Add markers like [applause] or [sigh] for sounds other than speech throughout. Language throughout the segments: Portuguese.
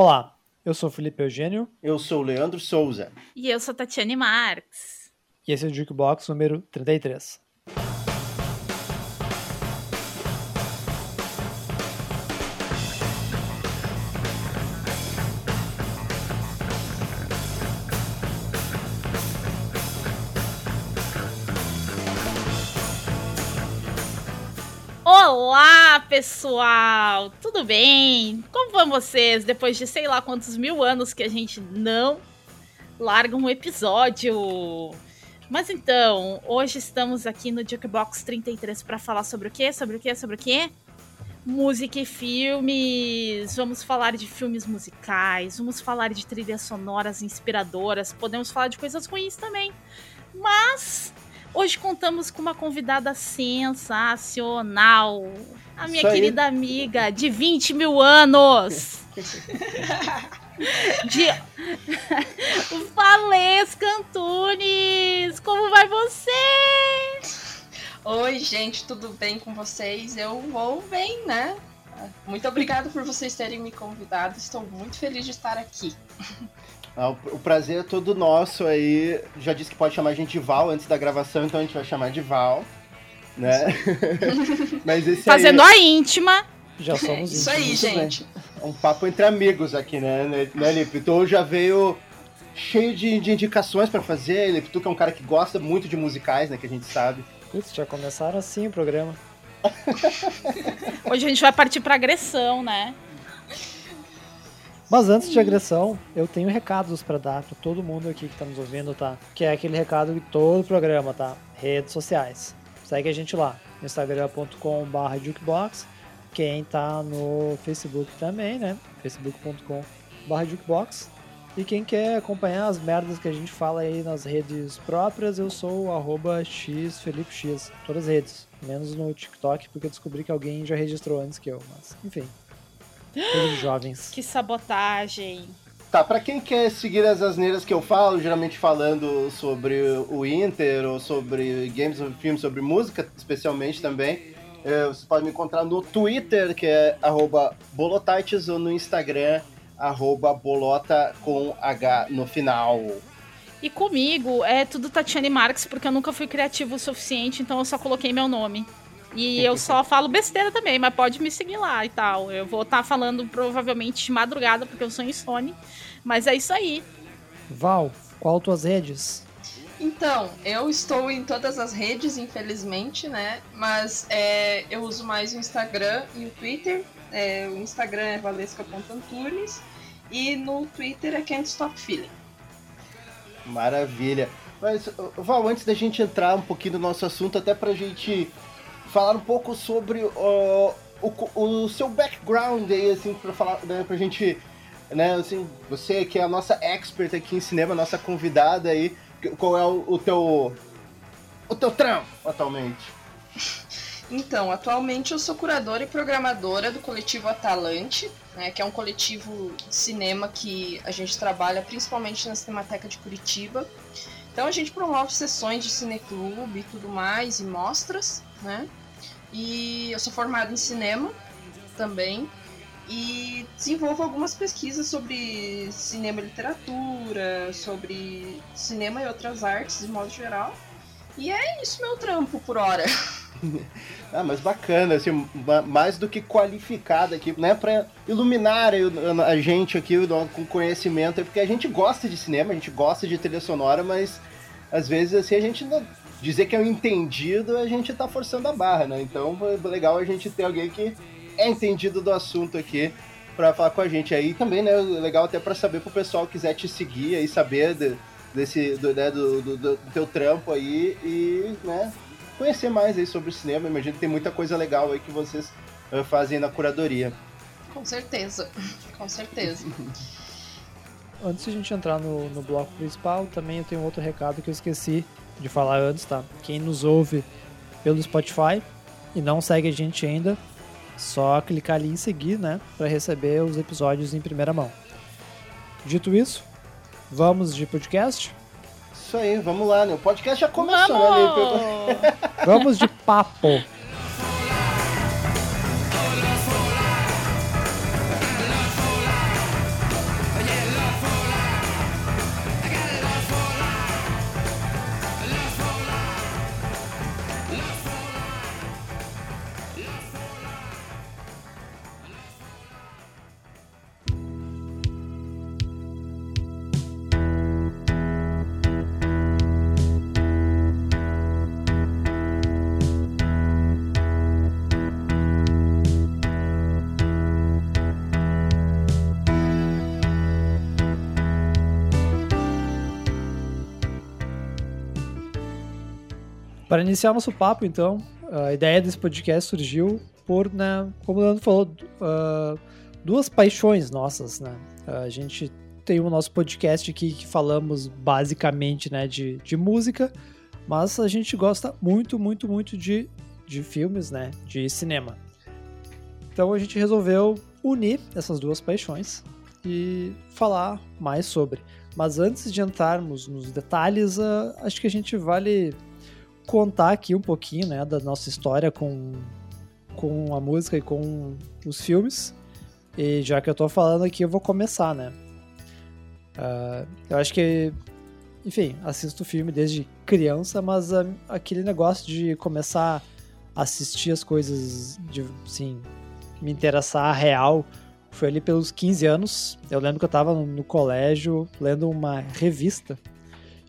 Olá, eu sou Felipe Eugênio. Eu sou Leandro Souza. E eu sou Tatiane Marques. E esse é o Jukebox número 33. Pessoal! Tudo bem? Como vão vocês depois de sei lá quantos mil anos que a gente não larga um episódio? Mas então, hoje estamos aqui no Jukebox 33 para falar sobre o quê? Sobre o quê? Sobre o quê? Música e filmes. Vamos falar de filmes musicais, vamos falar de trilhas sonoras inspiradoras, podemos falar de coisas ruins também. Mas Hoje contamos com uma convidada sensacional. A minha querida amiga de 20 mil anos. [laughs] de [laughs] Valesca Antunes. Como vai você? Oi, gente, tudo bem com vocês? Eu vou bem, né? Muito obrigada por vocês terem me convidado. Estou muito feliz de estar aqui. Ah, o prazer é todo nosso aí. Já disse que pode chamar a gente de Val antes da gravação, então a gente vai chamar de Val. Né? [laughs] Mas esse Fazendo aí... a íntima. Já somos Isso aí, gente. É um papo entre amigos aqui, né, né, né Lipe? Então já veio cheio de, de indicações para fazer. Lipe, tu que é um cara que gosta muito de musicais, né? Que a gente sabe. Putz, já começaram assim o programa. [laughs] Hoje a gente vai partir pra agressão, né? Mas antes de agressão, eu tenho recados para dar para todo mundo aqui que está nos ouvindo, tá? Que é aquele recado de todo o programa, tá? Redes sociais. Segue a gente lá, instagram.com/jukebox. Quem tá no Facebook também, né? facebook.com/jukebox. E quem quer acompanhar as merdas que a gente fala aí nas redes próprias, eu sou o xfelipex. Todas as redes. Menos no TikTok, porque eu descobri que alguém já registrou antes que eu. Mas, enfim. Jovens. Que sabotagem. Tá, pra quem quer seguir as asneiras que eu falo, geralmente falando sobre o Inter, ou sobre games, sobre filmes, sobre música, especialmente também, é, você pode me encontrar no Twitter, que é bolotites, ou no Instagram, bolota com H no final. E comigo é tudo Tatiane Marques, porque eu nunca fui criativo o suficiente, então eu só coloquei meu nome. E eu só falo besteira também, mas pode me seguir lá e tal. Eu vou estar tá falando provavelmente de madrugada, porque eu sou insone. Mas é isso aí. Val, qual tuas redes? Então, eu estou em todas as redes, infelizmente, né? Mas é, eu uso mais o Instagram e o Twitter. É, o Instagram é valesca.antunes e no Twitter é Can't Stop Feeling. Maravilha. Mas, Val, antes da gente entrar um pouquinho no nosso assunto, até pra gente falar um pouco sobre uh, o, o seu background aí, assim, pra falar, né, pra gente, né, assim, você que é a nossa expert aqui em cinema, nossa convidada aí, qual é o, o teu, o teu trampo atualmente? Então, atualmente eu sou curadora e programadora do coletivo Atalante, né, que é um coletivo de cinema que a gente trabalha principalmente na Cinemateca de Curitiba. Então a gente promove sessões de cineclube e tudo mais, e mostras, né? E eu sou formada em cinema também. E desenvolvo algumas pesquisas sobre cinema e literatura, sobre cinema e outras artes de modo geral. E é isso meu trampo por hora. [laughs] ah, mas bacana, assim, mais do que qualificada aqui, né, para iluminar a gente aqui com conhecimento, porque a gente gosta de cinema, a gente gosta de trilha sonora, mas às vezes assim a gente não, dizer que é um entendido, a gente tá forçando a barra, né? Então é legal a gente ter alguém que é entendido do assunto aqui para falar com a gente aí também, né? Legal até para saber pro pessoal que quiser te seguir aí, saber de, desse do, né, do, do, do, teu trampo aí e, né, conhecer mais aí sobre o cinema. Imagino que tem muita coisa legal aí que vocês uh, fazem na curadoria. Com certeza, [laughs] com certeza. Antes de a gente entrar no, no bloco principal, também eu tenho outro recado que eu esqueci de falar antes, tá? Quem nos ouve pelo Spotify e não segue a gente ainda, só clicar ali em seguir, né, para receber os episódios em primeira mão. Dito isso, vamos de podcast? Isso aí, vamos lá, né? O podcast já começou, né? vamos! né? [laughs] [laughs] vamos de papo. Para iniciar nosso papo, então, a ideia desse podcast surgiu por, né, como o Leandro falou, uh, duas paixões nossas, né? A gente tem o nosso podcast aqui que falamos basicamente, né, de, de música, mas a gente gosta muito, muito, muito de, de filmes, né, de cinema. Então a gente resolveu unir essas duas paixões e falar mais sobre. Mas antes de entrarmos nos detalhes, uh, acho que a gente vale contar aqui um pouquinho né, da nossa história com, com a música e com os filmes. E já que eu tô falando aqui, eu vou começar, né? Uh, eu acho que, enfim, assisto filme desde criança, mas uh, aquele negócio de começar a assistir as coisas, de, assim, me interessar real, foi ali pelos 15 anos. Eu lembro que eu tava no colégio lendo uma revista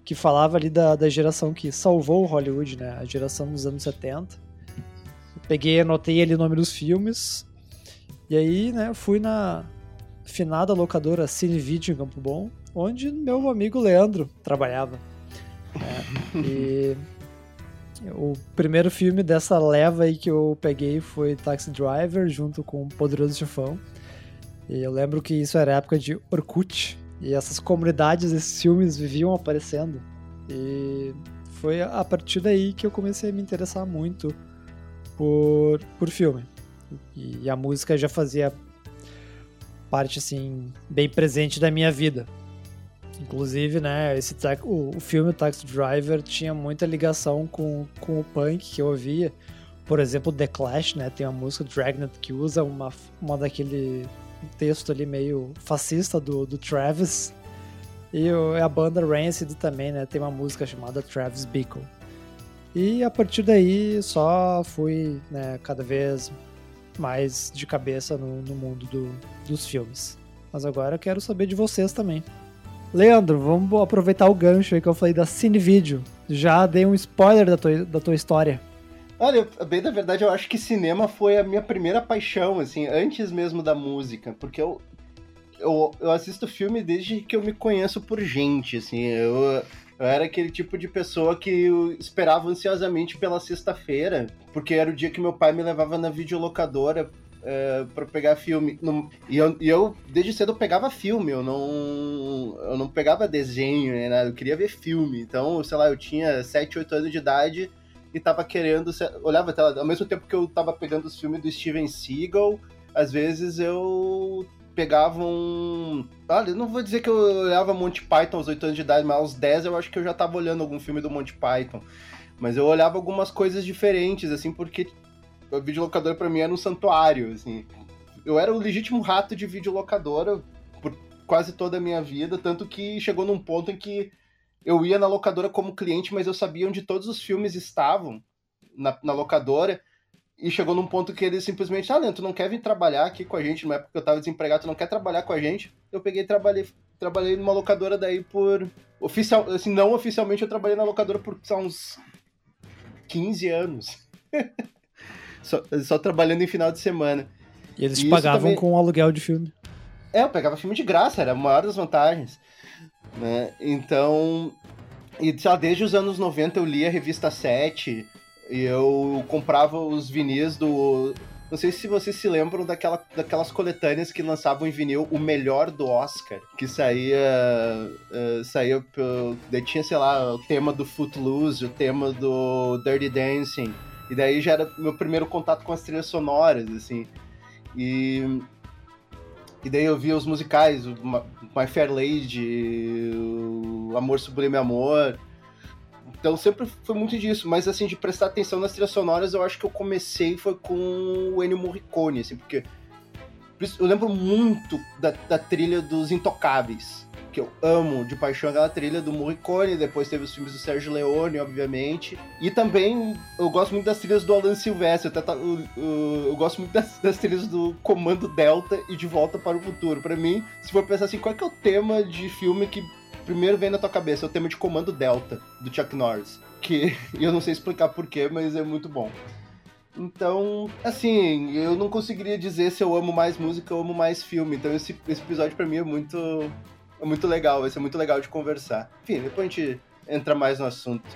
que falava ali da, da geração que salvou Hollywood, né? A geração dos anos 70. Eu peguei, anotei ali o nome dos filmes. E aí, né, fui na finada locadora Cine Video em Campo Bom, onde meu amigo Leandro trabalhava. É, e o primeiro filme dessa leva aí que eu peguei foi Taxi Driver, junto com Poderoso Chefão. E eu lembro que isso era época de Orkut, e essas comunidades, esses filmes viviam aparecendo. E foi a partir daí que eu comecei a me interessar muito por, por filme. E a música já fazia parte, assim, bem presente da minha vida. Inclusive, né, esse o, o filme Taxi Driver tinha muita ligação com, com o punk que eu ouvia. Por exemplo, The Clash, né, tem a música Dragnet que usa uma, uma daquele texto ali meio fascista do, do Travis. E o, a banda Rancid também, né? Tem uma música chamada Travis Bickle. E a partir daí só fui né, cada vez mais de cabeça no, no mundo do, dos filmes. Mas agora eu quero saber de vocês também. Leandro, vamos aproveitar o gancho aí que eu falei da Cine Video. Já dei um spoiler da tua, da tua história. Olha, bem da verdade, eu acho que cinema foi a minha primeira paixão, assim, antes mesmo da música, porque eu, eu, eu assisto filme desde que eu me conheço por gente, assim, eu, eu era aquele tipo de pessoa que esperava ansiosamente pela sexta-feira, porque era o dia que meu pai me levava na videolocadora é, para pegar filme. E eu, e eu, desde cedo, pegava filme, eu não, eu não pegava desenho, né, eu queria ver filme. Então, sei lá, eu tinha 7, 8 anos de idade e tava querendo. Olhava até ao mesmo tempo que eu tava pegando os filmes do Steven Seagal, às vezes eu pegava um. Olha, não vou dizer que eu olhava Monty Python aos 8 anos de idade, mas aos 10 eu acho que eu já tava olhando algum filme do Monty Python. Mas eu olhava algumas coisas diferentes, assim, porque o videolocador para mim era um santuário, assim. Eu era o legítimo rato de videolocadora por quase toda a minha vida, tanto que chegou num ponto em que eu ia na locadora como cliente, mas eu sabia onde todos os filmes estavam na, na locadora. E chegou num ponto que eles simplesmente, ah, Leandro, tu não quer vir trabalhar aqui com a gente, na época que eu tava desempregado, tu não quer trabalhar com a gente? Eu peguei e trabalhei, trabalhei numa locadora daí por. Oficial, assim, não oficialmente eu trabalhei na locadora por só uns 15 anos. [laughs] só, só, trabalhando em final de semana. E eles e pagavam também... com aluguel de filme. É, eu pegava filme de graça, era a maior das vantagens. Né? Então, e lá, desde os anos 90 eu li a revista 7 e eu comprava os vinis do. Não sei se vocês se lembram daquela, daquelas coletâneas que lançavam em vinil o melhor do Oscar, que saía. Uh, saía. Daí tinha, sei lá, o tema do Footloose, o tema do Dirty Dancing. E daí já era meu primeiro contato com as trilhas sonoras, assim. E e daí eu via os musicais, o My Fair Lady, o Amor Sublime Amor. Então sempre foi muito disso, mas assim, de prestar atenção nas trilhas sonoras, eu acho que eu comecei foi com o Ennio Morricone, assim, porque eu lembro muito da, da trilha dos Intocáveis que eu amo de paixão aquela trilha do Morricone, depois teve os filmes do Sérgio Leone, obviamente. E também eu gosto muito das trilhas do Alan Silvestre, eu, eu, eu gosto muito das, das, trilhas do Comando Delta e De Volta para o Futuro. Para mim, se for pensar assim, qual é, que é o tema de filme que primeiro vem na tua cabeça? É o tema de Comando Delta, do Chuck Norris. Que [laughs] eu não sei explicar porquê, mas é muito bom. Então, assim, eu não conseguiria dizer se eu amo mais música ou amo mais filme. Então esse, esse episódio para mim é muito é muito legal, vai ser muito legal de conversar. Enfim, depois a gente entra mais no assunto.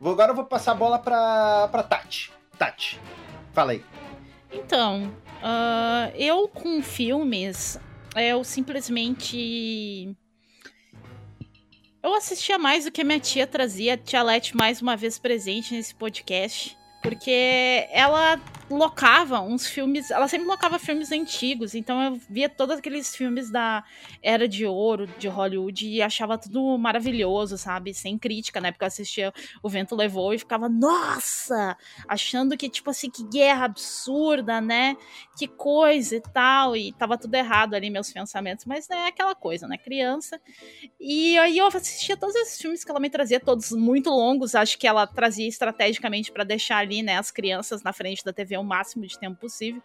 Vou, agora eu vou passar a bola pra, pra Tati. Tati, fala aí. Então, uh, eu com filmes, eu simplesmente. Eu assistia mais do que minha tia trazia, a tia Leti mais uma vez presente nesse podcast. Porque ela locava uns filmes. Ela sempre locava filmes antigos. Então eu via todos aqueles filmes da Era de Ouro de Hollywood e achava tudo maravilhoso, sabe? Sem crítica, né? Porque eu assistia O Vento Levou e ficava, nossa! Achando que, tipo assim, que guerra absurda, né? Que coisa e tal. E tava tudo errado ali, meus pensamentos. Mas é aquela coisa, né? Criança. E aí eu assistia todos esses filmes que ela me trazia, todos muito longos. Acho que ela trazia estrategicamente para deixar ali, né, as crianças na frente da TV o máximo de tempo possível.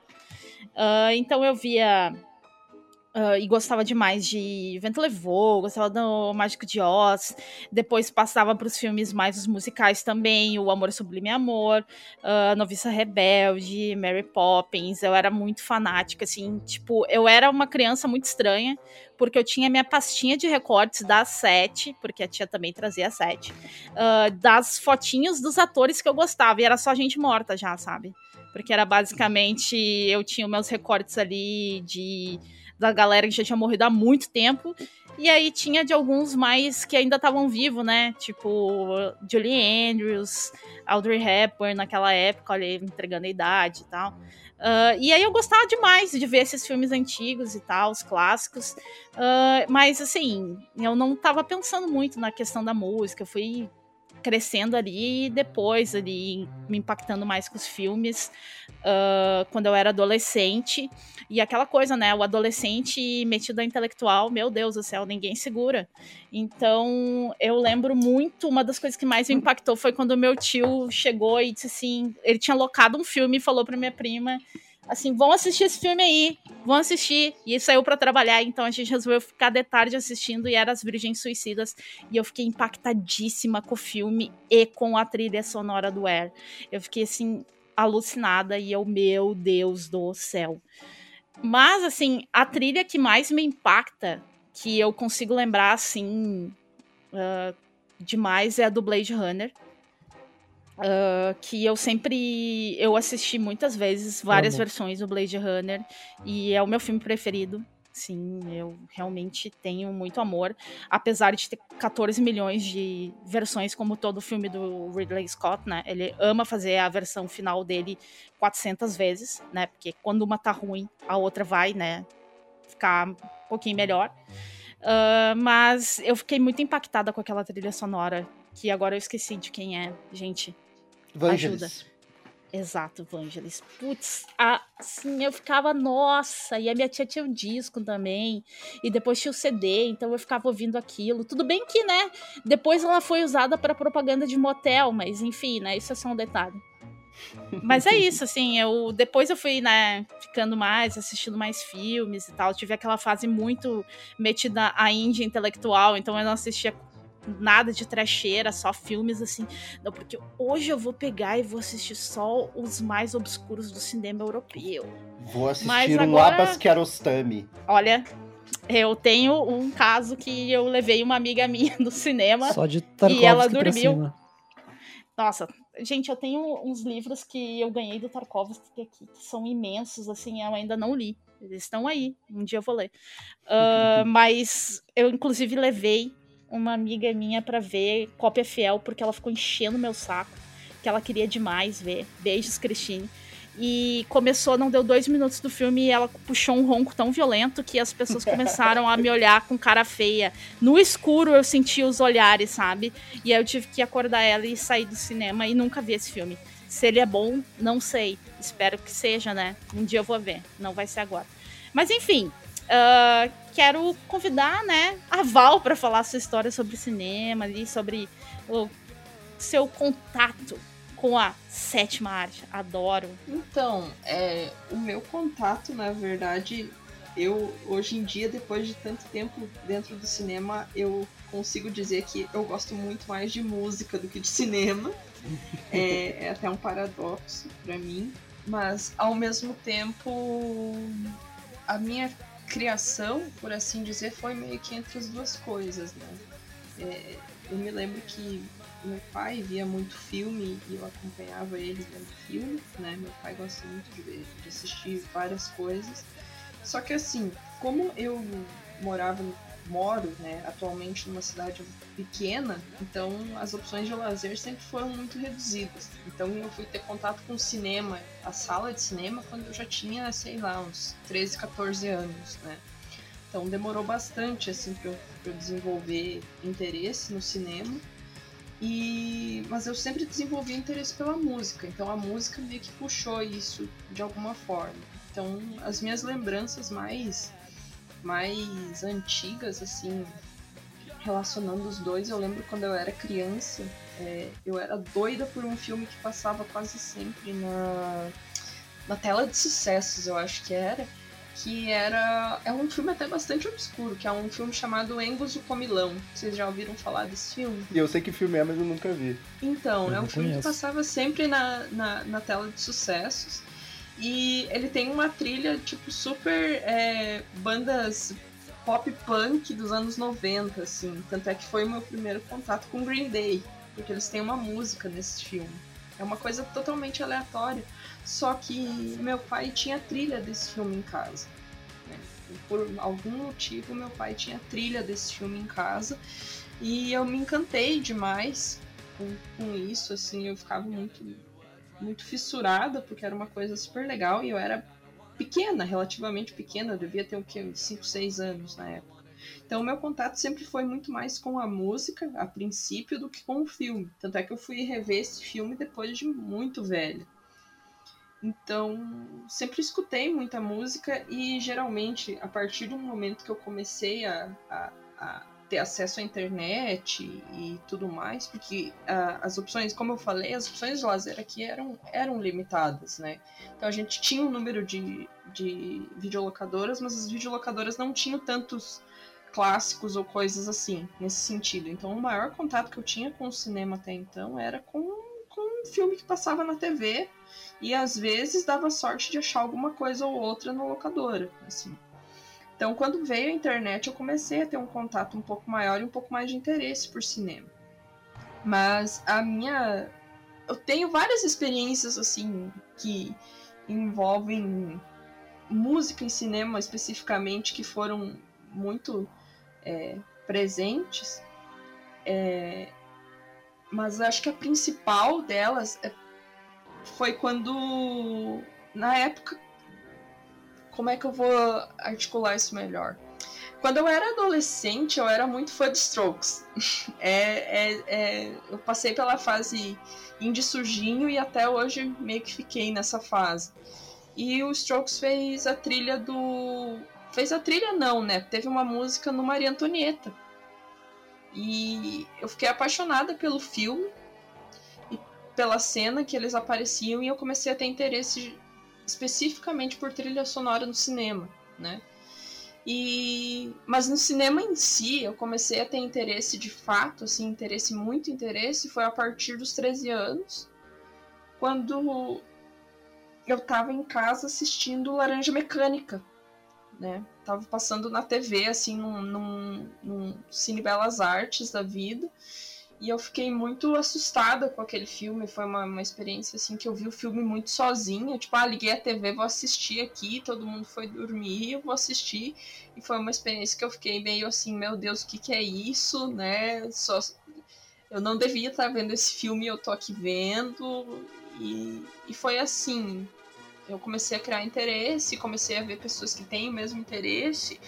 Uh, então eu via Uh, e gostava demais de Vento Levou, gostava do Mágico de Oz. Depois passava para os filmes mais os musicais também, O Amor Sublime Amor, uh, Noviça Rebelde, Mary Poppins. Eu era muito fanática, assim, tipo, eu era uma criança muito estranha, porque eu tinha minha pastinha de recortes das sete, porque a tia também trazia sete, uh, das fotinhos dos atores que eu gostava, e era só gente morta já, sabe? Porque era basicamente, eu tinha meus recortes ali de da galera que já tinha morrido há muito tempo. E aí tinha de alguns mais que ainda estavam vivos, né? Tipo, Julie Andrews, Audrey Hepburn naquela época, olha, entregando a idade e tal. Uh, e aí eu gostava demais de ver esses filmes antigos e tal, os clássicos. Uh, mas assim, eu não tava pensando muito na questão da música. Eu fui crescendo ali e depois ali me impactando mais com os filmes uh, quando eu era adolescente e aquela coisa, né, o adolescente metido a intelectual, meu Deus do céu, ninguém segura. Então eu lembro muito, uma das coisas que mais me impactou foi quando meu tio chegou e disse assim, ele tinha locado um filme e falou para minha prima assim, vão assistir esse filme aí, vão assistir. E saiu para trabalhar, então a gente resolveu ficar de tarde assistindo e era As Virgens Suicidas. E eu fiquei impactadíssima com o filme e com a trilha sonora do Air. Eu fiquei assim, alucinada e eu, meu Deus do céu. Mas, assim, a trilha que mais me impacta, que eu consigo lembrar, assim, uh, demais, é a do Blade Runner. Uh, que eu sempre eu assisti muitas vezes várias versões do Blade Runner e é o meu filme preferido. Sim eu realmente tenho muito amor. Apesar de ter 14 milhões de versões como todo filme do Ridley Scott né? Ele ama fazer a versão final dele 400 vezes né? Porque quando uma tá ruim a outra vai né? Ficar um pouquinho melhor. Uh, mas eu fiquei muito impactada com aquela trilha sonora que agora eu esqueci de quem é gente Vangelis. Exato, Vangelis. Putz, assim, eu ficava, nossa, e a minha tia tinha um disco também, e depois tinha o CD, então eu ficava ouvindo aquilo. Tudo bem que, né, depois ela foi usada para propaganda de motel, mas enfim, né, isso é só um detalhe. Mas é isso, assim, eu depois eu fui, né, ficando mais, assistindo mais filmes e tal. Eu tive aquela fase muito metida a índia intelectual, então eu não assistia nada de trecheira, só filmes assim. Não, porque hoje eu vou pegar e vou assistir só os mais obscuros do cinema europeu. Vou assistir Mas um agora... Abbas Kiarostami. Olha, eu tenho um caso que eu levei uma amiga minha no cinema Só de e ela dormiu. Nossa, gente, eu tenho uns livros que eu ganhei do Tarkovsky aqui, que são imensos, assim, eu ainda não li. Eles estão aí, um dia eu vou ler. Uh, mas eu, inclusive, levei uma amiga minha para ver cópia fiel, porque ela ficou enchendo meu saco, que ela queria demais ver. Beijos, Cristine. E começou, não deu dois minutos do filme e ela puxou um ronco tão violento que as pessoas começaram a me olhar com cara feia. No escuro eu senti os olhares, sabe? E aí eu tive que acordar ela e sair do cinema e nunca vi esse filme. Se ele é bom, não sei. Espero que seja, né? Um dia eu vou ver. Não vai ser agora. Mas enfim, Uh, quero convidar, né, a Val para falar sua história sobre cinema ali, sobre o seu contato com a sétima arte. Adoro. Então, é, o meu contato, na verdade, eu hoje em dia, depois de tanto tempo dentro do cinema, eu consigo dizer que eu gosto muito mais de música do que de cinema. [laughs] é, é até um paradoxo para mim, mas ao mesmo tempo a minha criação, por assim dizer, foi meio que entre as duas coisas, né? É, eu me lembro que meu pai via muito filme e eu acompanhava ele vendo filme, né? Meu pai gosta muito de, ver, de assistir várias coisas. Só que assim, como eu morava, moro, né, atualmente numa cidade pequena, então as opções de lazer sempre foram muito reduzidas. Então eu fui ter contato com o cinema, a sala de cinema, quando eu já tinha, sei lá, uns 13, 14 anos, né? Então demorou bastante assim para eu, eu desenvolver interesse no cinema. E mas eu sempre desenvolvi interesse pela música, então a música meio que puxou isso de alguma forma. Então as minhas lembranças mais mais antigas assim relacionando os dois, eu lembro quando eu era criança, é, eu era doida por um filme que passava quase sempre na, na tela de sucessos, eu acho que era, que era é um filme até bastante obscuro, que é um filme chamado Engos o Comilão. Vocês já ouviram falar desse filme? Eu sei que filme é, mas eu nunca vi. Então, eu é um filme conheço. que passava sempre na, na, na, tela de sucessos. E ele tem uma trilha, tipo, super é, bandas pop punk dos anos 90, assim. Tanto é que foi o meu primeiro contato com Green Day, porque eles têm uma música nesse filme. É uma coisa totalmente aleatória. Só que meu pai tinha trilha desse filme em casa. Né? Por algum motivo, meu pai tinha trilha desse filme em casa. E eu me encantei demais com, com isso, assim, eu ficava muito, muito fissurada, porque era uma coisa super legal e eu era pequena, relativamente pequena, eu devia ter o quê? 5, 6 anos na época. Então, o meu contato sempre foi muito mais com a música, a princípio, do que com o filme. Tanto é que eu fui rever esse filme depois de muito velho. Então, sempre escutei muita música e geralmente, a partir do momento que eu comecei a, a, a ter acesso à internet e tudo mais, porque uh, as opções, como eu falei, as opções de lazer aqui eram, eram limitadas, né? Então a gente tinha um número de, de videolocadoras, mas as videolocadoras não tinham tantos clássicos ou coisas assim, nesse sentido. Então o maior contato que eu tinha com o cinema até então era com, com um filme que passava na TV e às vezes dava sorte de achar alguma coisa ou outra na locadora, assim. Então, quando veio a internet, eu comecei a ter um contato um pouco maior e um pouco mais de interesse por cinema. Mas a minha. Eu tenho várias experiências, assim, que envolvem música e cinema especificamente, que foram muito é, presentes. É, mas acho que a principal delas é, foi quando, na época, como é que eu vou articular isso melhor? Quando eu era adolescente, eu era muito fã de Strokes. [laughs] É, é, é, eu passei pela fase indie surginho e até hoje meio que fiquei nessa fase. E o Strokes fez a trilha do. Fez a trilha, não, né? Teve uma música no Maria Antonieta. E eu fiquei apaixonada pelo filme e pela cena que eles apareciam e eu comecei a ter interesse especificamente por trilha sonora no cinema, né? E mas no cinema em si, eu comecei a ter interesse de fato, assim, interesse muito interesse, foi a partir dos 13 anos, quando eu tava em casa assistindo Laranja Mecânica, né? Tava passando na TV, assim, num, num, num Cine Belas Artes da vida. E eu fiquei muito assustada com aquele filme. Foi uma, uma experiência assim que eu vi o filme muito sozinha. Tipo, ah, liguei a TV, vou assistir aqui, todo mundo foi dormir, eu vou assistir. E foi uma experiência que eu fiquei meio assim, meu Deus, o que, que é isso, né? Só... Eu não devia estar vendo esse filme, eu tô aqui vendo. E, e foi assim. Eu comecei a criar interesse, comecei a ver pessoas que têm o mesmo interesse.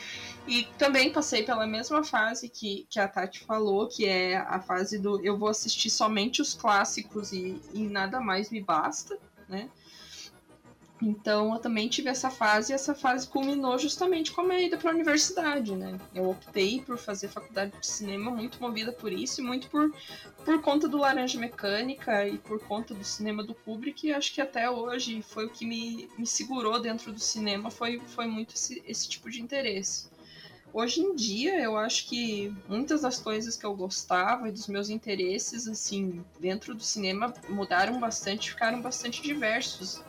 E também passei pela mesma fase que, que a Tati falou, que é a fase do eu vou assistir somente os clássicos e, e nada mais me basta, né? Então eu também tive essa fase e essa fase culminou justamente com a minha ida para a universidade, né? Eu optei por fazer faculdade de cinema muito movida por isso e muito por, por conta do Laranja Mecânica e por conta do cinema do Kubrick, e acho que até hoje foi o que me, me segurou dentro do cinema, foi, foi muito esse, esse tipo de interesse. Hoje em dia, eu acho que muitas das coisas que eu gostava e dos meus interesses, assim, dentro do cinema mudaram bastante, ficaram bastante diversos.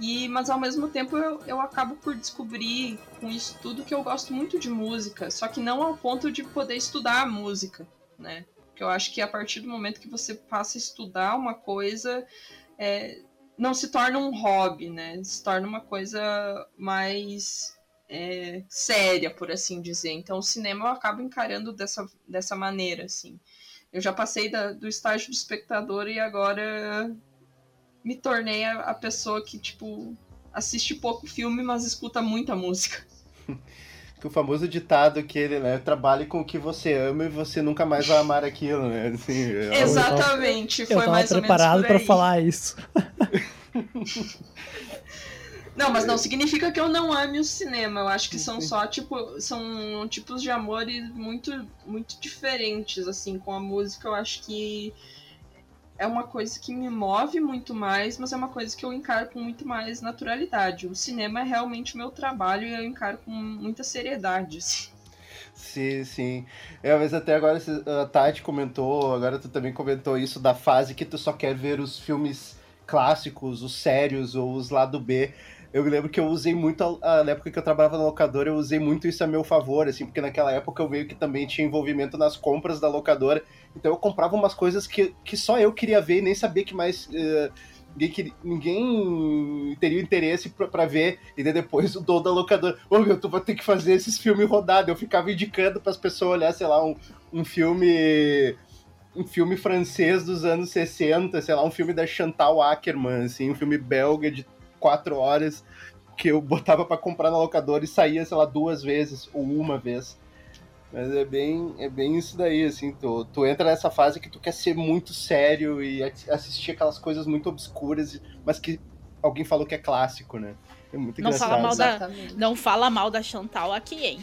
E, mas ao mesmo tempo eu, eu acabo por descobrir com isso tudo que eu gosto muito de música, só que não ao ponto de poder estudar a música, né? Porque eu acho que a partir do momento que você passa a estudar uma coisa, é, não se torna um hobby, né? Se torna uma coisa mais é, séria, por assim dizer. Então, o cinema eu acabo encarando dessa, dessa maneira, assim. Eu já passei da, do estágio do espectador e agora me tornei a, a pessoa que, tipo, assiste pouco filme, mas escuta muita música. [laughs] que o famoso ditado que ele, né, trabalhe com o que você ama e você nunca mais vai amar aquilo, né? [laughs] Assim, é Exatamente, foi eu mais ou menos preparado para falar isso. [laughs] Não, mas não significa que eu não ame o cinema. Eu acho que são só, tipo, são tipos de amores muito, muito diferentes, assim, com a música. Eu acho que é uma coisa que me move muito mais, mas é uma coisa que eu encaro com muito mais naturalidade. O cinema é realmente o meu trabalho e eu encaro com muita seriedade, assim. Sim, sim. É, mas até agora a Tati comentou, agora tu também comentou isso da fase que tu só quer ver os filmes clássicos, os sérios ou os lado B. Eu me lembro que eu usei muito, na época que eu trabalhava na locadora, eu usei muito isso a meu favor, assim, porque naquela época eu meio que também tinha envolvimento nas compras da locadora, então eu comprava umas coisas que, que só eu queria ver e nem sabia que mais. Uh, ninguém, ninguém teria interesse para ver, e depois o dono da locadora, ô oh, meu, tu vai ter que fazer esses filmes rodados. Eu ficava indicando para as pessoas olhar, sei lá, um, um filme um filme francês dos anos 60, sei lá, um filme da Chantal Ackerman, assim, um filme belga de quatro horas que eu botava para comprar na locadora e saía, sei lá, duas vezes ou uma vez. Mas é bem, é bem isso daí, assim, tu, tu entra nessa fase que tu quer ser muito sério e assistir aquelas coisas muito obscuras, mas que alguém falou que é clássico, né? É muito não engraçado. Fala mal da, não fala mal da Chantal aqui, hein?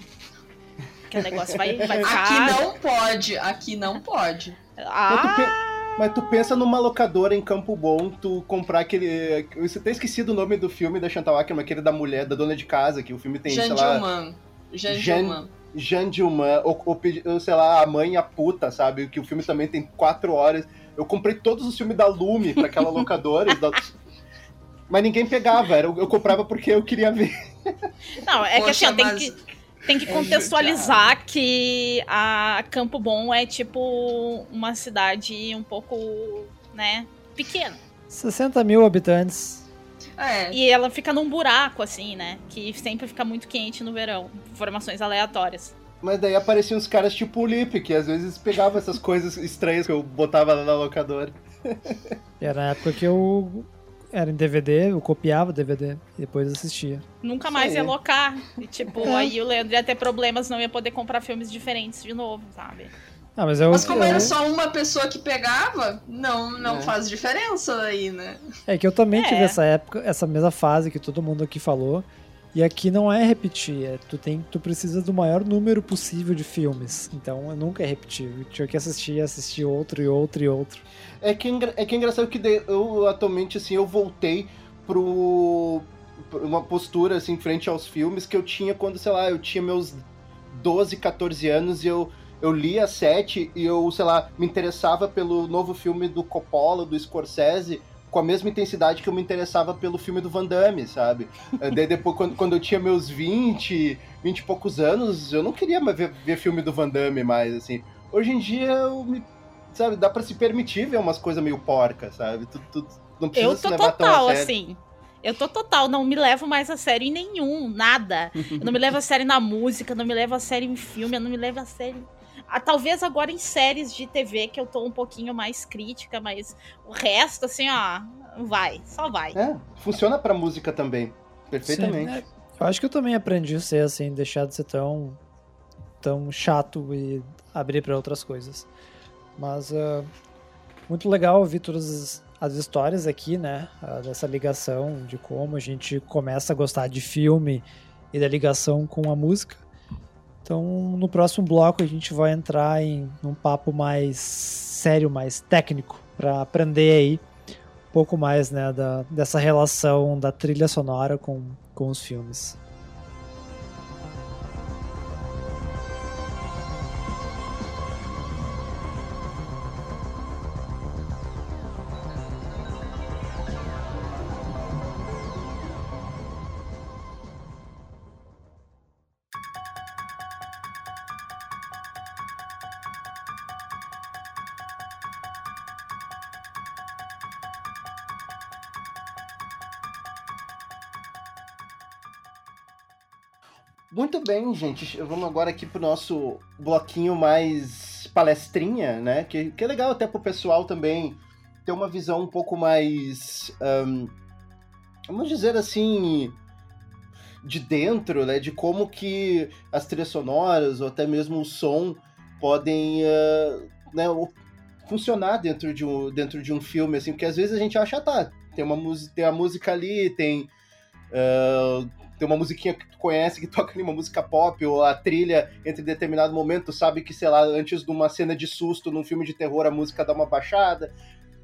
Que o negócio vai, vai ficar... Aqui não pode, aqui não pode. Ah... Mas tu pensa numa locadora em Campo Bom, tu comprar aquele. Você tem esquecido o nome do filme da Chantal Ackerman, aquele da mulher, da dona de casa, que o filme tem, Jean sei lá. Jean, Jean Jean Dilman, ou, ou, sei lá, A Mãe e a Puta, sabe? Que o filme também tem quatro horas. Eu comprei todos os filmes da Lume pra aquela [laughs] locadora. da... Mas ninguém pegava, eu, eu comprava porque eu queria ver. Não, é Poxa, que assim, mas... tem que tem que é contextualizar que a Campo Bom é tipo uma cidade um pouco, né, pequena. 60 mil habitantes. É. E ela fica num buraco, assim, né? Que sempre fica muito quente no verão. Informações aleatórias. Mas daí apareciam uns caras tipo o Lip, que às vezes pegavam essas [laughs] coisas estranhas que eu botava lá na locadora. [laughs] Era na época que eu era em DVD, eu copiava o DVD e depois assistia. Nunca mais ia locar. E, tipo, [laughs] aí o Leandro ia ter problemas, não ia poder comprar filmes diferentes de novo, sabe? Ah, mas, eu, mas como era só uma pessoa que pegava, não, não é. faz diferença aí, né? É que eu também tive é. essa época, essa mesma fase que todo mundo aqui falou. E aqui não é repetir, é, tu, tem, tu precisa do maior número possível de filmes. Então eu nunca é repetir. Eu tinha que assistir, assistir outro e outro e outro. É que, é que é engraçado que eu atualmente, assim, eu voltei pro uma postura, assim, frente aos filmes que eu tinha quando, sei lá, eu tinha meus 12, 14 anos e eu, eu lia sete e eu, sei lá, me interessava pelo novo filme do Coppola, do Scorsese, com a mesma intensidade que eu me interessava pelo filme do Van Damme, sabe? Daí depois, quando, quando eu tinha meus 20, 20 e poucos anos, eu não queria ver, ver filme do Van Damme mais, assim. Hoje em dia eu me sabe, dá pra se permitir ver umas coisas meio porcas, sabe? Tu, tu não precisa eu tô se levar total, assim. Eu tô total, não me levo mais a sério em nenhum, nada. Eu não me levo a sério na música, não me levo a sério em filme, eu não me levo a sério. Ah, talvez agora em séries de TV que eu tô um pouquinho mais crítica, mas o resto, assim, ó, vai, só vai. É, funciona pra música também. Perfeitamente. Sim, é, eu acho que eu também aprendi a ser assim, deixar de ser tão, tão chato e abrir para outras coisas. Mas uh, muito legal ouvir todas as, as histórias aqui, né? Uh, dessa ligação, de como a gente começa a gostar de filme e da ligação com a música. Então, no próximo bloco, a gente vai entrar em um papo mais sério, mais técnico, para aprender aí um pouco mais né, da, dessa relação da trilha sonora com, com os filmes. Muito bem, gente. Vamos agora aqui pro nosso bloquinho mais palestrinha, né? Que, que é legal até pro pessoal também ter uma visão um pouco mais. Um, vamos dizer assim. De dentro, né? De como que as trilhas sonoras, ou até mesmo o som, podem uh, né, funcionar dentro de, um, dentro de um filme, assim, porque às vezes a gente acha, tá, tem uma música, tem a música ali, tem. Uh, tem uma musiquinha que tu conhece que [laughs] toca ali uma música pop, ou a trilha entre determinado momento, sabe que, sei lá, antes de uma cena de susto num filme de terror a música dá uma baixada.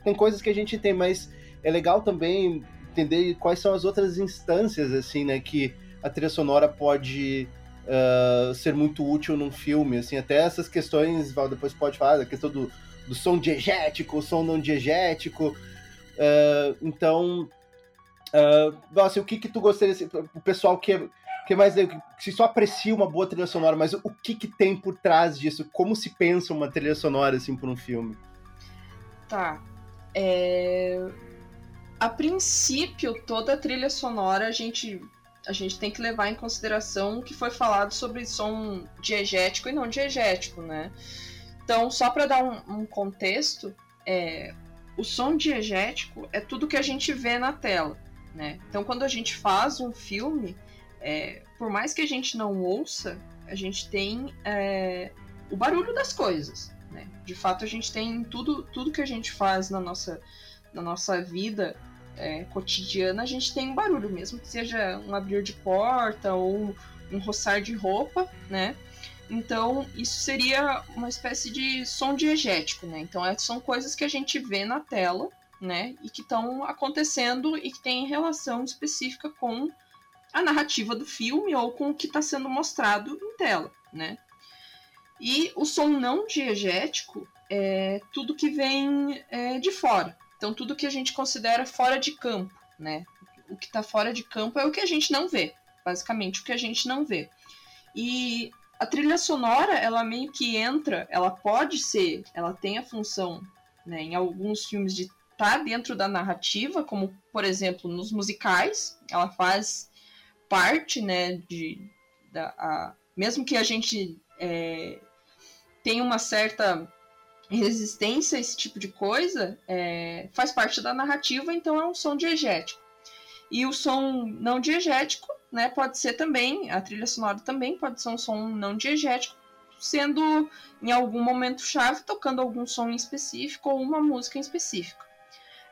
Tem coisas que a gente tem, mas é legal também entender quais são as outras instâncias, assim, né, que a trilha sonora pode uh, ser muito útil num filme, assim, até essas questões, Val, depois pode falar, a questão do, do som diegético, o som não diegético, uh, então Uh, nossa, o que que tu gostaria, assim, o pessoal que, que mais, que só aprecia uma boa trilha sonora, mas o que que tem por trás disso? Como se pensa uma trilha sonora, assim, por um filme? Tá. É... A princípio, toda trilha sonora a gente, a gente tem que levar em consideração o que foi falado sobre som diegético e não diegético, né? Então, só para dar um, um contexto, é, o som diegético é tudo que a gente vê na tela. Né? Então, quando a gente faz um filme, é, por mais que a gente não ouça, a gente tem é, o barulho das coisas. Né? De fato, a gente tem tudo, tudo que a gente faz na nossa, na nossa vida é, cotidiana, a gente tem um barulho, mesmo que seja um abrir de porta ou um roçar de roupa, né? Então, isso seria uma espécie de som diegético, né? Então, é, são coisas que a gente vê na tela né? E que estão acontecendo e que têm relação específica com a narrativa do filme ou com o que está sendo mostrado em tela, né? E o som não diegético é tudo que vem é, de fora. Então, tudo que a gente considera fora de campo, né? O que está fora de campo é o que a gente não vê, basicamente o que a gente não vê. E a trilha sonora, ela meio que entra, ela pode ser, ela tem a função, né, em alguns filmes de tá dentro da narrativa, como por exemplo nos musicais, ela faz parte, né, de da, a, mesmo que a gente é, tenha uma certa resistência a esse tipo de coisa, é, faz parte da narrativa, então é um som diegético. E o som não diegético, né, pode ser também, a trilha sonora também pode ser um som não diegético, sendo em algum momento chave tocando algum som em específico ou uma música em específico.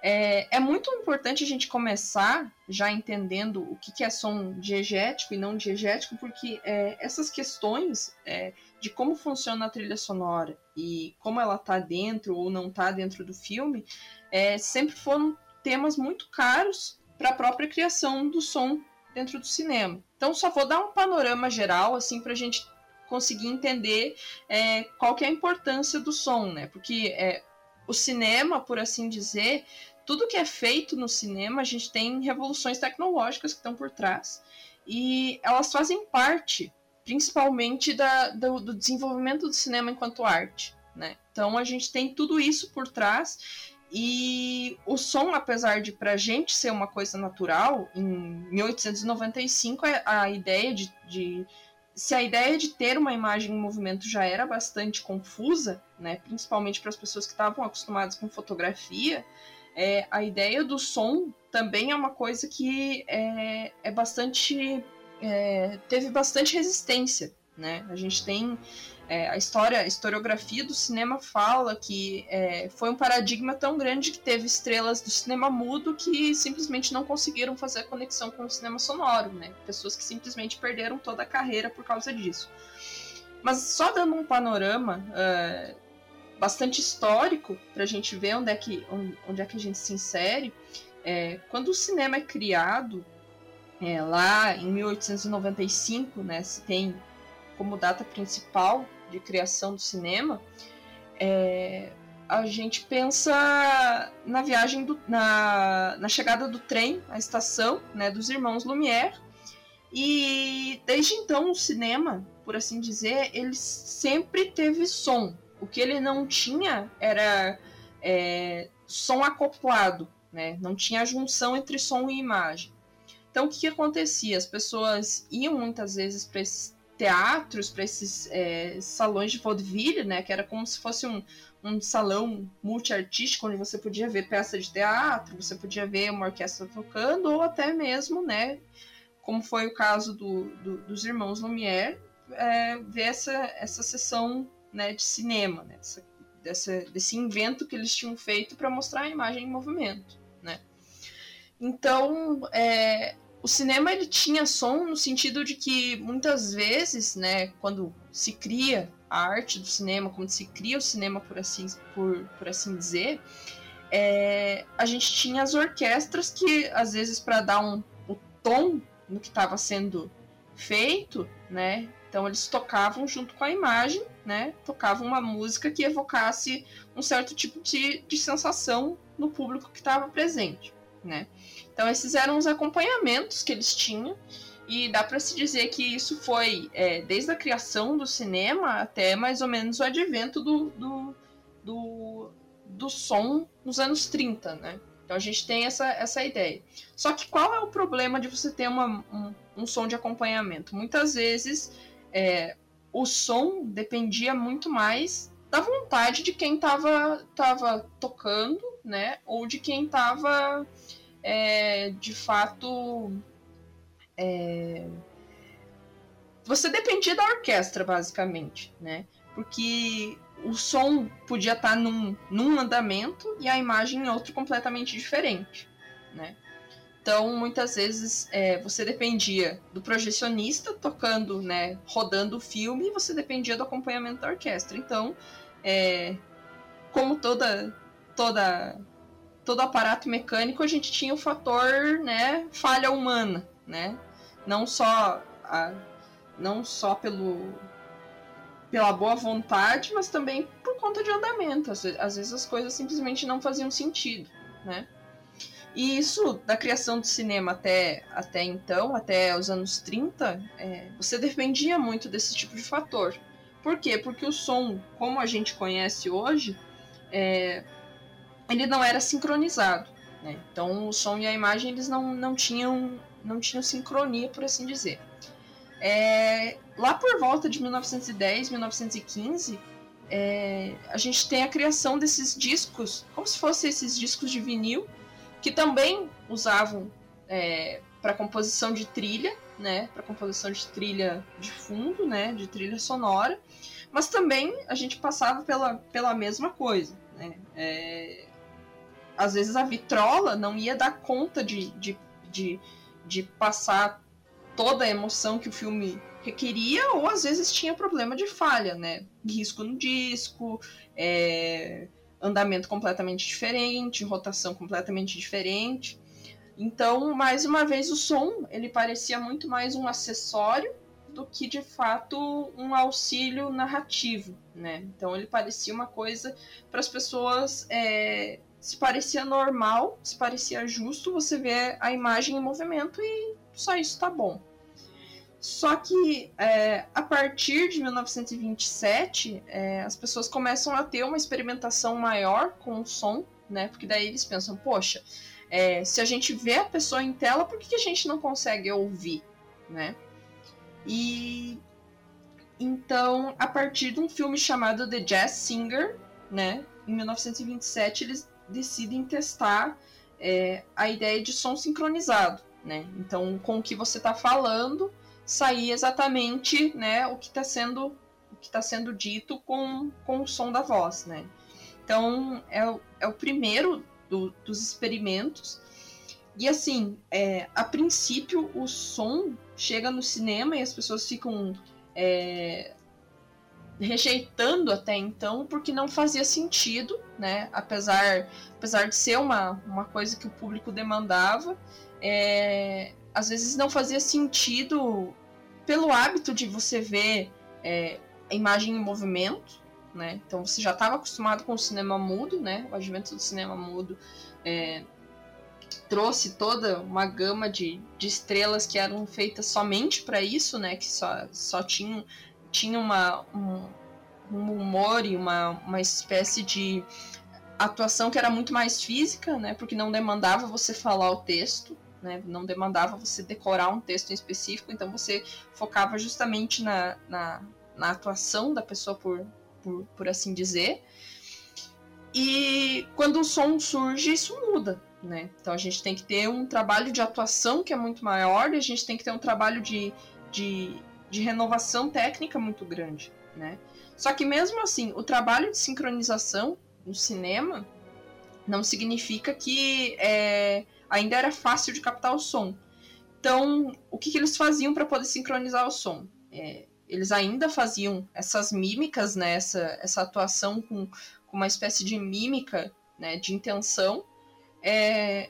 É, é, muito importante a gente começar já entendendo o que, que é som diegético e não diegético, porque é, essas questões é, de como funciona a trilha sonora e como ela está dentro ou não está dentro do filme é, sempre foram temas muito caros para a própria criação do som dentro do cinema. Então, só vou dar um panorama geral assim para a gente conseguir entender é, qual que é a importância do som, né? Porque é, o cinema, por assim dizer, tudo que é feito no cinema, a gente tem revoluções tecnológicas que estão por trás e elas fazem parte, principalmente, da, do, do desenvolvimento do cinema enquanto arte. Né? Então a gente tem tudo isso por trás e o som, apesar de para a gente ser uma coisa natural, em 1895 é a ideia de, de, se a ideia de ter uma imagem em movimento já era bastante confusa, né, principalmente para as pessoas que estavam acostumadas com fotografia, é, a ideia do som também é uma coisa que é, é bastante. É, teve bastante resistência. Né? A gente tem é, a história, a historiografia do cinema fala que é, foi um paradigma tão grande que teve estrelas do cinema mudo que simplesmente não conseguiram fazer a conexão com o cinema sonoro, né? Pessoas que simplesmente perderam toda a carreira por causa disso. Mas só dando um panorama uh, bastante histórico para a gente ver onde é que, onde é que a gente se insere. É, quando o cinema é criado, é, lá em 1895, né, se tem como data principal de criação do cinema, é, a gente pensa na viagem, do, na, na chegada do trem à estação né, dos irmãos Lumière. E desde então o cinema, por assim dizer, ele sempre teve som. O que ele não tinha era é, som acoplado, né? não tinha junção entre som e imagem. Então o que, que acontecia? As pessoas iam muitas vezes para esses teatros, para esses é, salões de vaudeville, né? Que era como se fosse um, um salão multiartístico, onde você podia ver peça de teatro, você podia ver uma orquestra tocando, ou até mesmo, né? Como foi o caso do, do, dos irmãos Lumière, é, ver essa, essa sessão né, de cinema, né? Essa, dessa, desse invento que eles tinham feito para mostrar a imagem em movimento, né? Então, é, o cinema ele tinha som no sentido de que muitas vezes, né, quando se cria a arte do cinema, quando se cria o cinema por assim, por, por assim dizer, é, a gente tinha as orquestras que às vezes para dar um o tom no que estava sendo feito, né? Então eles tocavam junto com a imagem, né? Tocavam uma música que evocasse um certo tipo de, de sensação no público que estava presente, né? Então esses eram os acompanhamentos que eles tinham e dá para se dizer que isso foi é, desde a criação do cinema até mais ou menos o advento do, do, do, do som nos anos 30, né? Então a gente tem essa, essa ideia. Só que qual é o problema de você ter uma, um, um som de acompanhamento? Muitas vezes é, o som dependia muito mais da vontade de quem estava tava tocando, né? Ou de quem estava é, de fato. É... Você dependia da orquestra, basicamente, né? Porque o som podia estar num, num andamento e a imagem em outro completamente diferente, né? Então, muitas vezes, é, você dependia do projecionista tocando, né, rodando o filme, e você dependia do acompanhamento da orquestra. Então, é, como toda, toda todo aparato mecânico, a gente tinha o fator, né, falha humana, né? Não só a, não só pelo pela boa vontade, mas também por conta de andamento. Às, às vezes as coisas simplesmente não faziam sentido, né? E isso, da criação do cinema até, até então, até os anos 30, é, você dependia muito desse tipo de fator. Por quê? Porque o som, como a gente conhece hoje, é, ele não era sincronizado. Né? Então o som e a imagem eles não, não, tinham, não tinham sincronia, por assim dizer. É, lá por volta de 1910, 1915, é, a gente tem a criação desses discos, como se fossem esses discos de vinil, que também usavam é, para composição de trilha, né, para composição de trilha de fundo, né, de trilha sonora, mas também a gente passava pela, pela mesma coisa, né, é, às vezes a vitrola não ia dar conta de, de, de, de passar toda a emoção que o filme requeria, ou às vezes tinha problema de falha, né? Risco no disco, é, andamento completamente diferente, rotação completamente diferente. Então, mais uma vez, o som ele parecia muito mais um acessório do que de fato um auxílio narrativo, né? Então ele parecia uma coisa para as pessoas é, se parecia normal, se parecia justo, você vê a imagem em movimento e só isso tá bom. Só que é, a partir de 1927, é, as pessoas começam a ter uma experimentação maior com o som, né? Porque daí eles pensam, poxa, é, se a gente vê a pessoa em tela, por que, que a gente não consegue ouvir, né? E então, a partir de um filme chamado The Jazz Singer, né? Em 1927, eles decidem testar é, a ideia de som sincronizado, né? Então, com o que você está falando, sair exatamente, né, o que está sendo o que está sendo dito com, com o som da voz, né? Então, é, é o primeiro do, dos experimentos. E assim, é, a princípio, o som chega no cinema e as pessoas ficam é, rejeitando até então porque não fazia sentido, né? Apesar, apesar de ser uma, uma coisa que o público demandava, é, às vezes não fazia sentido pelo hábito de você ver é, a imagem em movimento, né? Então você já estava acostumado com o cinema mudo, né? O advento do cinema mudo é, trouxe toda uma gama de, de estrelas que eram feitas somente para isso, né? Que só, só tinham tinha uma, um, um humor e uma, uma espécie de atuação que era muito mais física, né? Porque não demandava você falar o texto, né? Não demandava você decorar um texto em específico, então você focava justamente na, na, na atuação da pessoa, por, por, por assim dizer. E quando o som surge, isso muda, né? Então a gente tem que ter um trabalho de atuação que é muito maior e a gente tem que ter um trabalho de, de, de renovação técnica muito grande, né? Só que mesmo assim, o trabalho de sincronização no cinema não significa que é, ainda era fácil de captar o som. Então, o que, que eles faziam para poder sincronizar o som? É, eles ainda faziam essas mímicas, né, essa, essa atuação com, com uma espécie de mímica, né, de intenção, é,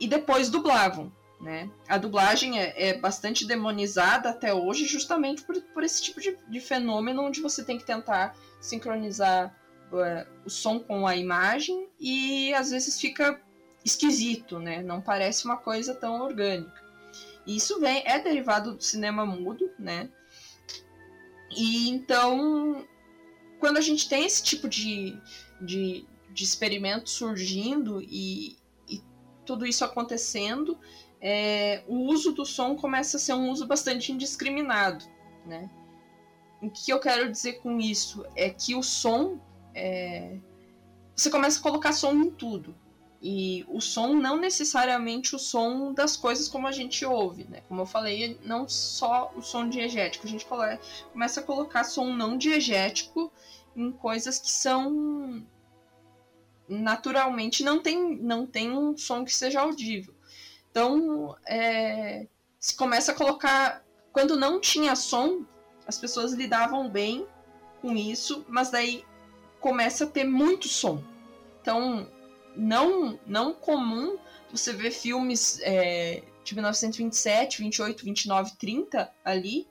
e depois dublavam. Né? A dublagem é, é, bastante demonizada até hoje, justamente por, por esse tipo de, de, fenômeno onde você tem que tentar sincronizar uh, o som com a imagem e às vezes fica esquisito, né? Não parece uma coisa tão orgânica. E isso vem é derivado do cinema mudo, né? E então, quando a gente tem esse tipo de, de, de experimento surgindo e, e tudo isso acontecendo, é, o uso do som começa a ser um uso bastante indiscriminado, né? O que eu quero dizer com isso é que o som é, você começa a colocar som em tudo. E o som não necessariamente o som das coisas como a gente ouve, né? Como eu falei, não só o som diegético, a gente começa a colocar som não diegético em coisas que são naturalmente não tem não tem um som que seja audível. Então, é, se começa a colocar quando não tinha som, as pessoas lidavam bem com isso, mas daí começa a ter muito som. Então, não, não comum você ver filmes é, de 1927, 28, 29, 30 ali,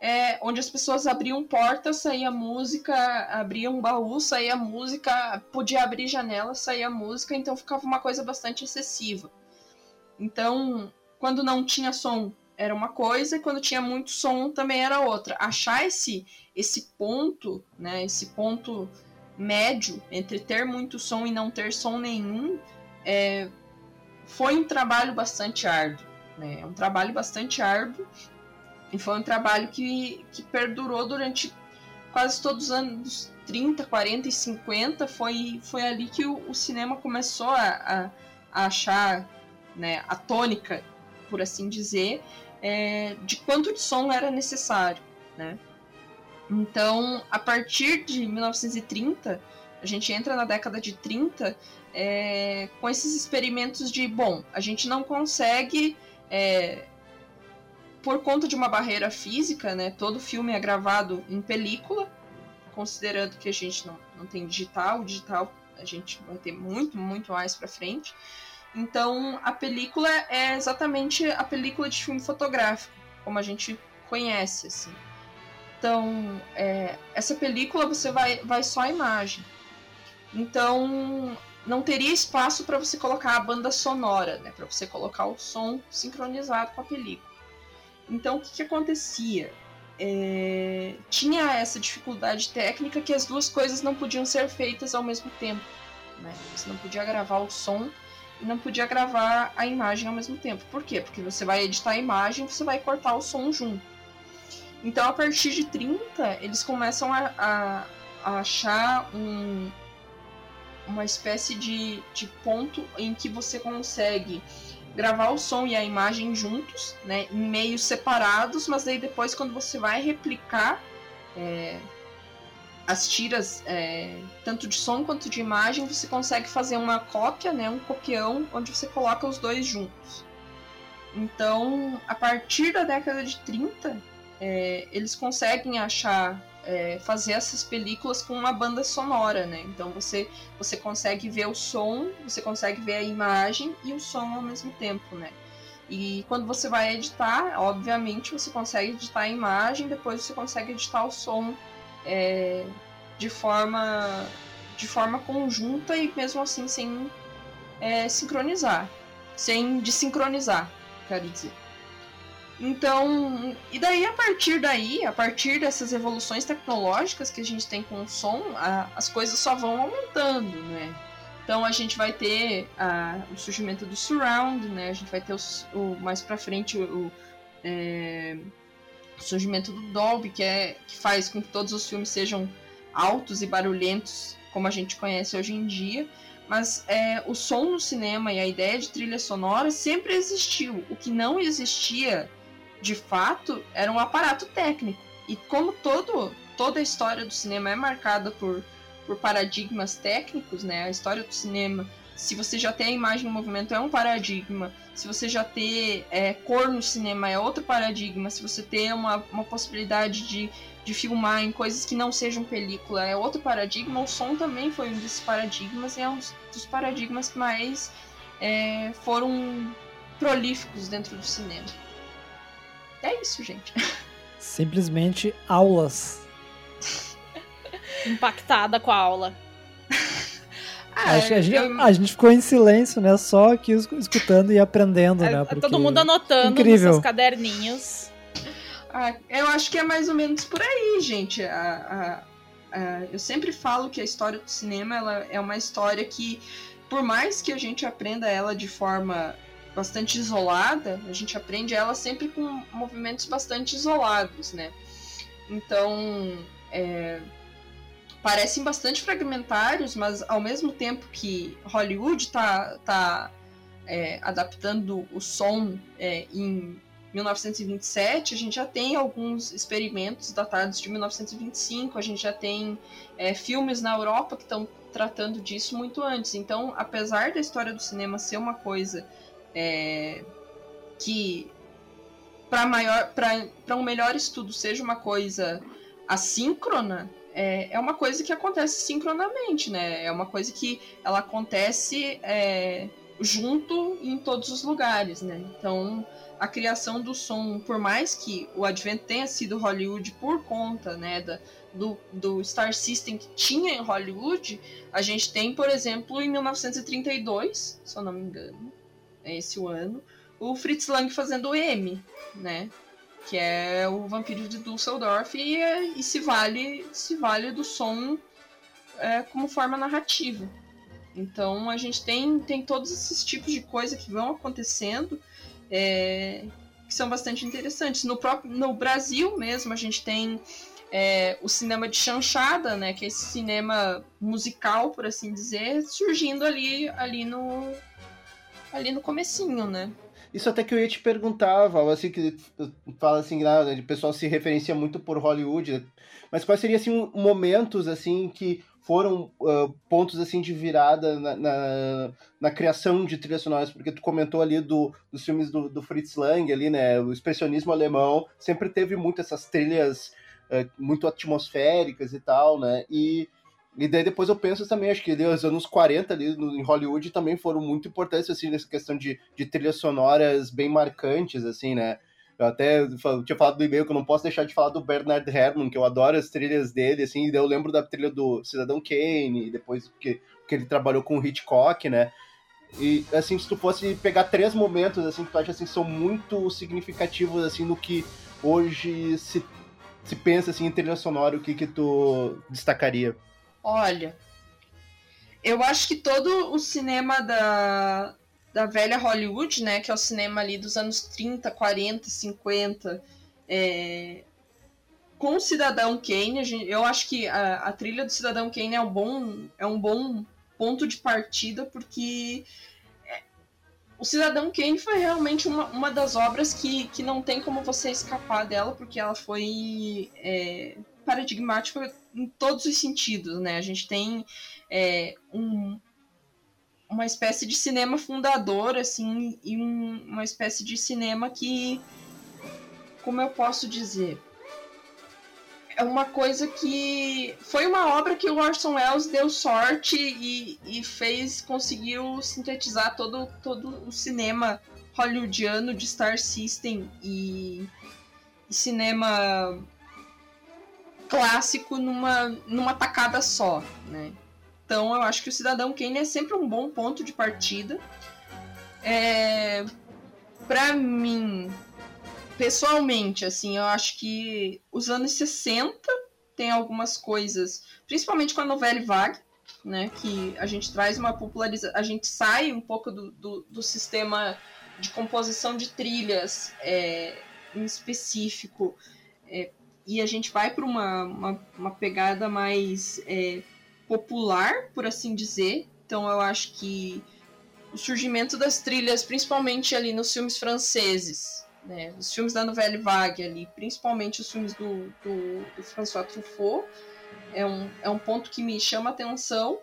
é, onde as pessoas abriam portas, saía música, abriam baú, saía música, podia abrir janela, saía música, então ficava uma coisa bastante excessiva. Então, quando não tinha som era uma coisa, e quando tinha muito som também era outra. Achar esse, esse ponto, né, esse ponto médio entre ter muito som e não ter som nenhum é, foi um trabalho bastante árduo. Né? É um trabalho bastante árduo e foi um trabalho que, que perdurou durante quase todos os anos 30, 40 e 50. Foi, foi ali que o, o cinema começou a, a, a achar né, a tônica, por assim dizer, é, de quanto de som era necessário. Né? Então, a partir de 1930, a gente entra na década de 30 é, com esses experimentos de, bom, a gente não consegue, é, por conta de uma barreira física, né, todo filme é gravado em película, considerando que a gente não, não tem digital, o digital a gente vai ter muito, muito mais para frente. Então, a película é exatamente a película de filme fotográfico, como a gente conhece, assim. Então, é, essa película você vai, vai só a imagem. Então, não teria espaço para você colocar a banda sonora, né? Para você colocar o som sincronizado com a película. Então, o que, que acontecia? É, tinha essa dificuldade técnica que as duas coisas não podiam ser feitas ao mesmo tempo. Né? Você não podia gravar o som não podia gravar a imagem ao mesmo tempo. Por quê? Porque você vai editar a imagem e você vai cortar o som junto. Então, a partir de 30, eles começam a, a, a achar um, uma espécie de, de ponto em que você consegue gravar o som e a imagem juntos, né, em meios separados, mas aí depois quando você vai replicar é, as tiras, é, tanto de som quanto de imagem, você consegue fazer uma cópia, né, um copião, onde você coloca os dois juntos. Então, a partir da década de 30, é, eles conseguem achar é, fazer essas películas com uma banda sonora, né? Então você você consegue ver o som, você consegue ver a imagem e o som ao mesmo tempo, né? E quando você vai editar, obviamente você consegue editar a imagem, depois você consegue editar o som é, de forma de forma conjunta e mesmo assim sem é, sincronizar, sem desincronizar, quero dizer. Então, e daí a partir daí, a partir dessas evoluções tecnológicas que a gente tem com o som, a, as coisas só vão aumentando, né? Então a gente vai ter a, o surgimento do surround, né? A gente vai ter o, o mais para frente o, o, é, o, surgimento do Dolby, que é que faz com que todos os filmes sejam altos e barulhentos, como a gente conhece hoje em dia. Mas é, o som no cinema e a ideia de trilha sonora sempre existiu. O que não existia, de fato, era um aparato técnico. E como todo, toda a história do cinema é marcada por por paradigmas técnicos, né? A história do cinema, se você já tem a imagem no movimento, é um paradigma. Se você já tem é, cor no cinema, é outro paradigma. Se você tem uma, uma possibilidade de, de filmar em coisas que não sejam película, é outro paradigma. O som também foi um desses paradigmas e é um dos paradigmas que mais é, foram prolíficos dentro do cinema. É isso, gente. Simplesmente aulas impactada com a aula. Ah, Acho que a gente, eu... a gente ficou em silêncio, né? Só aqui escutando e aprendendo, é, né? Porque... Todo mundo anotando Incrível. nos seus caderninhos. Ah, eu acho que é mais ou menos por aí, gente. A, a, a, eu sempre falo que a história do cinema ela é uma história que, por mais que a gente aprenda ela de forma bastante isolada, a gente aprende ela sempre com movimentos bastante isolados, né? Então, é, parecem bastante fragmentários, mas ao mesmo tempo que Hollywood está tá, é, adaptando o som é, em 1927, a gente já tem alguns experimentos datados de 1925, a gente já tem é, filmes na Europa que estão tratando disso muito antes. Então, apesar da história do cinema ser uma coisa é, que para um melhor estudo seja uma coisa assíncrona, é, é uma coisa que acontece sincronamente, né? É uma coisa que ela acontece é, junto em todos os lugares, né? Então, a criação do som, por mais que o advento tenha sido Hollywood por conta, né, da, do, do Star System que tinha em Hollywood, a gente tem, por exemplo, em 1932, se eu não me engano, é esse o ano, o Fritz Lang fazendo o M, né? Que é o Vampiro de Dusseldorf e, e se vale se vale do som é, como forma narrativa. Então a gente tem, tem todos esses tipos de coisa que vão acontecendo é, que são bastante interessantes. No próprio no Brasil mesmo a gente tem é, o cinema de chanchada, né, que é esse cinema musical, por assim dizer, surgindo ali ali no ali no comecinho, né? Isso até que eu ia te perguntar, Val, assim, que fala assim, né, o pessoal se referencia muito por Hollywood, mas quais seriam, assim, momentos, assim, que foram uh, pontos, assim, de virada na, na, na, criação de trilhas sonoras? Porque tu comentou ali do, dos filmes do, do Fritz Lang, ali, né, o expressionismo alemão sempre teve muito essas trilhas uh, muito atmosféricas e tal, né, e e daí depois eu penso também, acho que os anos 40 ali no, em Hollywood também foram muito importantes, assim, nessa questão de, de trilhas sonoras bem marcantes, assim, né? Eu até tinha falado do e-mail que eu não posso deixar de falar do Bernard Herrmann, que eu adoro as trilhas dele, assim, eu lembro da trilha do Cidadão Kane, depois que, que ele trabalhou com o Hitchcock, né? E, assim, se tu fosse pegar três momentos, assim, que tu acha, assim, são muito significativos, assim, no que hoje se, se pensa, assim, em trilha sonora, o que que tu destacaria? Olha, eu acho que todo o cinema da, da velha Hollywood, né, que é o cinema ali dos anos 30, 40, 50, é, com o Cidadão Kane, eu acho que a, a, trilha do Cidadão Kane é um bom, é um bom ponto de partida, porque é, o Cidadão Kane foi realmente uma, uma das obras que, que não tem como você escapar dela, porque ela foi é, paradigmática em todos os sentidos, né? A gente tem é, um, uma espécie de cinema fundador, assim, e um, uma espécie de cinema que, como eu posso dizer, é uma coisa que foi uma obra que o Orson Welles deu sorte e, e fez, conseguiu sintetizar todo, todo o cinema hollywoodiano de Star System e, e cinema clássico numa, numa tacada só, né? Então eu acho que o Cidadão Kane é sempre um bom ponto de partida. É, para mim, pessoalmente, assim, eu acho que os anos 60 tem algumas coisas, principalmente com a novela Vague, né? Que a gente traz uma popularização, a gente sai um pouco do, do, do sistema de composição de trilhas é, em específico é, e a gente vai para uma, uma, uma, pegada mais é, popular, por assim dizer. Então eu acho que o surgimento das trilhas, principalmente ali nos filmes franceses, né, os filmes da Nouvelle Vague ali, principalmente os filmes do, do, do François Truffaut, é um, é um ponto que me chama atenção.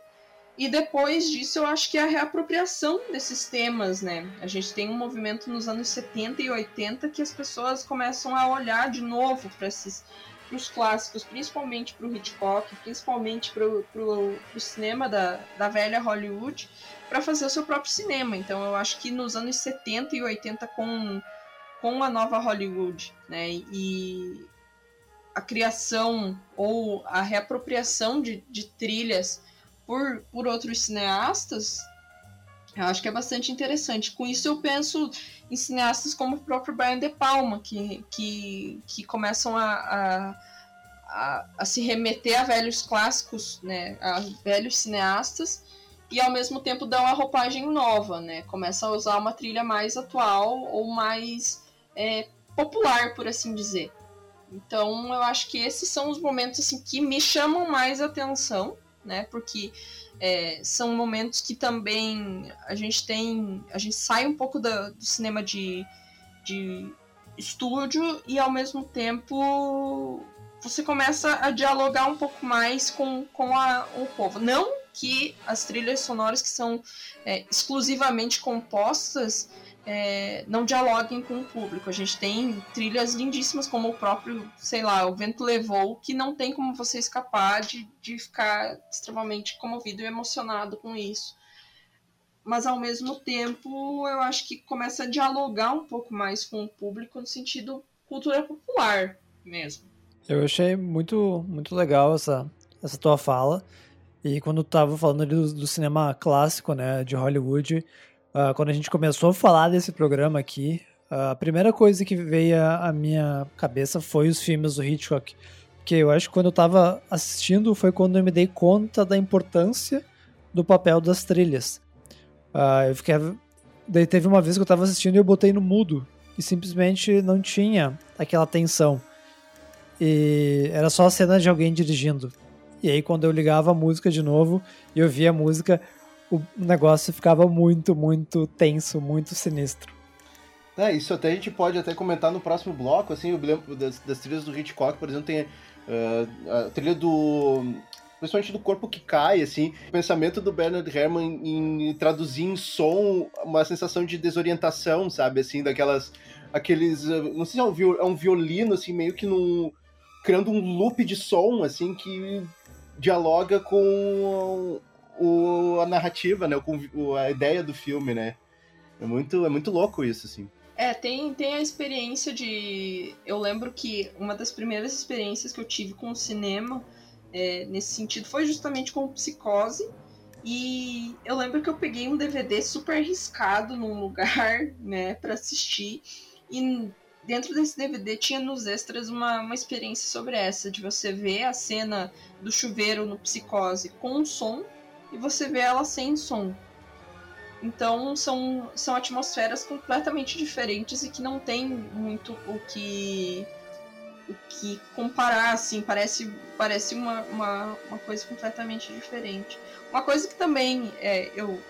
E depois disso, eu acho que é a reapropriação desses temas, né? A gente tem um movimento nos anos 70 e 80 que as pessoas começam a olhar de novo para esses os clássicos, principalmente para o Hitchcock, principalmente para o cinema da, da velha Hollywood, para fazer o seu próprio cinema. Então eu acho que nos anos 70 e 80 com, com a nova Hollywood, né? E a criação ou a reapropriação de, de trilhas por, por outros cineastas, eu acho que é bastante interessante. Com isso eu penso em cineastas como o próprio Brian De Palma, que, que, que começam a, a, a, a se remeter a velhos clássicos, né, a velhos cineastas, e ao mesmo tempo dão uma roupagem nova, né? Começa a usar uma trilha mais atual ou mais é, popular, por assim dizer. Então eu acho que esses são os momentos assim, que me chamam mais atenção né? Porque é, são momentos que também a gente tem. A gente sai um pouco da, do cinema de, de estúdio e ao mesmo tempo você começa a dialogar um pouco mais com, com a, o povo. Não que as trilhas sonoras que são é, exclusivamente compostas é, não dialoguem com o público. A gente tem trilhas lindíssimas, como o próprio, sei lá, O Vento Levou, que não tem como você escapar de, de ficar extremamente comovido e emocionado com isso. Mas ao mesmo tempo, eu acho que começa a dialogar um pouco mais com o público no sentido cultura popular mesmo. Eu achei muito, muito legal essa, essa tua fala. E quando tu tava falando do, do cinema clássico, né, de Hollywood, Uh, quando a gente começou a falar desse programa aqui, uh, a primeira coisa que veio à minha cabeça foi os filmes do Hitchcock. Porque eu acho que quando eu estava assistindo foi quando eu me dei conta da importância do papel das trilhas. Uh, eu fiquei. Daí teve uma vez que eu estava assistindo e eu botei no mudo. E simplesmente não tinha aquela tensão. E era só a cena de alguém dirigindo. E aí quando eu ligava a música de novo e eu via a música, o negócio ficava muito, muito tenso, muito sinistro. É, isso até a gente pode até comentar no próximo bloco, assim, lembro das, das trilhas do Hitchcock, por exemplo, tem uh, a trilha do... principalmente do Corpo que Cai, assim, o pensamento do Bernard Herrmann em, em traduzir em som uma sensação de desorientação, sabe, assim, daquelas... aqueles... Uh, não sei se é um, é um violino, assim, meio que num... criando um loop de som, assim, que dialoga com o, a narrativa, né? O, a ideia do filme, né? É muito, é muito louco isso, assim. É, tem, tem a experiência de. Eu lembro que uma das primeiras experiências que eu tive com o cinema é, nesse sentido foi justamente com Psicose. E eu lembro que eu peguei um DVD super arriscado num lugar, [laughs] né, para assistir. E dentro desse DVD tinha nos extras uma, uma experiência sobre essa, de você ver a cena do chuveiro no Psicose com som e você vê ela sem som. Então são, são atmosferas completamente diferentes e que não tem muito o que o que comparar, assim, parece, parece uma, uma, uma coisa completamente diferente. Uma coisa que também é, eu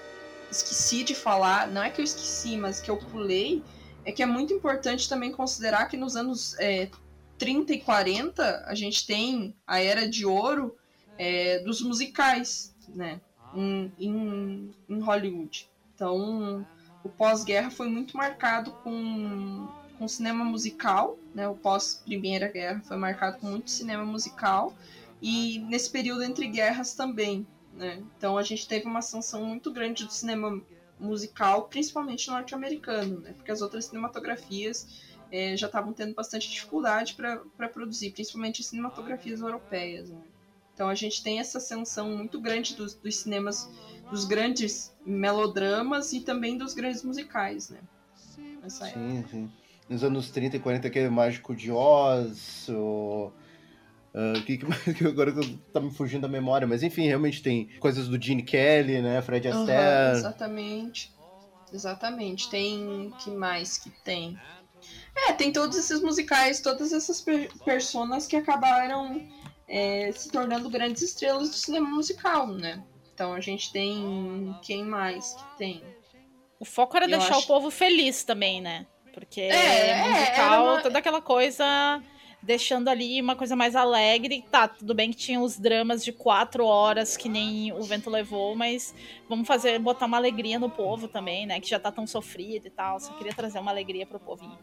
esqueci de falar, não é que eu esqueci, mas que eu pulei, é que é muito importante também considerar que nos anos é, 30 e 40 a gente tem a era de ouro é, dos musicais, né? Em, em, em Hollywood. Então, o pós-guerra foi muito marcado com, com cinema musical, né? O pós-primeira guerra foi marcado com muito cinema musical e nesse período entre guerras também, né? Então a gente teve uma ascensão muito grande do cinema musical, principalmente norte-americano, né? Porque as outras cinematografias é, já estavam tendo bastante dificuldade para produzir, principalmente cinematografias europeias. Né? Então a gente tem essa ascensão muito grande dos, dos cinemas, dos grandes melodramas e também dos grandes musicais, né? Nessa sim, época. sim. Nos anos 30 e 40, aquele Mágico de Oz, o, Uh, que, que [laughs] agora tá me fugindo da memória, mas enfim, realmente tem coisas do Gene Kelly, né? Fred Astaire. Uhum, exatamente. Exatamente. Tem. que mais que tem? É, tem todos esses musicais, todas essas per personas que acabaram é, se tornando grandes estrelas do cinema musical, né? Então a gente tem. Quem mais que tem? O foco era Eu deixar acho... o povo feliz também, né? Porque é, é musical, uma... toda aquela coisa deixando ali uma coisa mais alegre. Tá, tudo bem que tinha os dramas de quatro horas que nem o vento levou, mas vamos fazer, botar uma alegria no povo também, né? Que já tá tão sofrido e tal. Só queria trazer uma alegria pro povinho.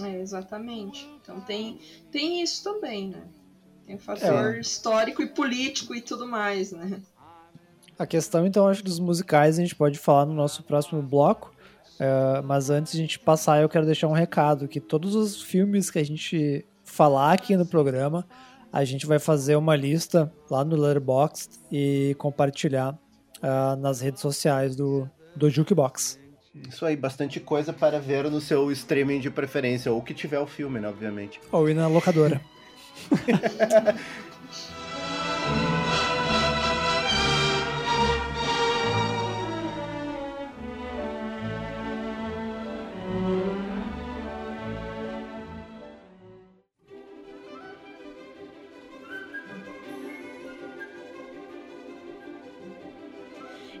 É, exatamente. Então tem, tem isso também, né? Tem o fator é. histórico e político e tudo mais, né? A questão, então, acho dos musicais a gente pode falar no nosso próximo bloco. Uh, mas antes de a gente passar, eu quero deixar um recado: que todos os filmes que a gente falar aqui no programa, a gente vai fazer uma lista lá no Letterboxd e compartilhar uh, nas redes sociais do, do Jukebox. Isso aí, bastante coisa para ver no seu streaming de preferência, ou que tiver o filme, né, obviamente. Ou ir na locadora.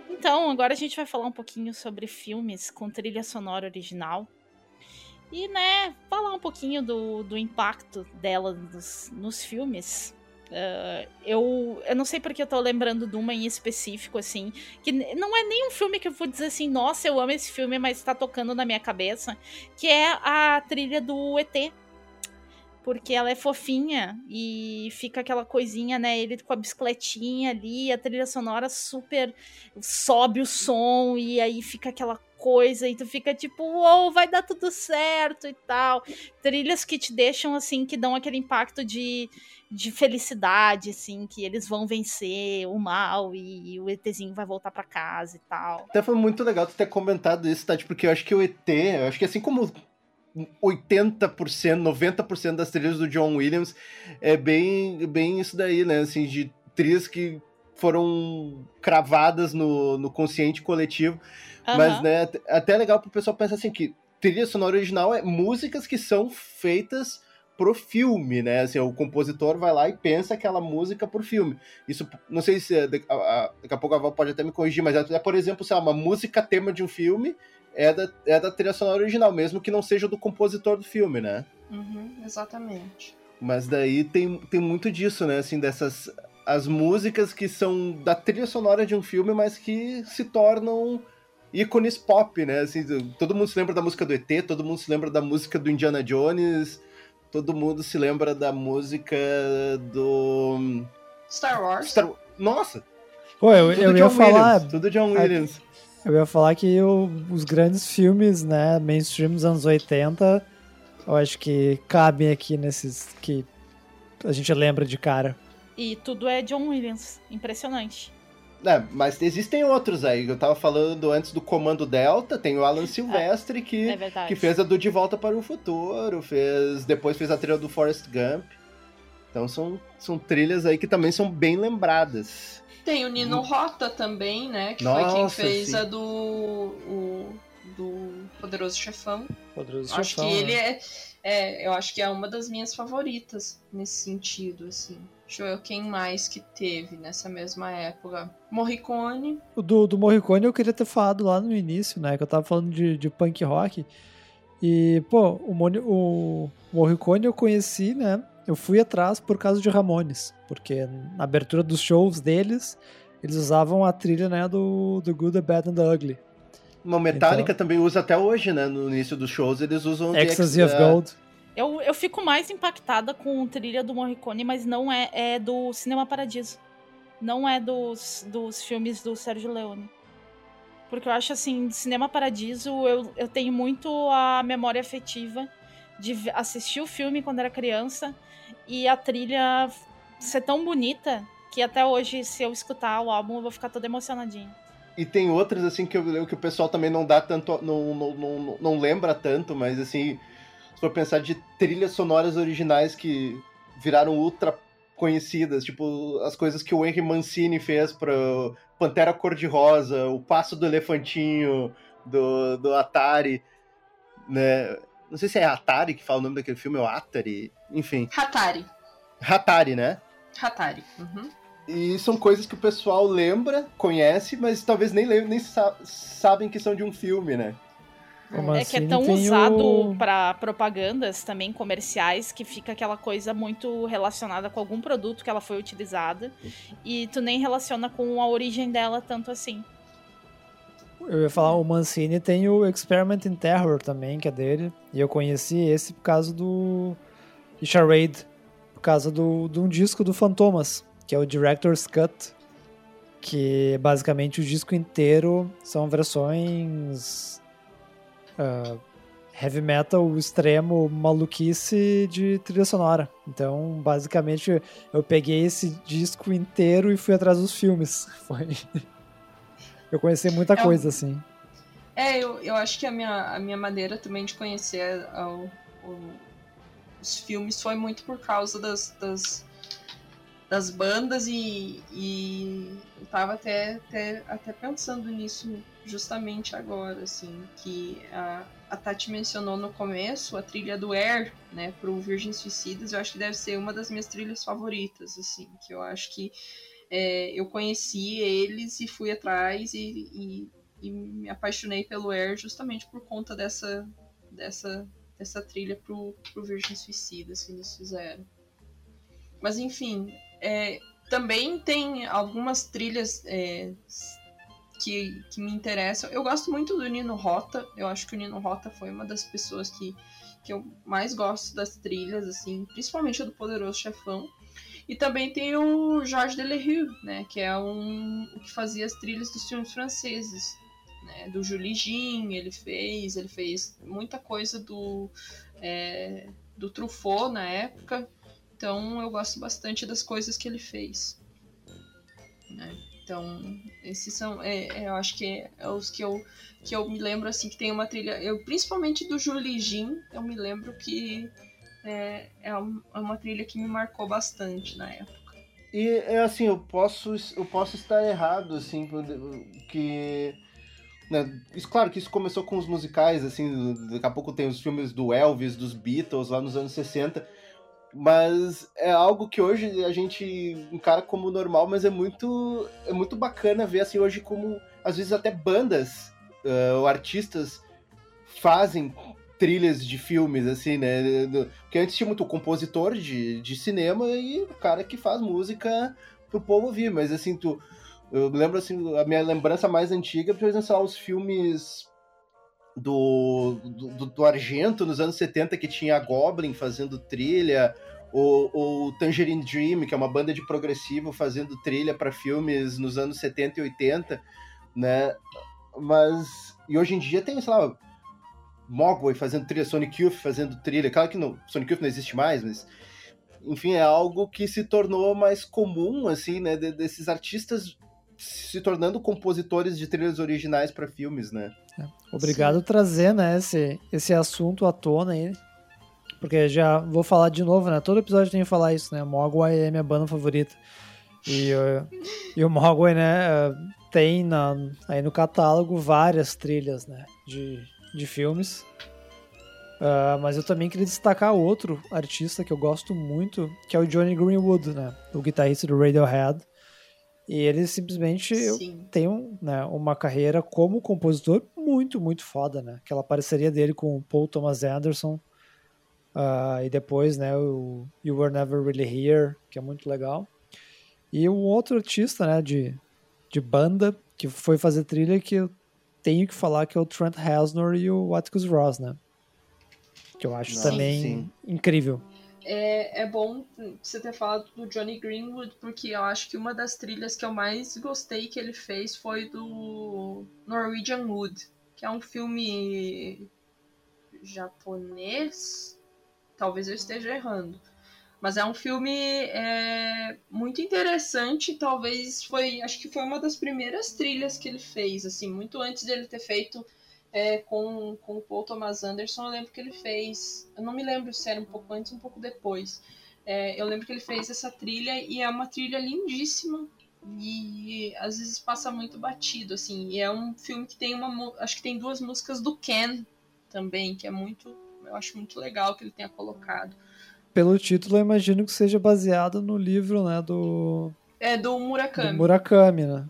Então, agora a gente vai falar um pouquinho sobre filmes com trilha sonora original. E, né, falar um pouquinho do, do impacto dela nos, nos filmes. Uh, eu, eu não sei porque eu tô lembrando de uma em específico, assim, que não é nem um filme que eu vou dizer assim, nossa, eu amo esse filme, mas tá tocando na minha cabeça, que é a trilha do ET, porque ela é fofinha e fica aquela coisinha, né? Ele com a bicicletinha ali, a trilha sonora super sobe o som e aí fica aquela coisa e tu fica tipo, uou, vai dar tudo certo e tal. Trilhas que te deixam assim, que dão aquele impacto de, de felicidade, assim, que eles vão vencer o mal e o ETzinho vai voltar para casa e tal. Até foi muito legal tu ter comentado isso, Tati, porque eu acho que o ET, eu acho que assim como 80%, 90% das trilhas do John Williams é bem, bem isso daí, né? Assim, de trilhas que foram cravadas no, no consciente coletivo. Uhum. Mas, né, até legal pro pessoal pensar assim que trilha sonora original é músicas que são feitas pro filme, né? Assim, o compositor vai lá e pensa aquela música pro filme. Isso, não sei se é, daqui a pouco a Val pode até me corrigir, mas é, por exemplo, se é uma música tema de um filme é da, é da trilha sonora original, mesmo que não seja do compositor do filme, né? Uhum, exatamente. Mas daí tem, tem muito disso, né? Assim, dessas. As músicas que são da trilha sonora de um filme, mas que se tornam ícones pop, né? Assim, todo mundo se lembra da música do ET, todo mundo se lembra da música do Indiana Jones, todo mundo se lembra da música do. Star Wars. Star... Nossa! Pô, eu, eu ia falar. Williams, tudo John Williams. Eu ia falar que o, os grandes filmes, né, mainstream dos anos 80, eu acho que cabem aqui nesses que a gente lembra de cara. E tudo é John Williams. Impressionante. É, mas existem outros aí. Eu tava falando antes do Comando Delta, tem o Alan [laughs] Silvestre que, é que fez a do De Volta para o Futuro, fez depois fez a trilha do Forrest Gump. Então são, são trilhas aí que também são bem lembradas. Tem o Nino Rota também, né? Que Nossa, foi quem fez sim. a do. O, do Poderoso Chefão. Poderoso acho Chefão. Acho que ele é, é. Eu acho que é uma das minhas favoritas nesse sentido, assim. Deixa eu ver quem mais que teve nessa mesma época. Morricone. O do, do Morricone eu queria ter falado lá no início, né? Que eu tava falando de, de punk rock. E, pô, o, o Morricone eu conheci, né? eu fui atrás por causa de Ramones, porque na abertura dos shows deles, eles usavam a trilha né, do, do Good, The Bad and The Ugly. Uma Metallica então, também usa até hoje, né? No início dos shows eles usam... Ecstasy of Gold. Eu, eu fico mais impactada com a trilha do Morricone, mas não é, é do Cinema Paradiso. Não é dos, dos filmes do Sérgio Leone. Porque eu acho assim, Cinema Paradiso, eu, eu tenho muito a memória afetiva de assistir o filme quando era criança e a trilha ser tão bonita que até hoje, se eu escutar o álbum, eu vou ficar toda emocionadinha. E tem outras, assim, que, eu, que o pessoal também não dá tanto. Não, não, não, não lembra tanto, mas assim, se for pensar de trilhas sonoras originais que viraram ultra conhecidas, tipo as coisas que o Henry Mancini fez para Pantera Cor-de-Rosa, o Passo do Elefantinho do, do Atari, né? Não sei se é Atari que fala o nome daquele filme, ou Atari, enfim. Hatari. Hatari, né? Hatari. Uhum. E são coisas que o pessoal lembra, conhece, mas talvez nem, lembra, nem sa sabem que são de um filme, né? É que é tão usado o... para propagandas também comerciais que fica aquela coisa muito relacionada com algum produto que ela foi utilizada e tu nem relaciona com a origem dela tanto assim. Eu ia falar, o Mancini tem o Experiment in Terror também, que é dele. E eu conheci esse por causa do Charade, por causa do, de um disco do Fantomas, que é o Director's Cut, que basicamente o disco inteiro são versões uh, heavy metal extremo maluquice de trilha sonora. Então, basicamente, eu peguei esse disco inteiro e fui atrás dos filmes. [laughs] Foi. eu conheci muita é, coisa, assim. É, eu, eu acho que a minha, a minha maneira também de conhecer o, o, os filmes foi muito por causa das, das das bandas e, e eu tava até, até, até pensando nisso justamente agora, assim, que a, a Tati mencionou no começo a trilha do Air, né, pro Virgens Suicidas, eu acho que deve ser uma das minhas trilhas favoritas, assim, que eu acho que é, eu conheci eles e fui atrás e, e, e, me apaixonei pelo Air justamente por conta dessa, dessa, dessa trilha pro, pro Virgens Suicidas que eles fizeram. Mas enfim, é, também tem algumas trilhas é, que, que me interessam. Eu gosto muito do Nino Rota. Eu acho que o Nino Rota foi uma das pessoas que, que eu mais gosto das trilhas, assim, principalmente do Poderoso Chefão. E também tem o Georges Delerue, né, que é um o que fazia as trilhas dos filmes franceses, né, do Julie Jean, ele fez, ele fez muita coisa do é, do Truffaut na época, então eu gosto bastante das coisas que ele fez. Né? Então, esses são, é, é, eu acho que é, os que eu, que eu me lembro assim que tem uma trilha, eu principalmente do Julie Jean, eu me lembro que é, é, é uma trilha que me marcou bastante na época. E é assim, eu posso, eu posso estar errado, assim, que. Né, isso, claro que isso começou com os musicais, assim, daqui a pouco tem os filmes do Elvis, dos Beatles, lá nos anos 60 mas é algo que hoje a gente encara como normal, mas é muito, é muito bacana ver assim hoje como às vezes até bandas uh, ou artistas fazem trilhas de filmes, assim, né? Porque antes tinha muito compositor de, de cinema e o cara que faz música pro povo ouvir, mas assim, tu. Eu lembro assim, a minha lembrança mais antiga, por exemplo, os filmes do, do, do, Argento nos anos 70 que tinha a Goblin fazendo trilha, o, o Tangerine Dream, que é uma banda de progressivo fazendo trilha para filmes nos anos 70 e 80, né? Mas. E hoje em dia tem, sei lá, Mogwai fazendo trilha, Sonic Youth fazendo trilha. Claro que não, Sonic Youth não existe mais, mas. Enfim, é algo que se tornou mais comum, assim, né? desses artistas se tornando compositores de trilhas originais para filmes, né? É. Obrigado Sim. trazer, né, esse, esse assunto à tona aí. Porque já vou falar de novo, né? Todo episódio tem que falar isso, né? Mogwai é minha banda favorita. E, e o Mogwai, né, tem na, aí no catálogo várias trilhas, né, de, de filmes. Uh, mas eu também queria destacar outro artista que eu gosto muito, que é o Johnny Greenwood, né? O guitarrista do Radiohead. E ele simplesmente tem um, né, uma carreira como compositor muito, muito foda, né? Aquela parceria dele com o Paul Thomas Anderson. Uh, e depois, né, o You Were Never Really Here, que é muito legal. E o outro artista, né, de, de banda, que foi fazer trilha, que eu tenho que falar que é o Trent Reznor e o Atticus Ross, né? Que eu acho sim, também sim. incrível. É, é bom você ter falado do Johnny Greenwood, porque eu acho que uma das trilhas que eu mais gostei que ele fez foi do Norwegian Wood, que é um filme japonês. Talvez eu esteja errando. Mas é um filme é, muito interessante. Talvez foi. Acho que foi uma das primeiras trilhas que ele fez, assim, muito antes dele ter feito é, com, com o Paul Thomas Anderson, eu lembro que ele fez. Eu não me lembro se era um pouco antes ou um pouco depois. É, eu lembro que ele fez essa trilha e é uma trilha lindíssima e às vezes passa muito batido, assim. E é um filme que tem uma. Acho que tem duas músicas do Ken também, que é muito. Eu acho muito legal que ele tenha colocado. Pelo título, eu imagino que seja baseado no livro, né, do. É do Murakami. Do Murakami, né?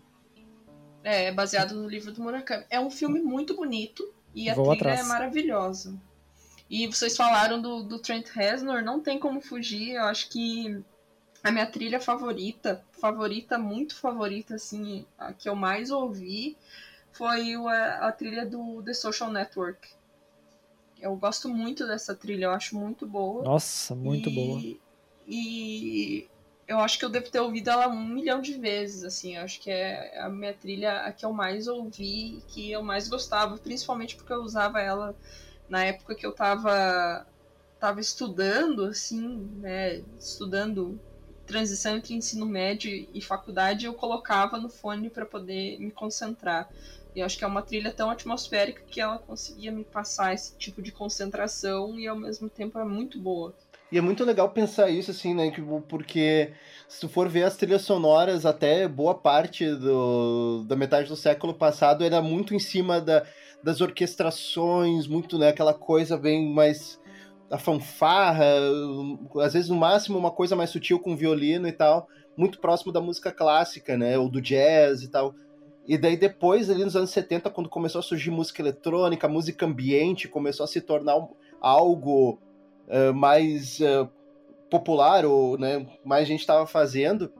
É, é baseado no livro do Murakami. É um filme muito bonito e a Vou trilha atrás. é maravilhosa. E vocês falaram do, do Trent Reznor, não tem como fugir. Eu acho que a minha trilha favorita, favorita, muito favorita, assim, a que eu mais ouvi, foi a, a trilha do The Social Network. Eu gosto muito dessa trilha, eu acho muito boa. Nossa, muito e, boa. E eu acho que eu devo ter ouvido ela um milhão de vezes, assim. Eu acho que é a minha trilha a que eu mais ouvi, que eu mais gostava, principalmente porque eu usava ela na época que eu tava, tava estudando, assim, né? Estudando transição entre ensino médio e faculdade, eu colocava no fone para poder me concentrar. E acho que é uma trilha tão atmosférica que ela conseguia me passar esse tipo de concentração e ao mesmo tempo é muito boa. E é muito legal pensar isso, assim, né? Porque se tu for ver as trilhas sonoras, até boa parte do, da metade do século passado era muito em cima da, das orquestrações, muito, né? Aquela coisa bem mais a fanfarra, às vezes no máximo uma coisa mais sutil com violino e tal, muito próximo da música clássica, né, ou do jazz e tal. E daí depois, ali nos anos 70, quando começou a surgir música eletrônica, música ambiente, começou a se tornar algo uh, mais uh, popular, ou né, mais gente estava fazendo,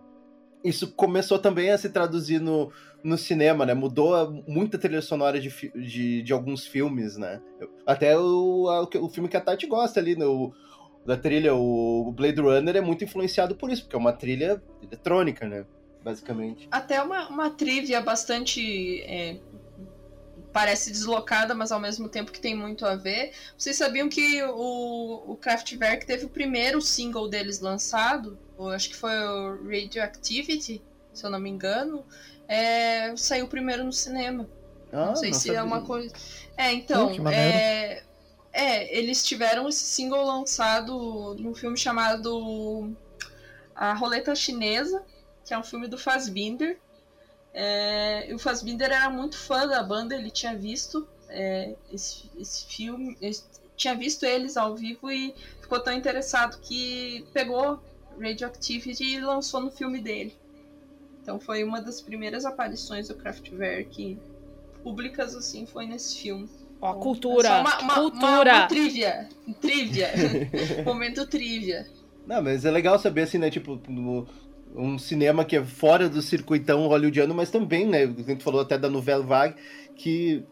isso começou também a se traduzir no, no cinema, né? Mudou muita trilha sonora de, de, de alguns filmes, né? Até o, o filme que a Tati gosta ali, no, da trilha, o Blade Runner é muito influenciado por isso, porque é uma trilha eletrônica, né? Basicamente. Até uma, uma trivia bastante. É, parece deslocada, mas ao mesmo tempo que tem muito a ver. Vocês sabiam que o, o Kraftwerk teve o primeiro single deles lançado? Acho que foi o Radioactivity, se eu não me engano é, saiu primeiro no cinema. Ah, não sei se sabia. é uma coisa. É, então. É, é, eles tiveram esse single lançado num filme chamado A Roleta Chinesa, que é um filme do Fassbinder. É, o Fassbinder era muito fã da banda, ele tinha visto é, esse, esse filme, tinha visto eles ao vivo e ficou tão interessado que pegou Radioactivity e lançou no filme dele. Então foi uma das primeiras aparições do Kraftwerk públicas, assim, foi nesse filme. Ó, então, cultura! É uma, uma, cultura! Uma, uma trivia! [laughs] Trivia! [laughs] Momento trivia. Não, mas é legal saber, assim, né, tipo, no, um cinema que é fora do circuitão hollywoodiano, mas também, né, a gente falou até da novela Vague, que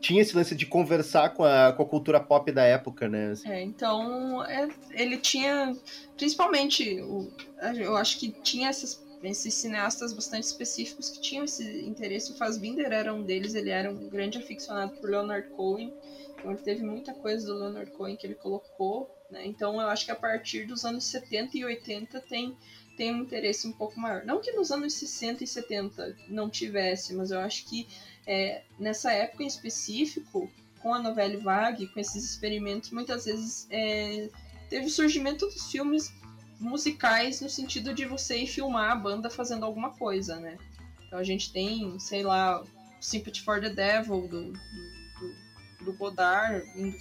tinha esse lance de conversar com a, com a cultura pop da época, né? Assim. É, então, é, ele tinha, principalmente, o, eu acho que tinha essas esses cineastas bastante específicos que tinham esse interesse. O Fassbinder era um deles, ele era um grande aficionado por Leonard Cohen, então ele teve muita coisa do Leonard Cohen que ele colocou, né? Então eu acho que a partir dos anos 70 e 80 tem tem um interesse um pouco maior. Não que nos anos 60 e 70 não tivesse, mas eu acho que é, nessa época em específico, com a novela Vague, com esses experimentos, muitas vezes é, teve o surgimento dos filmes musicais no sentido de você ir filmar a banda fazendo alguma coisa, né? Então a gente tem, sei lá, Sympathy for the Devil do, do, do Godard, indo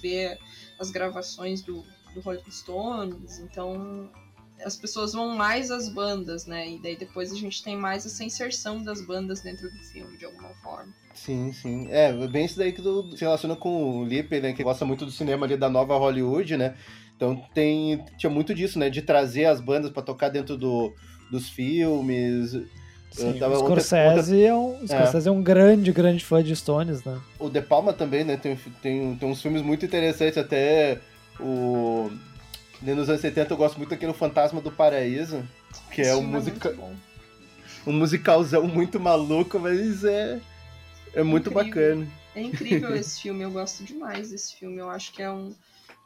ver as gravações do, do Rolling Stones, então as pessoas vão mais às bandas, né? E daí depois a gente tem mais essa inserção das bandas dentro do filme, de alguma forma. Sim, sim. É, bem isso daí que tu se relaciona com o Lipe, né? Que gosta muito do cinema ali da nova Hollywood, né? Então tem tinha muito disso, né? De trazer as bandas para tocar dentro do, dos filmes. Sim, o Scorsese, outra... é um, o Scorsese é. é. um grande, grande fã de Stones, né? O De Palma também, né? Tem, tem, tem uns filmes muito interessantes, até o... Nos anos 70 eu gosto muito daquele Fantasma do Paraíso, que é um, musica... um musicalzão muito maluco, mas é, é muito incrível. bacana. É incrível esse filme, eu gosto demais desse filme. Eu acho que é um,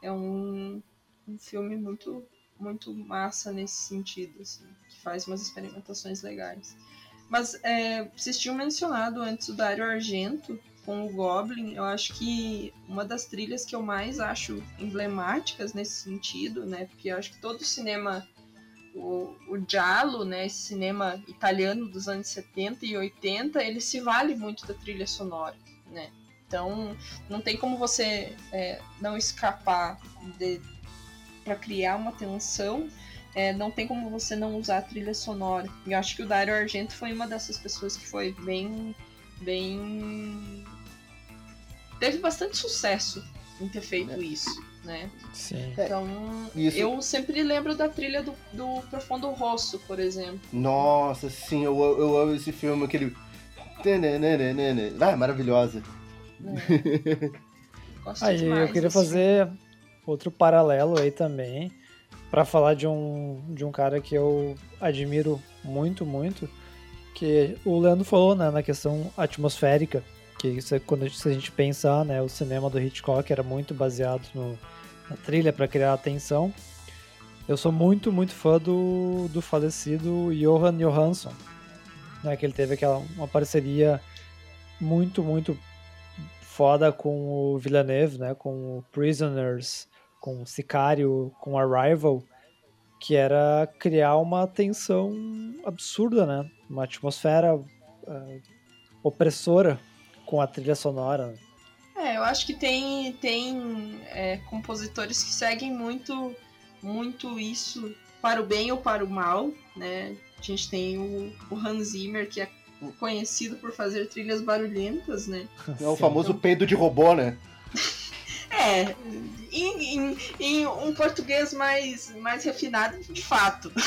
é um um filme muito muito massa nesse sentido, assim, que faz umas experimentações legais. Mas é, vocês tinham mencionado antes o Dario Argento, com o Goblin, eu acho que uma das trilhas que eu mais acho emblemáticas nesse sentido, né? Porque eu acho que todo o cinema o, o Giallo, né, esse cinema italiano dos anos 70 e 80, ele se vale muito da trilha sonora, né? Então, não tem como você é, não escapar para criar uma tensão, é, não tem como você não usar a trilha sonora. E eu acho que o Dario Argento foi uma dessas pessoas que foi bem, bem teve bastante sucesso em ter feito é. isso né? Sim. É, então, Isso. eu sempre lembro da trilha do, do Profundo Rosso, por exemplo. Nossa, sim, eu, eu amo esse filme, aquele... Ah, maravilhosa. É. [laughs] aí, demais, eu queria assim. fazer outro paralelo aí também, para falar de um, de um cara que eu admiro muito, muito, que o Leandro falou, né, na questão atmosférica, que isso é quando se a gente pensar, né, o cinema do Hitchcock era muito baseado no, na trilha para criar atenção. Eu sou muito, muito fã do, do falecido Johan Johansson, né, que ele teve aquela uma parceria muito, muito foda com o Villeneuve, né, com o Prisoners, com o Sicário, com Arrival, que era criar uma tensão absurda, né, uma atmosfera uh, opressora com a trilha sonora. É, eu acho que tem, tem é, compositores que seguem muito, muito isso para o bem ou para o mal, né? A gente tem o, o Hans Zimmer, que é conhecido por fazer trilhas barulhentas, né? [laughs] É o famoso então... peido de robô, né? [laughs] é, em, em, em, um português mais, mais refinado, de fato. [laughs]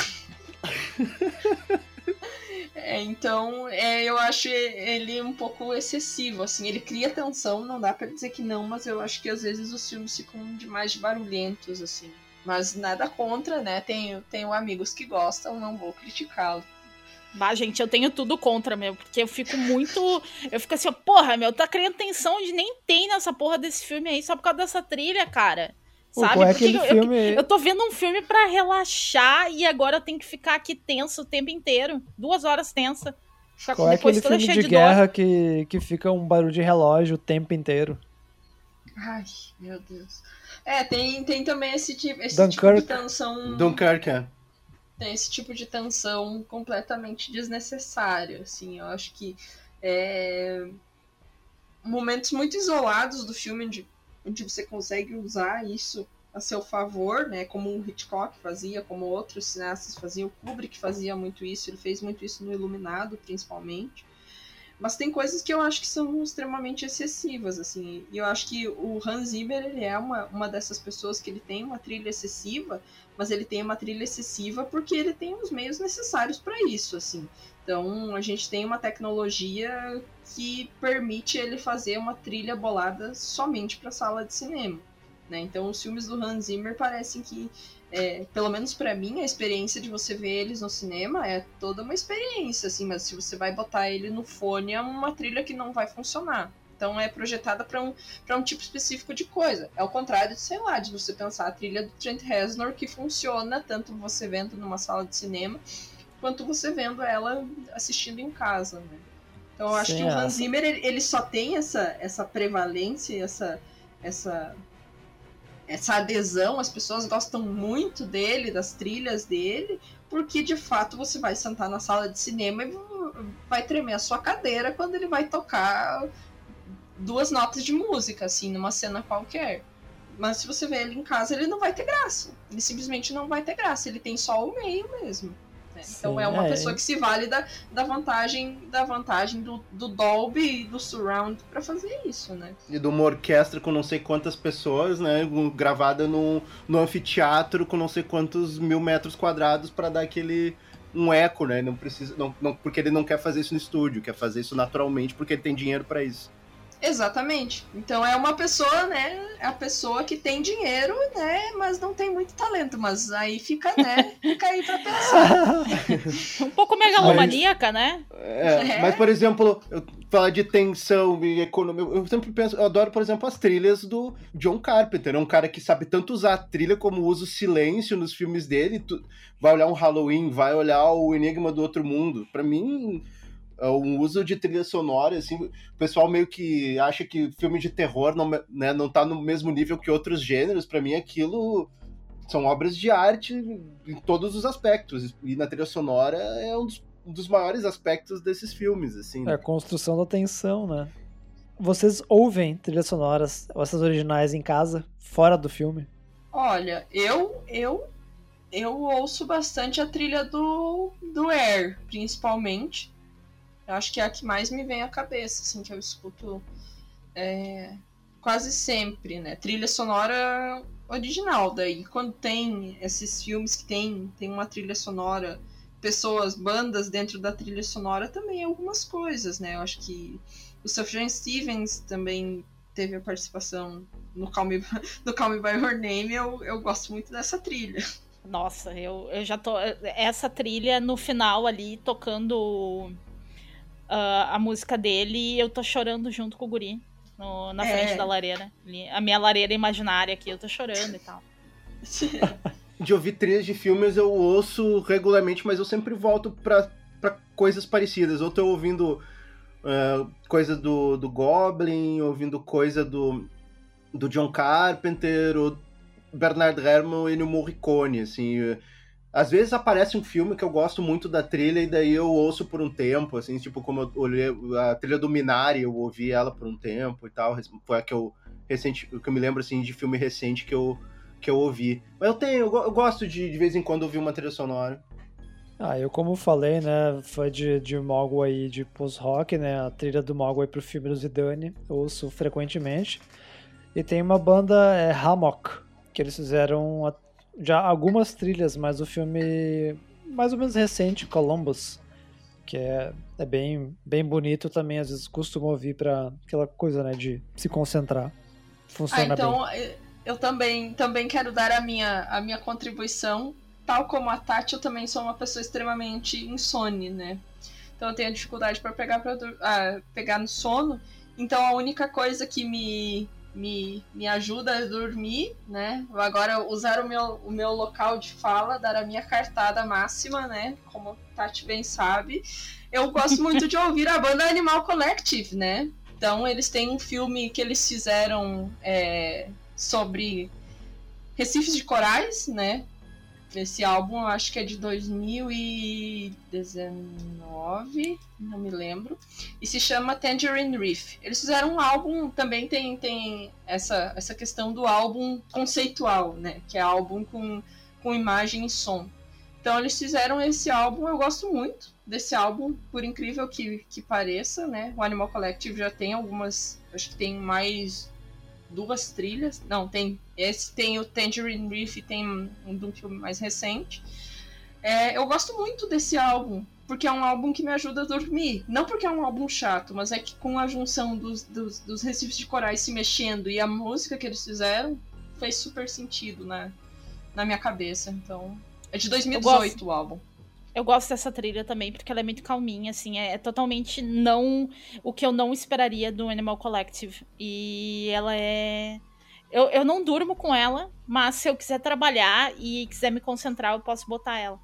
É, então, é, eu acho ele um pouco excessivo, assim, ele cria tensão, não dá para dizer que não, mas eu acho que às vezes os filmes ficam demais barulhentos, assim. Mas nada contra, né? Tenho, tenho amigos que gostam, não vou criticá-lo. Bah, gente, eu tenho tudo contra, meu, porque eu fico muito. Eu fico assim, porra, meu, tá criando tensão de nem tem nessa porra desse filme aí, só por causa dessa trilha, cara. Sabe? É Porque eu, filme... eu, eu tô vendo um filme para relaxar e agora eu tenho que ficar aqui tenso o tempo inteiro. Duas horas tensa. Ficar Qual é aquele filme de, de guerra que, que fica um barulho de relógio o tempo inteiro? Ai, meu Deus. É, tem, tem também esse tipo, esse tipo de tensão. Dunkirk, é. Tem esse tipo de tensão completamente desnecessário, assim. Eu acho que é... momentos muito isolados do filme de onde você consegue usar isso a seu favor, né? Como o Hitchcock fazia, como outros cineastas faziam, o Kubrick fazia muito isso, ele fez muito isso no Iluminado, principalmente. Mas tem coisas que eu acho que são extremamente excessivas, assim. E eu acho que o Hans Zimmer, ele é uma, uma dessas pessoas que ele tem uma trilha excessiva, mas ele tem uma trilha excessiva porque ele tem os meios necessários para isso, assim. Então, a gente tem uma tecnologia que permite ele fazer uma trilha bolada somente para sala de cinema. Né? Então, os filmes do Hans Zimmer parecem que, é, pelo menos para mim, a experiência de você ver eles no cinema é toda uma experiência, assim, mas se você vai botar ele no fone, é uma trilha que não vai funcionar. Então é projetada para um, um tipo específico de coisa. É o contrário de, sei lá, de você pensar a trilha do Trent Reznor que funciona tanto você vendo numa sala de cinema quanto você vendo ela assistindo em casa, né? Então eu acho Sim, que o é. Hans Zimmer ele, ele, só tem essa, essa prevalência, essa, essa, essa adesão, as pessoas gostam muito dele, das trilhas dele, porque de fato você vai sentar na sala de cinema e vai tremer a sua cadeira quando ele vai tocar duas notas de música, assim, numa cena qualquer. Mas se você vê ele em casa, ele não vai ter graça. Ele simplesmente não vai ter graça. Ele tem só o meio mesmo. Né? Então é uma é, pessoa que se vale da, da vantagem da vantagem do, do Dolby e do Surround para fazer isso, né? E de uma orquestra com não sei quantas pessoas, né? Gravada no, no anfiteatro com não sei quantos mil metros quadrados para dar aquele um eco, né? Não precisa, não, não, porque ele não quer fazer isso no estúdio, quer fazer isso naturalmente porque ele tem dinheiro para isso. Exatamente. Então é uma pessoa, né? É a pessoa que tem dinheiro, né? Mas não tem muito talento. Mas aí fica, né? [laughs] Fica aí pra pensar. [laughs] um pouco megalomaníaca, né? É, é, mas, por exemplo, eu falar de tensão e economia. Eu sempre penso, eu adoro, por exemplo, as trilhas do John Carpenter. É um cara que sabe tanto usar a trilha como usa o silêncio nos filmes dele. Tu vai olhar um Halloween, vai olhar o Enigma do Outro Mundo. Para mim é um uso de trilha sonora, assim, o pessoal meio que acha que filme de terror não, né, não tá no mesmo nível que outros gêneros, para mim aquilo são obras de arte em todos os aspectos, e na trilha sonora é um dos, um dos maiores aspectos desses filmes, assim. É a construção da tensão, né? Vocês ouvem trilhas sonoras, essas originais em casa, fora do filme? Olha, eu eu eu ouço bastante a trilha do, do Air, principalmente. Eu acho que é a que mais me vem à cabeça, assim, que eu escuto é, quase sempre, né? Trilha sonora original. Daí, quando tem esses filmes que tem, tem uma trilha sonora, pessoas, bandas dentro da trilha sonora, também algumas coisas, né? Eu acho que o Sufjan Stevens também teve a participação no Call Me, [laughs] no Call Me By Your Name. Eu, eu gosto muito dessa trilha. Nossa, eu, eu já tô. Essa trilha no final ali, tocando a música dele, eu tô chorando junto com o Guri. No, na é. frente da lareira. A minha lareira imaginária aqui, eu tô chorando e tal. [laughs] de ouvir trilhas de filmes eu ouço regularmente, mas eu sempre volto pra, pra coisas parecidas. Ou tô ouvindo uh, coisa do, do Goblin, ouvindo coisa do, do John Carpenter, ou Bernard Herrmann e no Morricone, assim. Às vezes aparece um filme que eu gosto muito da trilha e daí eu ouço por um tempo, assim, tipo como eu olhei a trilha do Minari, eu ouvi ela por um tempo e tal, foi a que eu recente, que eu me lembro assim de filme recente que eu que eu ouvi. Mas eu tenho, eu, eu gosto de de vez em quando ouvir uma trilha sonora. Ah, eu como falei, né, foi de, de Mogwai de post-rock, né, a trilha do Mogwai pro filme do Zidane, eu ouço frequentemente. E tem uma banda, é Hammock, que eles fizeram já algumas trilhas, mas o filme mais ou menos recente, Columbus, que é, é bem, bem bonito também, às vezes costumo ouvir para aquela coisa, né, de se concentrar. Funciona ah, então, bem. eu também, também quero dar a minha, a minha contribuição. Tal como a Tati, eu também sou uma pessoa extremamente insone, né? Então eu tenho dificuldade para pegar, pra, ah, pegar no sono. Então a única coisa que me, me, me ajuda a dormir, né? Agora usar o meu, o meu local de fala, dar a minha cartada máxima, né? Como Tati bem sabe. Eu gosto muito de ouvir a banda Animal Collective, né? Então eles têm um filme que eles fizeram é, sobre recifes de corais, né? Esse álbum acho que é de 2019, não me lembro. E se chama Tangerine Reef. Eles fizeram um álbum, também tem, tem essa, essa questão do álbum conceitual, né? Que é álbum com, com imagem e som. Então eles fizeram esse álbum, eu gosto muito desse álbum, por incrível que, que pareça, né? O Animal Collective já tem algumas, acho que tem mais duas trilhas. Não, tem. Esse tem o Tangerine Reef e tem um do filme mais recente. É, eu gosto muito desse álbum, porque é um álbum que me ajuda a dormir. Não porque é um álbum chato, mas é que com a junção dos, dos, dos recifes de corais se mexendo e a música que eles fizeram, fez super sentido na, na minha cabeça. Então. É de 2018 o álbum. Eu gosto dessa trilha também, porque ela é muito calminha, assim, é, é, totalmente não o que eu não esperaria do Animal Collective. E ela é. Eu, eu não durmo com ela, mas se eu quiser trabalhar e quiser me concentrar, eu posso botar ela.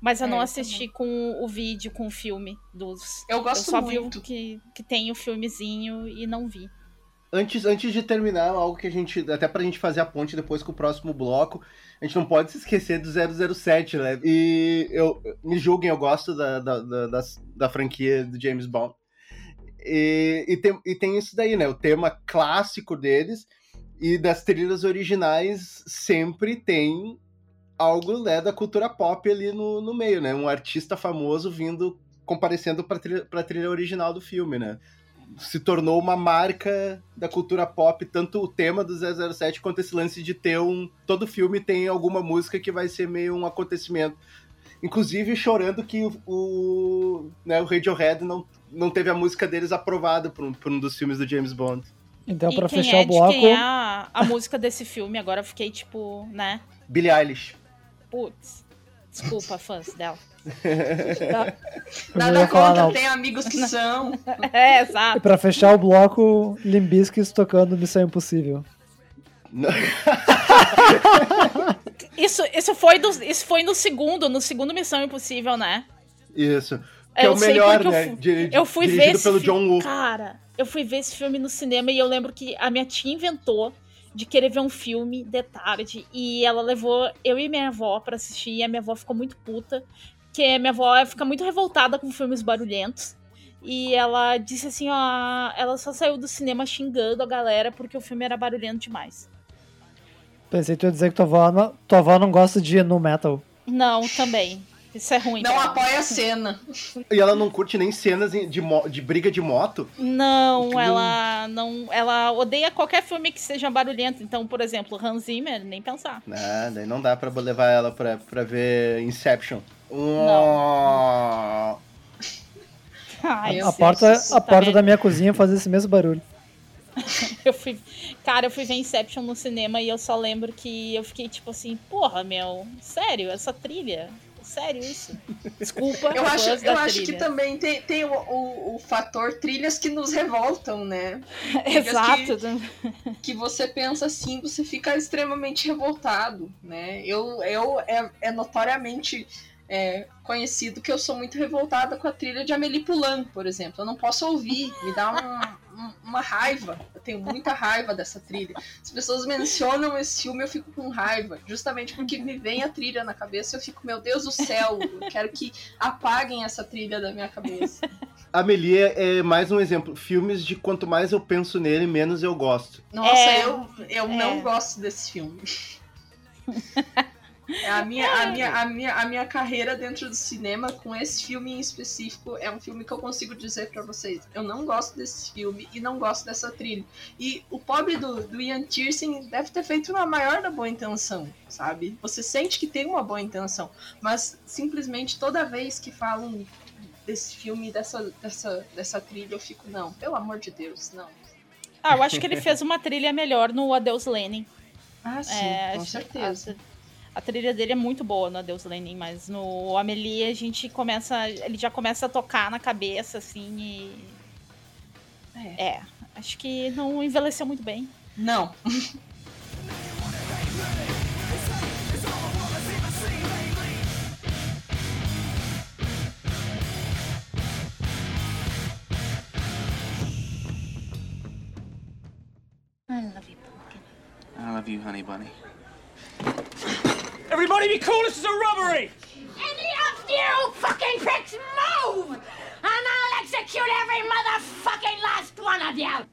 Mas eu é, não assisti com o vídeo, com o filme dos. Eu gosto eu só muito. vi que, que tem o filmezinho e não vi. Antes, antes de terminar, algo que a gente. Até pra gente fazer a ponte depois com o próximo bloco a gente não pode se esquecer do 007, né? E eu, me julguem, eu gosto da, da, da, da, da franquia do James Bond. E, e, tem, e tem isso daí, né? O tema clássico deles e das trilhas originais sempre tem algo né, da cultura pop ali no, no meio, né? Um artista famoso vindo, comparecendo pra trilha, pra trilha original do filme, né? Se tornou uma marca da cultura pop, tanto o tema do 007 quanto esse lance de ter um. Todo filme tem alguma música que vai ser meio um acontecimento. Inclusive chorando que o, o, né, o Radiohead não, não teve a música deles aprovada por um, por um dos filmes do James Bond. Então, para fechar é, o bloco. Quem é a, a música desse filme? Agora eu fiquei tipo, né? Billie Eilish. Putz. Desculpa, [laughs] fãs dela. Nada contra, não. tem amigos que são. [laughs] É, exato. E pra fechar o bloco, Limbiscuits tocando Missão Impossível. [laughs] isso, isso, foi do, isso foi no segundo, no segundo Missão Impossível, né? Isso. Que é o melhor, eu né? fui, Di- eu fui ver pelo John Woo. Cara, eu fui ver esse filme no cinema e eu lembro que a minha tia inventou de querer ver um filme de tarde e ela levou eu e minha avó pra assistir e a minha avó ficou muito puta, que minha avó fica muito revoltada com filmes barulhentos. E ela disse assim, ó, ela só saiu do cinema xingando a galera porque o filme era barulhento demais. Pensei que tu ia dizer que tua avó não, tua avó não gosta de no metal. Não, também. Isso é ruim. Não apoia a cena. [laughs] E ela não curte nem cenas de, de briga de moto. Não, Que ela não, ela odeia qualquer filme que seja barulhento. Então, por exemplo, Hans Zimmer, nem pensar. Ah, daí não dá pra levar ela pra, pra ver Inception. Não. Ai, A porta, a tá porta da minha cozinha faz esse mesmo barulho. [laughs] Eu fui, cara, eu fui ver Inception no cinema e eu só lembro que eu fiquei tipo assim, porra, meu, sério, essa trilha? Sério isso? Desculpa, Eu acho, eu acho que também tem, tem o, o, o fator trilhas que nos revoltam, né? [laughs] Exato. que você pensa assim, você fica extremamente revoltado, né? Eu, eu é, é notoriamente é, conhecido que eu sou muito revoltada com a trilha de Amélie Poulain, por exemplo. Eu não posso ouvir, me dá um- um- uma raiva. Eu tenho muita raiva dessa trilha. As pessoas mencionam esse filme, eu fico com raiva, justamente porque me vem a trilha na cabeça. Eu fico, meu Deus do céu, eu quero que apaguem essa trilha da minha cabeça. Amelie é mais um exemplo. Filmes de quanto mais eu penso nele, menos eu gosto. Nossa, É, eu, eu é. não gosto desse filme. É A minha, a, minha, a, minha, a minha carreira dentro do cinema, com esse filme em específico, é um filme que eu consigo dizer pra vocês. Eu não gosto desse filme e não gosto dessa trilha. E o pobre do, do Ian Tiersen deve ter feito uma maior da boa intenção, sabe? Você sente que tem uma boa intenção, mas simplesmente toda vez que falam desse filme, dessa, dessa, dessa trilha, eu fico, não, pelo amor de Deus, não. Ah, eu acho que ele fez uma trilha melhor no Adeus Lenin. Ah, sim, É, com certeza. A trilha dele é muito boa no Adeus Lenin, mas no Amelie a gente começa. Ele já começa a tocar na cabeça, assim, e. É. É. Acho que não envelheceu muito bem. Não. I love you, pumpkin. I love you, honey bunny. Everybody be cool, this is a robbery! Any of you fucking pricks move! And I'll execute every motherfucking last one of you!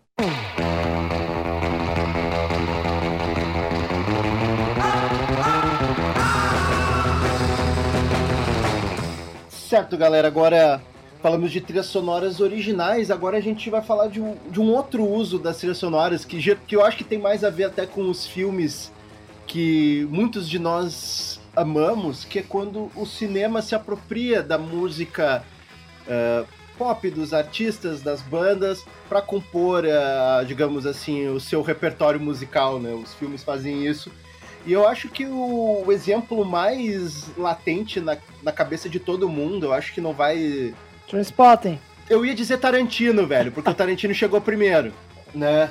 Certo, galera, agora falamos de trilhas sonoras originais, agora a gente vai falar de um, de um outro uso das trilhas sonoras que, que eu acho que tem mais a ver até com os filmes que muitos de nós amamos, que é quando o cinema se apropria da música eh, pop dos artistas, das bandas, para compor, eh, digamos assim, o seu repertório musical, né? Os filmes fazem isso. E eu acho que o, o exemplo mais latente na, na cabeça de todo mundo, eu acho que não vai. Transpotting. Eu ia dizer Tarantino, velho, porque o Tarantino chegou primeiro, né?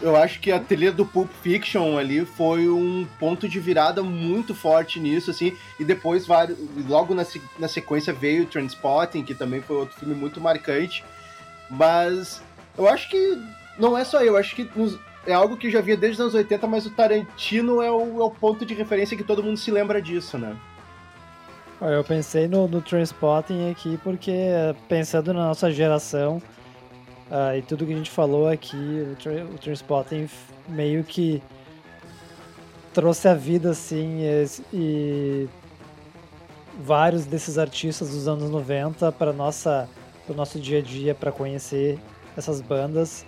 Eu acho que a trilha do Pulp Fiction ali foi um ponto de virada muito forte nisso, assim, e depois, vários, logo na, se- na sequência, veio o Transpotting, que também foi outro filme muito marcante, mas eu acho que não é só eu, acho que é algo que já via desde os anos 80, mas o Tarantino é o, é o ponto de referência que todo mundo se lembra disso, né? Eu pensei no, no Transpotting aqui porque, pensando na nossa geração ah, e tudo que a gente falou aqui, o, tra o Transpotting meio que trouxe a vida, assim, esse- e vários desses artistas dos anos 90 para nossa o nosso dia a dia para conhecer essas bandas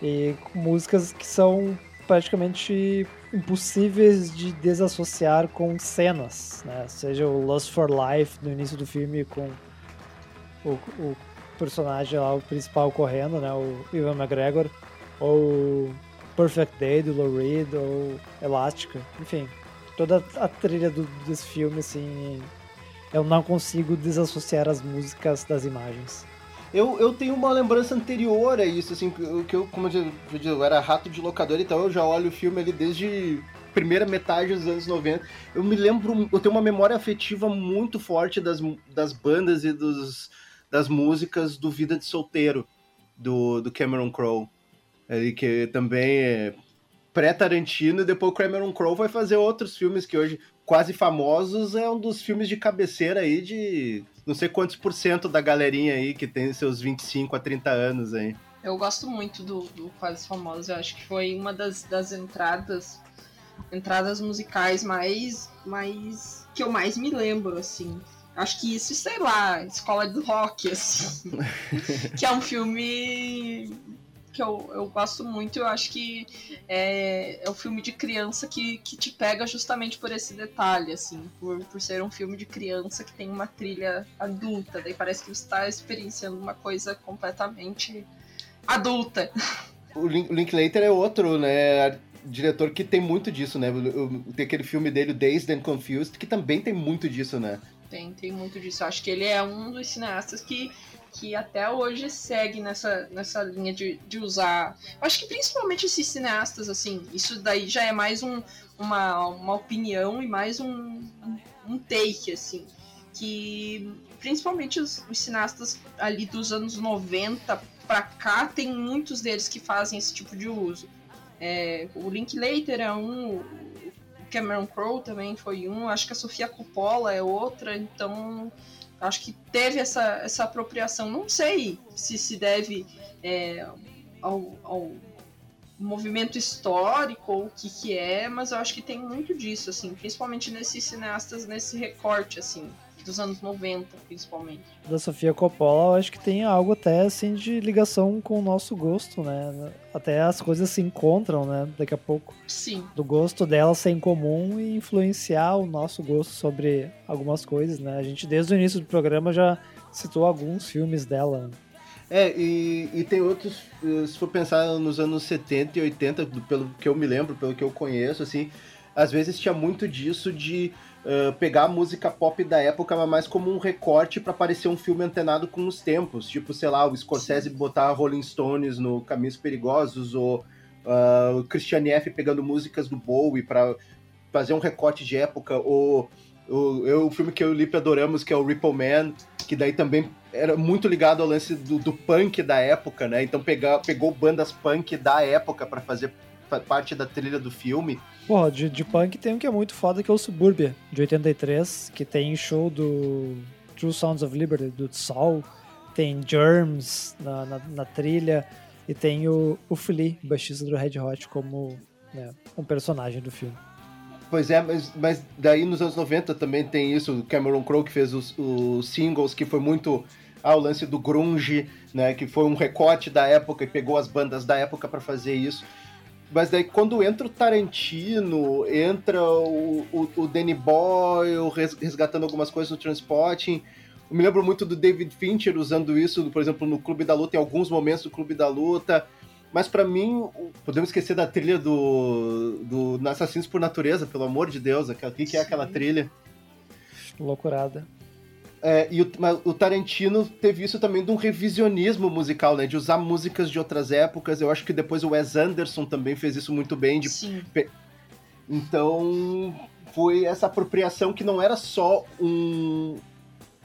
e músicas que são praticamente impossíveis de desassociar com cenas, né? Seja o Lust for Life no início do filme com o, o personagem lá, o principal correndo, né? O Ivan McGregor, ou Perfect Day do Lou Reed, ou Elástica, enfim, toda a trilha do, desse filme, assim, eu não consigo desassociar as músicas das imagens. Eu, eu tenho uma lembrança anterior a isso, assim, que eu, como eu já disse, eu era rato de locador, então eu já olho o filme ali desde primeira metade dos anos 90. Eu me lembro, eu tenho uma memória afetiva muito forte das, das bandas e dos, das músicas do Vida de Solteiro, do, do Cameron Crowe. Ele que também é pré-Tarantino, e depois o Cameron Crowe vai fazer outros filmes que hoje, quase famosos, é um dos filmes de cabeceira aí de não sei quantos por cento da galerinha aí que tem seus 25 a 30 anos aí. Eu gosto muito do, do Quase Famosos, eu acho que foi uma das, das entradas entradas musicais mais, mais que eu mais me lembro, assim. Acho que isso, sei lá, Escola do Rock, assim. [laughs] que é um filme que eu, eu gosto muito. Eu acho que é, é um filme de criança que, que te pega justamente por esse detalhe, assim. Por, por ser um filme de criança que tem uma trilha adulta. Daí parece que você está experienciando uma coisa completamente adulta. O Linklater é outro, né? Diretor que tem muito disso, né? Tem aquele filme dele, Dazed and Confused, que também tem muito disso, né? Tem, tem muito disso. Acho que ele é um dos cineastas que, que até hoje segue nessa, nessa linha de, de usar. Acho que principalmente esses cineastas, assim, isso daí já é mais um, uma, uma opinião e mais um, um take, assim. Que principalmente os, os cineastas ali dos anos 90 pra cá, tem muitos deles que fazem esse tipo de uso. É, o Linklater é um, Cameron Crowe também foi um, acho que a Sofia Coppola é outra, então acho que teve essa, essa apropriação. Não sei se se deve é, ao, ao, movimento histórico ou o que, que é, mas eu acho que tem muito disso, assim, principalmente nesses cineastas, nesse recorte, assim dos anos 90, principalmente. Da Sofia Coppola, eu acho que tem algo até assim de ligação com o nosso gosto, né? Até as coisas se encontram, né? Daqui a pouco. Sim. Do gosto dela ser em comum e influenciar o nosso gosto sobre algumas coisas, né? A gente desde o início do programa já citou alguns filmes dela. É, e, e tem outros, se for pensar nos anos 70 e 80, pelo que eu me lembro, pelo que eu conheço, assim, às vezes tinha muito disso de pegar a música pop da época, mas mais como um recorte para parecer um filme antenado com os tempos. Tipo, sei lá, o Scorsese botar Rolling Stones no Caminhos Perigosos, ou uh, o Christian F. pegando músicas do Bowie para fazer um recorte de época, ou o, eu, o filme que eu e o Lipe adoramos, que é o Ripple Man, que daí também era muito ligado ao lance do, do punk da época, né? Então pegar, pegou bandas punk da época para fazer parte da trilha do filme. Porra, de, de punk tem um que é muito foda, que é o Suburbia, de 83, que tem show do True Sounds of Liberty, do Sol, tem Germs na, na, na trilha, e tem o, o Flea, baixista do Red Hot, como né, um personagem do filme. Pois é, mas, mas daí nos anos 90 também tem isso, o Cameron Crowe que fez os, os singles, que foi muito ah, o lance do grunge, né, que foi um recorte da época e pegou as bandas da época para fazer isso. Mas daí quando entra o Tarantino, entra o, o, o Danny Boyle resgatando algumas coisas no Transporting. Eu me lembro muito do David Fincher usando isso, por exemplo, no Clube da Luta, em alguns momentos do Clube da Luta. Mas para mim, podemos esquecer da trilha do, do Assassinos por Natureza, pelo amor de Deus. O que, que é aquela trilha? Loucurada. É, e o, o, Tarantino teve isso também de um revisionismo musical, né? De usar músicas de outras épocas. Eu acho que depois o Wes Anderson também fez isso muito bem. De... Sim. Então, foi essa apropriação que não era só um,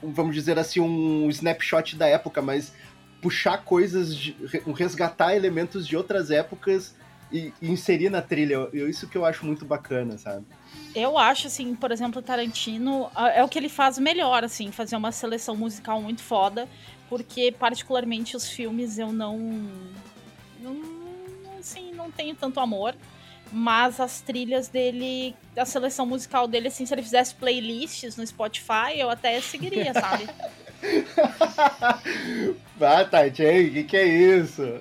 vamos dizer assim, um snapshot da época, mas puxar coisas, de, resgatar elementos de outras épocas e, e inserir na trilha. Isso que eu acho muito bacana, sabe? Eu acho, assim, por exemplo, Tarantino é o que ele faz melhor, assim, fazer uma seleção musical muito foda, porque particularmente os filmes eu não, não assim, não tenho tanto amor, mas as trilhas dele, a seleção musical dele, assim, se ele fizesse playlists no Spotify, eu até seguiria, sabe? [laughs] ah, Tati, o que, que é isso?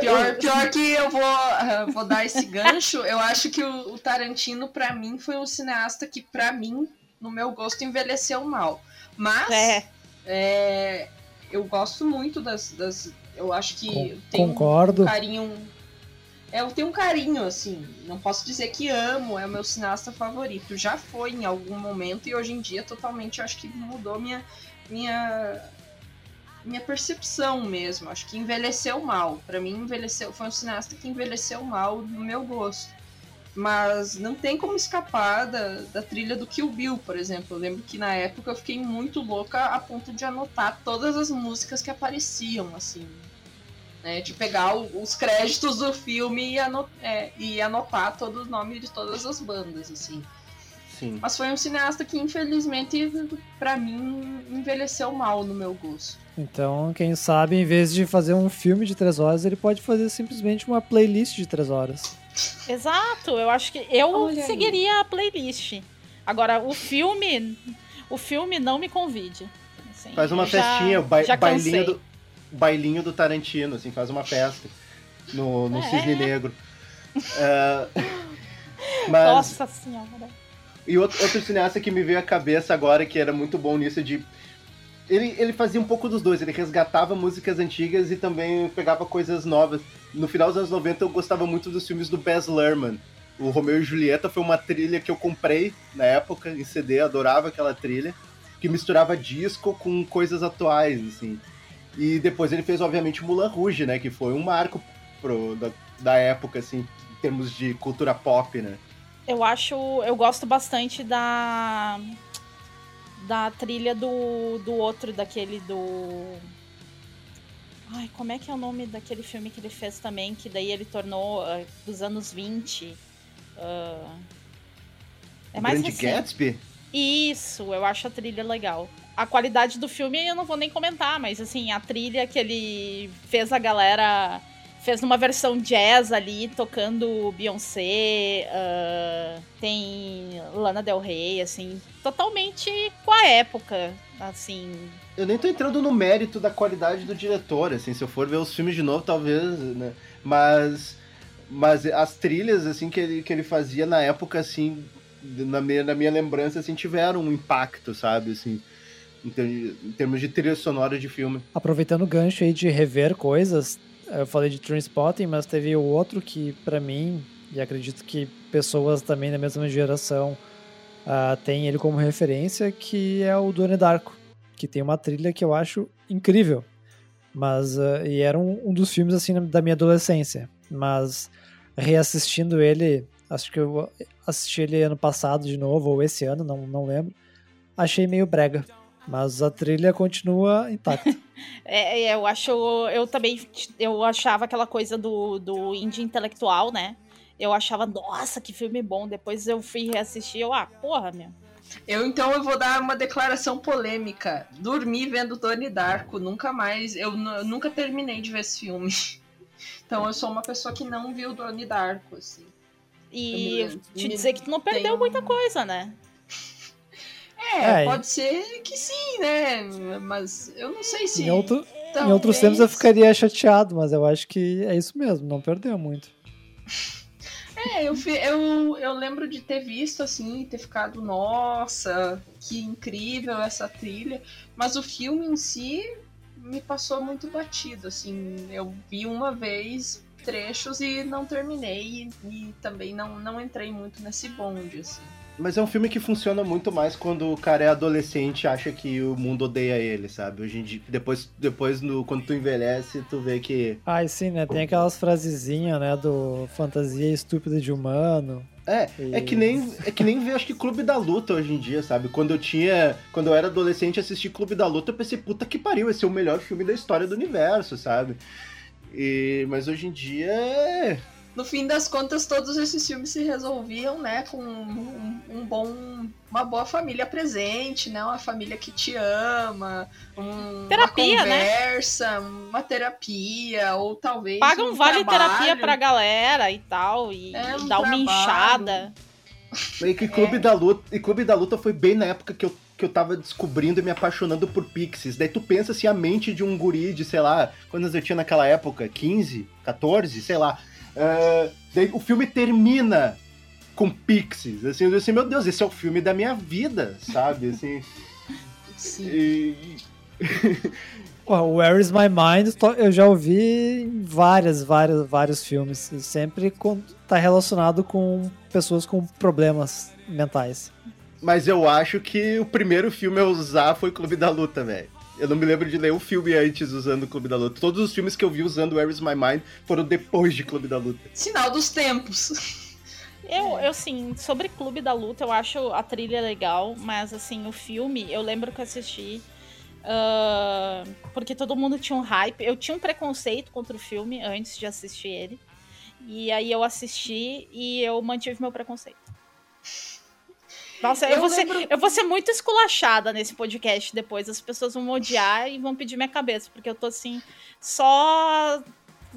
Pior, pior que eu vou, vou dar esse gancho. Eu acho que o, o Tarantino, para mim, foi um cineasta que, para mim, no meu gosto, envelheceu mal. Mas é. É, eu gosto muito das, das. eu acho que Com, tem concordo. um carinho. É, eu tenho um carinho, assim. Não posso dizer que amo, é o meu cineasta favorito. Já foi em algum momento e hoje em dia totalmente acho que mudou minha, minha minha percepção mesmo. Acho que envelheceu mal. Para mim, envelheceu. Foi um cineasta que envelheceu mal no meu gosto. Mas não tem como escapar da, da trilha do Kill Bill, por exemplo. Eu lembro que na época eu fiquei muito louca a ponto de anotar todas as músicas que apareciam, assim. Né, de pegar o, os créditos do filme e, anot é, e anotar todos os nomes de todas as bandas, assim. Sim. Mas foi um cineasta que, infelizmente, pra mim, envelheceu mal no meu gosto. Então, quem sabe, em vez de fazer um filme de três horas, ele pode fazer simplesmente uma playlist de três horas. Exato, eu acho que eu Olha aí. seguiria a playlist. Agora, o filme, o filme não me convide. Assim, Faz uma já- festinha, o ba- já bailinho, do, bailinho do Tarantino, assim, faz uma festa no, no É. Cisne Negro. É, [laughs] mas, Nossa senhora. E outro, outro cineasta que me veio à cabeça agora, que era muito bom nisso, de. Ele, ele fazia um pouco dos dois, ele resgatava músicas antigas e também pegava coisas novas. No final dos anos 90 eu gostava muito dos filmes do Baz Luhrmann. O Romeu e Julieta foi uma trilha que eu comprei na época, em CD, adorava aquela trilha, que misturava disco com coisas atuais, assim. E depois ele fez, obviamente, Mulan Rouge, né, que foi um marco pro, da, da época, assim, em termos de cultura pop, né. Eu acho, eu gosto bastante da da trilha do, do outro, daquele do Ai, como é que é o nome daquele filme que ele fez também, que daí ele tornou ah, dos anos 20? ah, é o mais Grande recente. Gatsby? Isso, eu acho a trilha legal. A qualidade do filme eu não vou nem comentar, mas assim, a trilha que ele fez a galera. Fez numa versão jazz ali, tocando Beyoncé, ah, tem Lana Del Rey, assim, totalmente com a época, assim. Eu nem tô entrando no mérito da qualidade do diretor, assim, se eu for ver os filmes de novo, talvez, né? Mas, mas as trilhas, assim, que ele, que ele fazia na época, assim, na minha, na minha lembrança, assim, tiveram um impacto, sabe, assim, em termos de trilha sonora de filme. Aproveitando o gancho aí de rever coisas, eu falei de Trainspotting, mas teve o outro que, pra mim, e acredito que pessoas também da mesma geração ah, têm ele como referência, que é o Donnie Darko, que tem uma trilha que eu acho incrível. Mas, ah, e era um, um dos filmes, assim, da minha adolescência. Mas, reassistindo ele, acho que eu assisti ele ano passado de novo, ou esse ano, não, não lembro, achei meio brega. Mas a trilha continua intacta. [laughs] É, é, eu acho. Eu também. Eu achava aquela coisa do, do indie intelectual, né? Eu achava, nossa, que filme bom. Depois eu fui reassistir, eu, ah, porra, meu. Eu então eu vou dar uma declaração polêmica. Dormi vendo Donnie Darko, nunca mais. Eu, eu nunca terminei de ver esse filme. [laughs] Então eu sou uma pessoa que não viu Donnie Darko, assim. E me- te dizer que tu não perdeu tenho- muita coisa, né? É, É, pode ser que sim, né? Mas eu não sei se. Em, outro, em outros tempos eu ficaria chateado, mas eu acho que é isso mesmo, não perdeu muito. [laughs] É, eu, eu, eu lembro de ter visto assim, ter ficado, nossa, que incrível essa trilha. Mas o filme em si me passou muito batido, assim. Eu vi uma vez trechos e não terminei. E, e também não, não entrei muito nesse bonde, assim. Mas é um filme que funciona muito mais quando o cara é adolescente e acha que o mundo odeia ele, sabe? Hoje em dia, depois, depois no, quando tu envelhece, tu vê que. Ai, sim, né? Tem aquelas frasezinhas, né? Do fantasia estúpida de humano. É, é que nem é que nem ver acho que Clube da Luta hoje em dia, sabe? Quando eu tinha, quando eu era adolescente e assisti Clube da Luta, eu pensei, puta que pariu, esse é o melhor filme da história do universo, sabe? E mas hoje em dia, é- No fim das contas, todos esses filmes se resolviam, né, com um, um bom, uma boa família presente, né, uma família que te ama, um, Terapia, uma né? conversa, uma terapia, ou talvez Paga um um vale trabalho. terapia pra galera e tal, e, É, e um dá uma trabalho. inchada. e que Clube da Luta, e Clube da Luta foi bem na época que eu que eu tava descobrindo e me apaixonando por Pixies. Daí tu pensa assim, a mente de um guri de, sei lá, quantos eu tinha naquela época? 15? 14? Sei lá. É, daí o filme termina com Pixies. Assim, eu disse, meu Deus, esse é o filme da minha vida, sabe? Assim, Sim. e, o Where is My Mind eu já ouvi em várias, várias, vários filmes. E sempre com, tá relacionado com pessoas com problemas mentais. Mas eu acho que o primeiro filme a usar foi Clube da Luta, velho. Eu não me lembro de ler o filme antes usando o Clube da Luta. Todos os filmes que eu vi usando Where is My Mind foram depois de Clube da Luta. Sinal dos tempos. [laughs] Eu, eu, sim, sobre Clube da Luta, eu acho a trilha legal, mas, assim, o filme, eu lembro que eu assisti. Uh, porque todo mundo tinha um hype. Eu tinha um preconceito contra o filme antes de assistir ele. E aí eu assisti e eu mantive meu preconceito. Nossa, eu, eu vou, lembro... ser, eu vou ser muito esculachada nesse podcast depois. As pessoas vão odiar e vão pedir minha cabeça, porque eu tô assim, só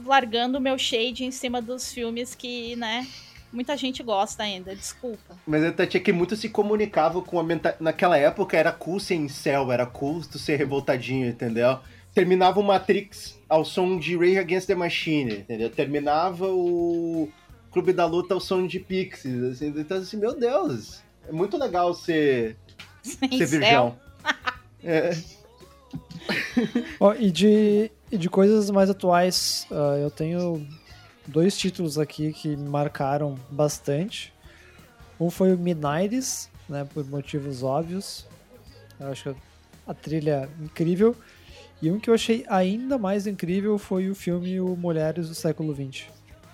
largando o meu shade em cima dos filmes que, né, muita gente gosta ainda, desculpa. Mas a Tati é que muito se comunicava com a mentalidade. Naquela época era cool ser incel, era cool tu ser revoltadinho, entendeu? Terminava o Matrix ao som de Rage Against the Machine, entendeu? Terminava o Clube da Luta ao som de Pixies, assim, então assim, meu Deus, é muito legal ser, ser virgão. [laughs] é. oh, e, de, e de coisas mais atuais, uh, eu tenho dois títulos aqui que me marcaram bastante. Um foi o Midnights, né, por motivos óbvios. Eu acho a trilha incrível. E um que eu achei ainda mais incrível foi o filme O Mulheres do Século XX.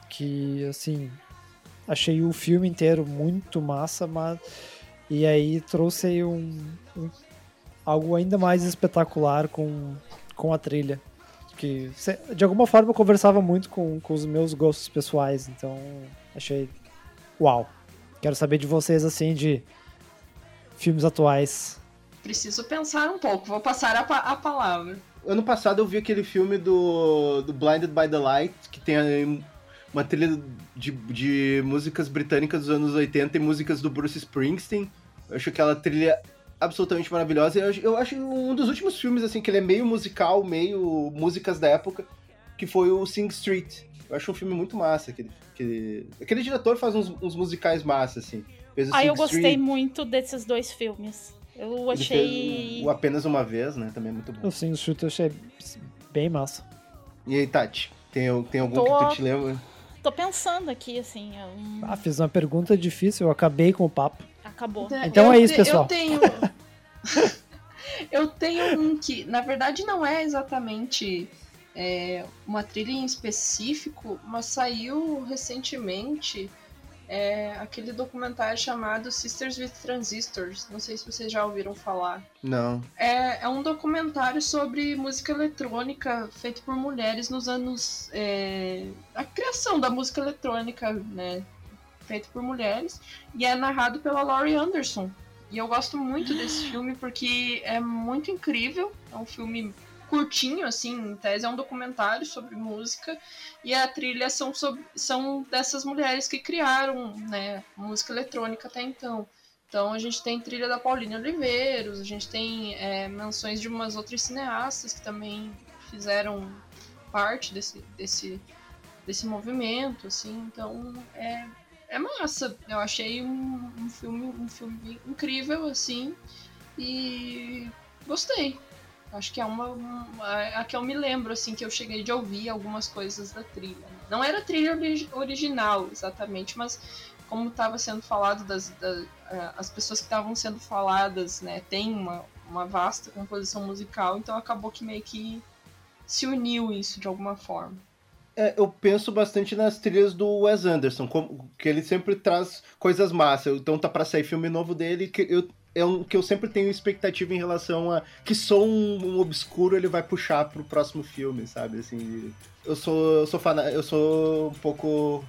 Que, assim, achei o filme inteiro muito massa, mas. E aí trouxe um, um algo ainda mais espetacular com, com a trilha que de alguma forma eu conversava muito com, com os meus gostos pessoais, então achei uau. Quero saber de vocês assim de filmes atuais. Preciso pensar um pouco, vou passar a, a palavra. Ano passado eu vi aquele filme do, do Blinded by the Light, que tem uma trilha de, de músicas britânicas dos anos 80 e músicas do Bruce Springsteen. Eu acho aquela trilha absolutamente maravilhosa. Eu, eu acho um dos últimos filmes, assim, que ele é meio musical, meio músicas da época, que foi o Sing Street. Eu acho um filme muito massa. Aquele, aquele, aquele diretor faz uns, uns musicais massa, assim. Fez ah, Sing eu gostei Street. muito desses dois filmes. Eu achei. o Apenas Uma Vez, né? Também é muito bom. O Sing Street eu achei bem massa. E aí, Tati? Tem, tem algum Tô... que tu te lembra? Tô pensando aqui, assim. Um... Ah, fiz uma pergunta difícil, eu acabei com o papo. Acabou. Então, então é isso, pessoal. Eu tenho. [laughs] eu tenho um que, na verdade, não é exatamente é, uma trilha em específico, mas saiu recentemente é, aquele documentário chamado Sisters with Transistors. Não sei se vocês já ouviram falar. Não. É, é um documentário sobre música eletrônica feito por mulheres nos anos. É, a criação da música eletrônica, né? feito por mulheres, e é narrado pela Laurie Anderson. E eu gosto muito desse [gasps] filme porque é muito incrível. É um filme curtinho, assim, em tese é um documentário sobre música e a trilha são, sobre, são dessas mulheres que criaram né, música eletrônica até então. Então a gente tem trilha da Paulina Oliveiros, a gente tem é, menções de umas outras cineastas que também fizeram parte desse, desse, desse movimento, assim, então é, é massa. Eu achei um, um, filme, um filme incrível, assim, e gostei. Acho que é uma, uma. A que eu me lembro, assim, que eu cheguei de ouvir algumas coisas da trilha. Não era trilha original, exatamente, mas como estava sendo falado das, das as pessoas que estavam sendo faladas, né, tem uma, uma vasta composição musical, então acabou que meio que se uniu isso de alguma forma. É, eu penso bastante nas trilhas do Wes Anderson, como, que ele sempre traz coisas massas. Então tá para sair filme novo dele, que eu, é um que eu sempre tenho expectativa em relação a que som um, obscuro ele vai puxar pro próximo filme, sabe? Assim, eu sou eu sou fan, eu sou um pouco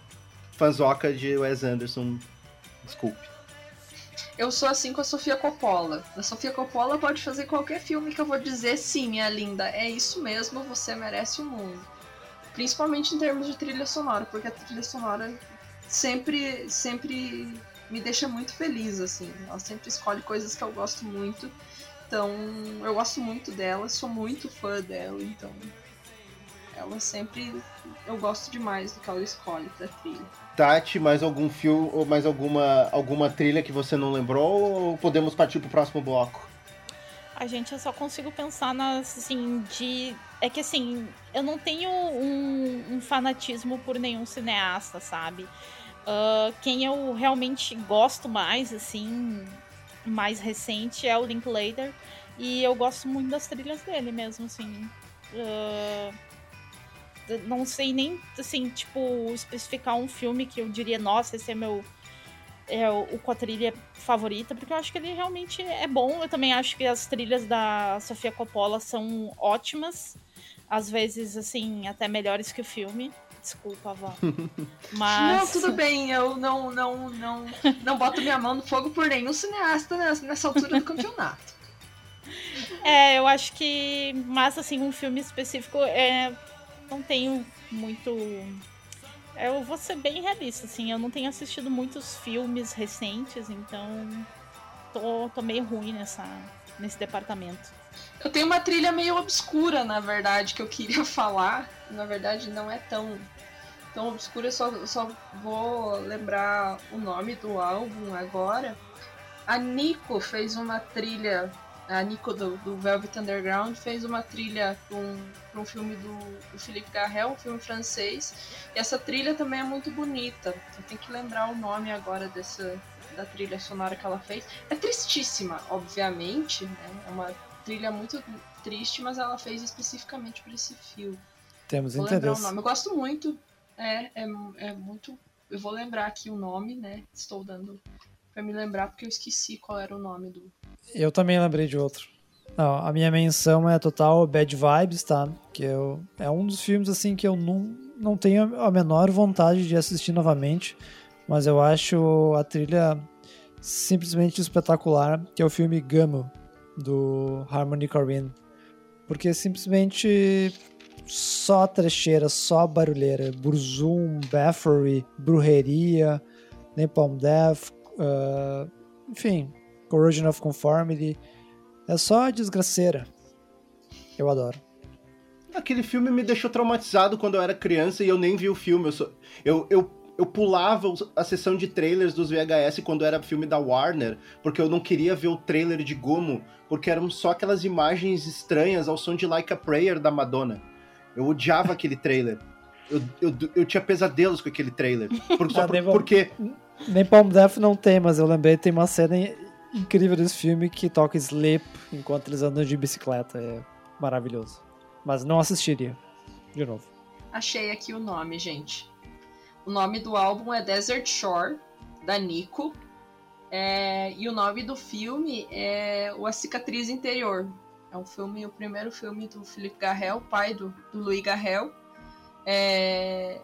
fanzoca de Wes Anderson. Desculpe. Eu sou assim com a Sofia Coppola. A Sofia Coppola pode fazer qualquer filme que eu vou dizer sim, minha linda. É isso mesmo, você merece o mundo. Principalmente em termos de trilha sonora, porque a trilha sonora sempre, sempre me deixa muito feliz, assim. Ela sempre escolhe coisas que eu gosto muito. Então, eu gosto muito dela, sou muito fã dela, então. Ela sempre. Eu gosto demais do que ela escolhe pra trilha. Tati, mais algum filme ou mais alguma, alguma trilha que você não lembrou? Ou podemos partir pro próximo bloco? A gente, eu só consigo pensar nas, assim, de... É que, assim, eu não tenho um, um fanatismo por nenhum cineasta, sabe? Uh, quem eu realmente gosto mais, assim, mais recente é o Linklater. E eu gosto muito das trilhas dele mesmo, assim. Uh, não sei nem, assim, tipo, especificar um filme que eu diria, nossa, esse é meu é o, o com a trilha favorita, porque eu acho que ele realmente é bom. Eu também acho que as trilhas da Sofia Coppola são ótimas. Às vezes, assim, até melhores que o filme. Desculpa, Val. [laughs] Mas... Não, tudo bem, eu não, não, não, não boto minha mão no fogo por nenhum cineasta nessa, nessa altura do campeonato. É, eu acho que. Mas, assim, um filme específico, é, não tenho muito. Eu vou ser bem realista, assim, eu não tenho assistido muitos filmes recentes, então tô, tô meio ruim nessa, nesse departamento. Eu tenho uma trilha meio obscura, na verdade, que eu queria [laughs] falar. Na verdade, não é tão, tão obscura, eu só, só vou lembrar o nome do álbum agora. A Nico fez uma trilha a Nico do, do, Velvet Underground fez uma trilha para um, um filme do, do Philippe Garrel, um filme francês. E essa trilha também é muito bonita. Eu tenho que lembrar o nome agora dessa da trilha sonora que ela fez. É tristíssima, obviamente. Né? É uma trilha muito triste, mas ela fez especificamente para esse filme. Temos vou interesse. lembrar o nome. Eu gosto muito. É, é, é muito. Eu vou lembrar aqui o nome, né? Estou dando para me lembrar porque eu esqueci qual era o nome do, eu também lembrei de outro. Não, a minha menção é total Bad Vibes, tá? Que eu, é um dos filmes assim que eu não, não tenho a menor vontade de assistir novamente, mas eu acho a trilha simplesmente espetacular, que é o filme Gamo do Harmony Korine. Porque simplesmente só trecheira, só barulheira, Burzum, Bathory, Brujeria, Napalm Death, uh, enfim, Corrosion of Conformity. É só desgraceira. Eu adoro. Aquele filme me deixou traumatizado quando eu era criança e eu nem vi o filme. Eu, só, eu, eu, eu pulava a sessão de trailers dos VHS quando era filme da Warner, porque eu não queria ver o trailer de Gomo, porque eram só aquelas imagens estranhas ao som de Like a Prayer da Madonna. Eu odiava aquele trailer. Eu, eu, eu tinha pesadelos com aquele trailer. Por, só por, porque. Nem Palm Death não tem, mas eu lembrei tem uma cena incrível desse filme que toca Sleep enquanto eles andam de bicicleta. É maravilhoso. Mas não assistiria. De novo. Achei aqui o nome, gente. O nome do álbum é Desert Shore, da Nico. É, e o nome do filme é O A Cicatriz Interior. É um filme, o primeiro filme do Philippe Garrel, pai do, do Louis Garrel. É,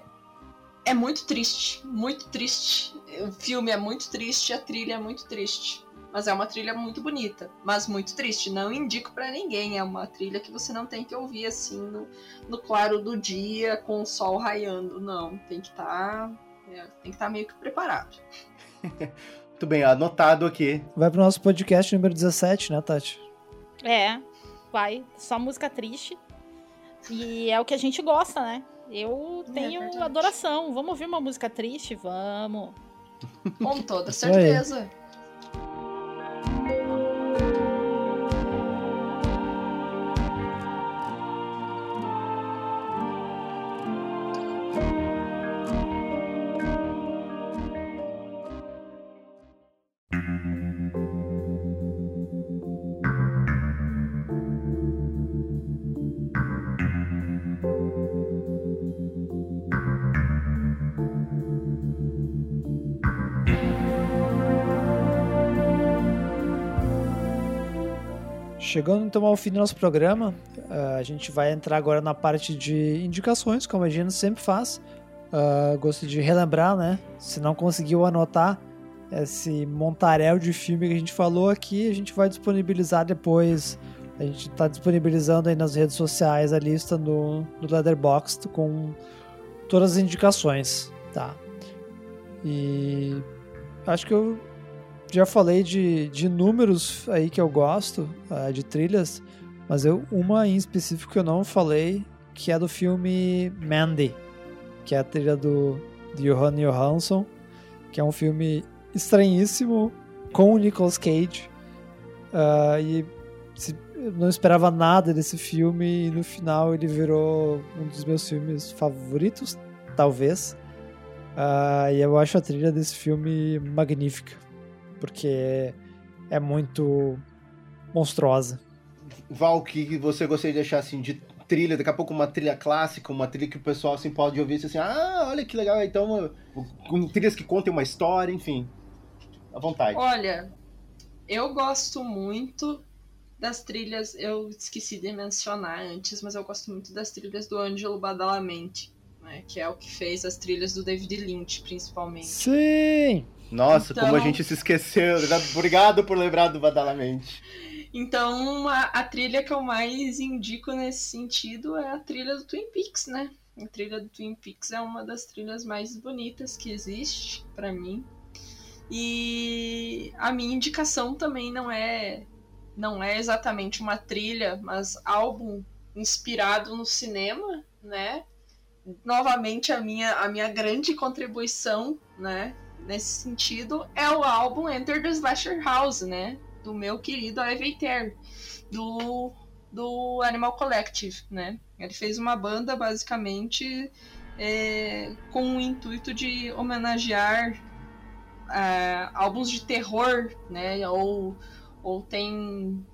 é muito triste, muito triste. O filme é muito triste, a trilha é muito triste. Mas é uma trilha muito bonita, mas muito triste. Não indico para ninguém. É uma trilha que você não tem que ouvir assim no, no claro do dia, com o sol raiando. Não, tem que estar. Tá, é, tem que estar tá meio que preparado. [laughs] muito bem, anotado aqui. Vai pro nosso podcast número 17, né, Tati? É, vai. Só música triste. E é o que a gente gosta, né? Eu é tenho é adoração. Vamos ouvir uma música triste? Vamos. Com toda certeza. Chegando então ao fim do nosso programa, uh, a gente vai entrar agora na parte de indicações, como a gente sempre faz. Uh, gosto de relembrar, né? Se não conseguiu anotar esse montaréu de filme que a gente falou aqui, a gente vai disponibilizar depois. A gente está disponibilizando aí nas redes sociais a lista no, no Letterboxd com todas as indicações, tá? E acho que eu já falei de, de números aí que eu gosto, uh, de trilhas, mas eu, uma em específico que eu não falei, que é do filme Mandy, que é a trilha do, do Johan Johansson, que é um filme estranhíssimo com o Nicolas Cage. Uh, e se, não esperava nada desse filme e no final ele virou um dos meus filmes favoritos, talvez. Uh, e eu acho a trilha desse filme magnífica porque é muito monstruosa. Val, que você gostaria de deixar assim de trilha, daqui a pouco uma trilha clássica, uma trilha que o pessoal assim pode ouvir assim, ah, olha que legal, então com trilhas que contem uma história, enfim. À vontade. Olha, eu gosto muito das trilhas, eu esqueci de mencionar antes, mas eu gosto muito das trilhas do Ângelo Badalamenti, né, que é o que fez as trilhas do David Lynch, principalmente. Sim! Nossa, Então- como a gente se esqueceu. Obrigado por lembrar do Badalamente. Então, a, a trilha que eu mais indico nesse sentido é a trilha do Twin Peaks, né? A trilha do Twin Peaks é uma das trilhas mais bonitas que existe pra mim. E a minha indicação também não é não é exatamente uma trilha, mas álbum inspirado no cinema, né? Novamente a minha a minha grande contribuição, né, nesse sentido é o álbum Enter the Slasher House, né? do meu querido Ivy Terry, do, do Animal Collective, né? Ele fez uma banda basicamente é, com o intuito de homenagear é, álbuns de terror, né? Ou, ou tem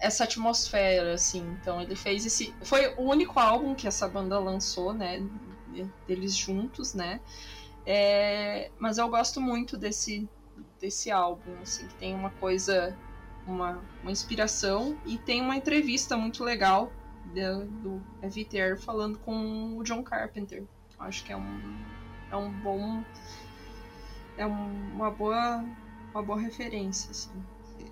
essa atmosfera, assim. Então ele fez esse. Foi o único álbum que essa banda lançou, né? Deles juntos, né? É, mas eu gosto muito desse, desse álbum, assim, que tem uma coisa, uma, uma inspiração e tem uma entrevista muito legal do Eviter falando com o John Carpenter. Acho que é um, é um bom, é um, uma boa, uma boa referência, assim.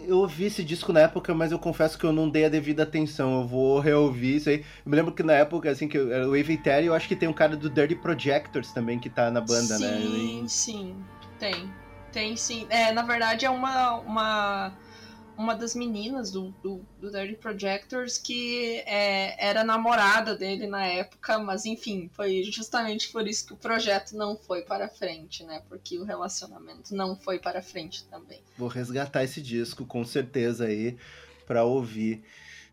Eu ouvi esse disco na época, mas eu confesso que eu não dei a devida atenção. Eu vou reouvir isso aí. Eu me lembro que na época, assim, que eu- era o Evil Terry, eu acho que tem um cara do Dirty Projectors também que tá na banda, né? sim, sim, tem. Tem sim. É, na verdade é uma, uma, uma das meninas do, do, do Dirty Projectors que é, era namorada dele na época, mas enfim, foi justamente por isso que o projeto não foi para frente, né? Porque o relacionamento não foi para frente também. Vou resgatar esse disco, com certeza, aí, pra ouvir.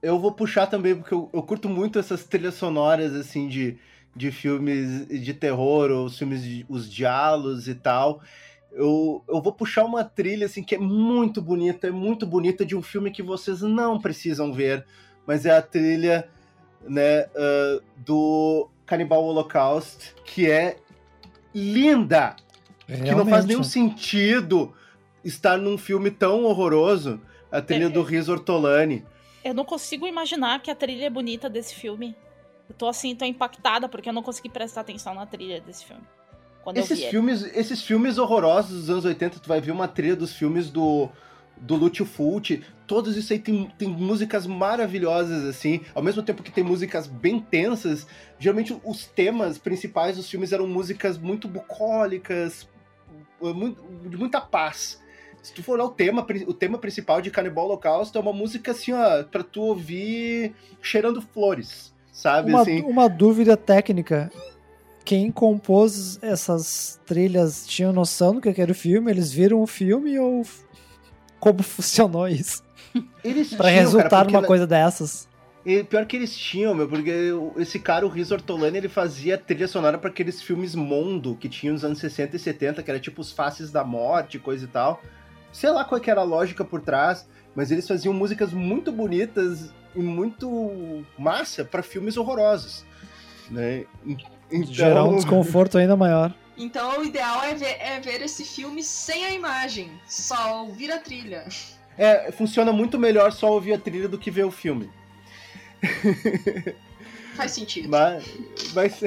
Eu vou puxar também, porque eu, eu curto muito essas trilhas sonoras, assim, de, de filmes de terror, ou os filmes, de, os diálogos e tal. Eu, eu vou puxar uma trilha, assim, que é muito bonita, é muito bonita, de um filme que vocês não precisam ver, mas é a trilha, né, ah, do Cannibal Holocaust, que é linda! que não faz nenhum sentido estar num filme tão horroroso, a trilha É, do Riz Ortolani. Eu não consigo imaginar que a trilha é bonita desse filme. Eu tô assim, tô impactada porque eu não consegui prestar atenção na trilha desse filme. Quando eu Esses vi ele. filmes, esses filmes horrorosos dos anos 80, tu vai ver uma trilha dos filmes do do Lúcio Fulci, todos isso aí tem, tem músicas maravilhosas, assim, ao mesmo tempo que tem músicas bem tensas, geralmente os temas principais dos filmes eram músicas muito bucólicas, muito- de muita paz. Se tu for olhar o tema, o tema principal de Cannibal Holocausto é uma música assim, ó, pra tu ouvir cheirando flores, sabe? Uma, assim, uma dúvida técnica. Quem compôs essas trilhas tinha noção do que era o filme? Eles viram o filme ou como [laughs] funcionou isso? eles Pra tinham, resultar cara, numa coisa dessas. E pior que eles tinham, meu, porque esse cara, o Riz Ortolani, ele fazia trilha sonora pra aqueles filmes Mondo que tinham nos anos 60 e 70, que era tipo os Faces da Morte, coisa e tal. Sei lá qual que era a lógica por trás, mas eles faziam músicas muito bonitas e muito massa pra filmes horrorosos, né? Então, Gerar um desconforto ainda maior. Então o ideal é ver, é ver esse filme sem a imagem, só ouvir a trilha. é, funciona muito melhor só ouvir a trilha do que ver o filme. [laughs] Faz sentido. Mas, mas,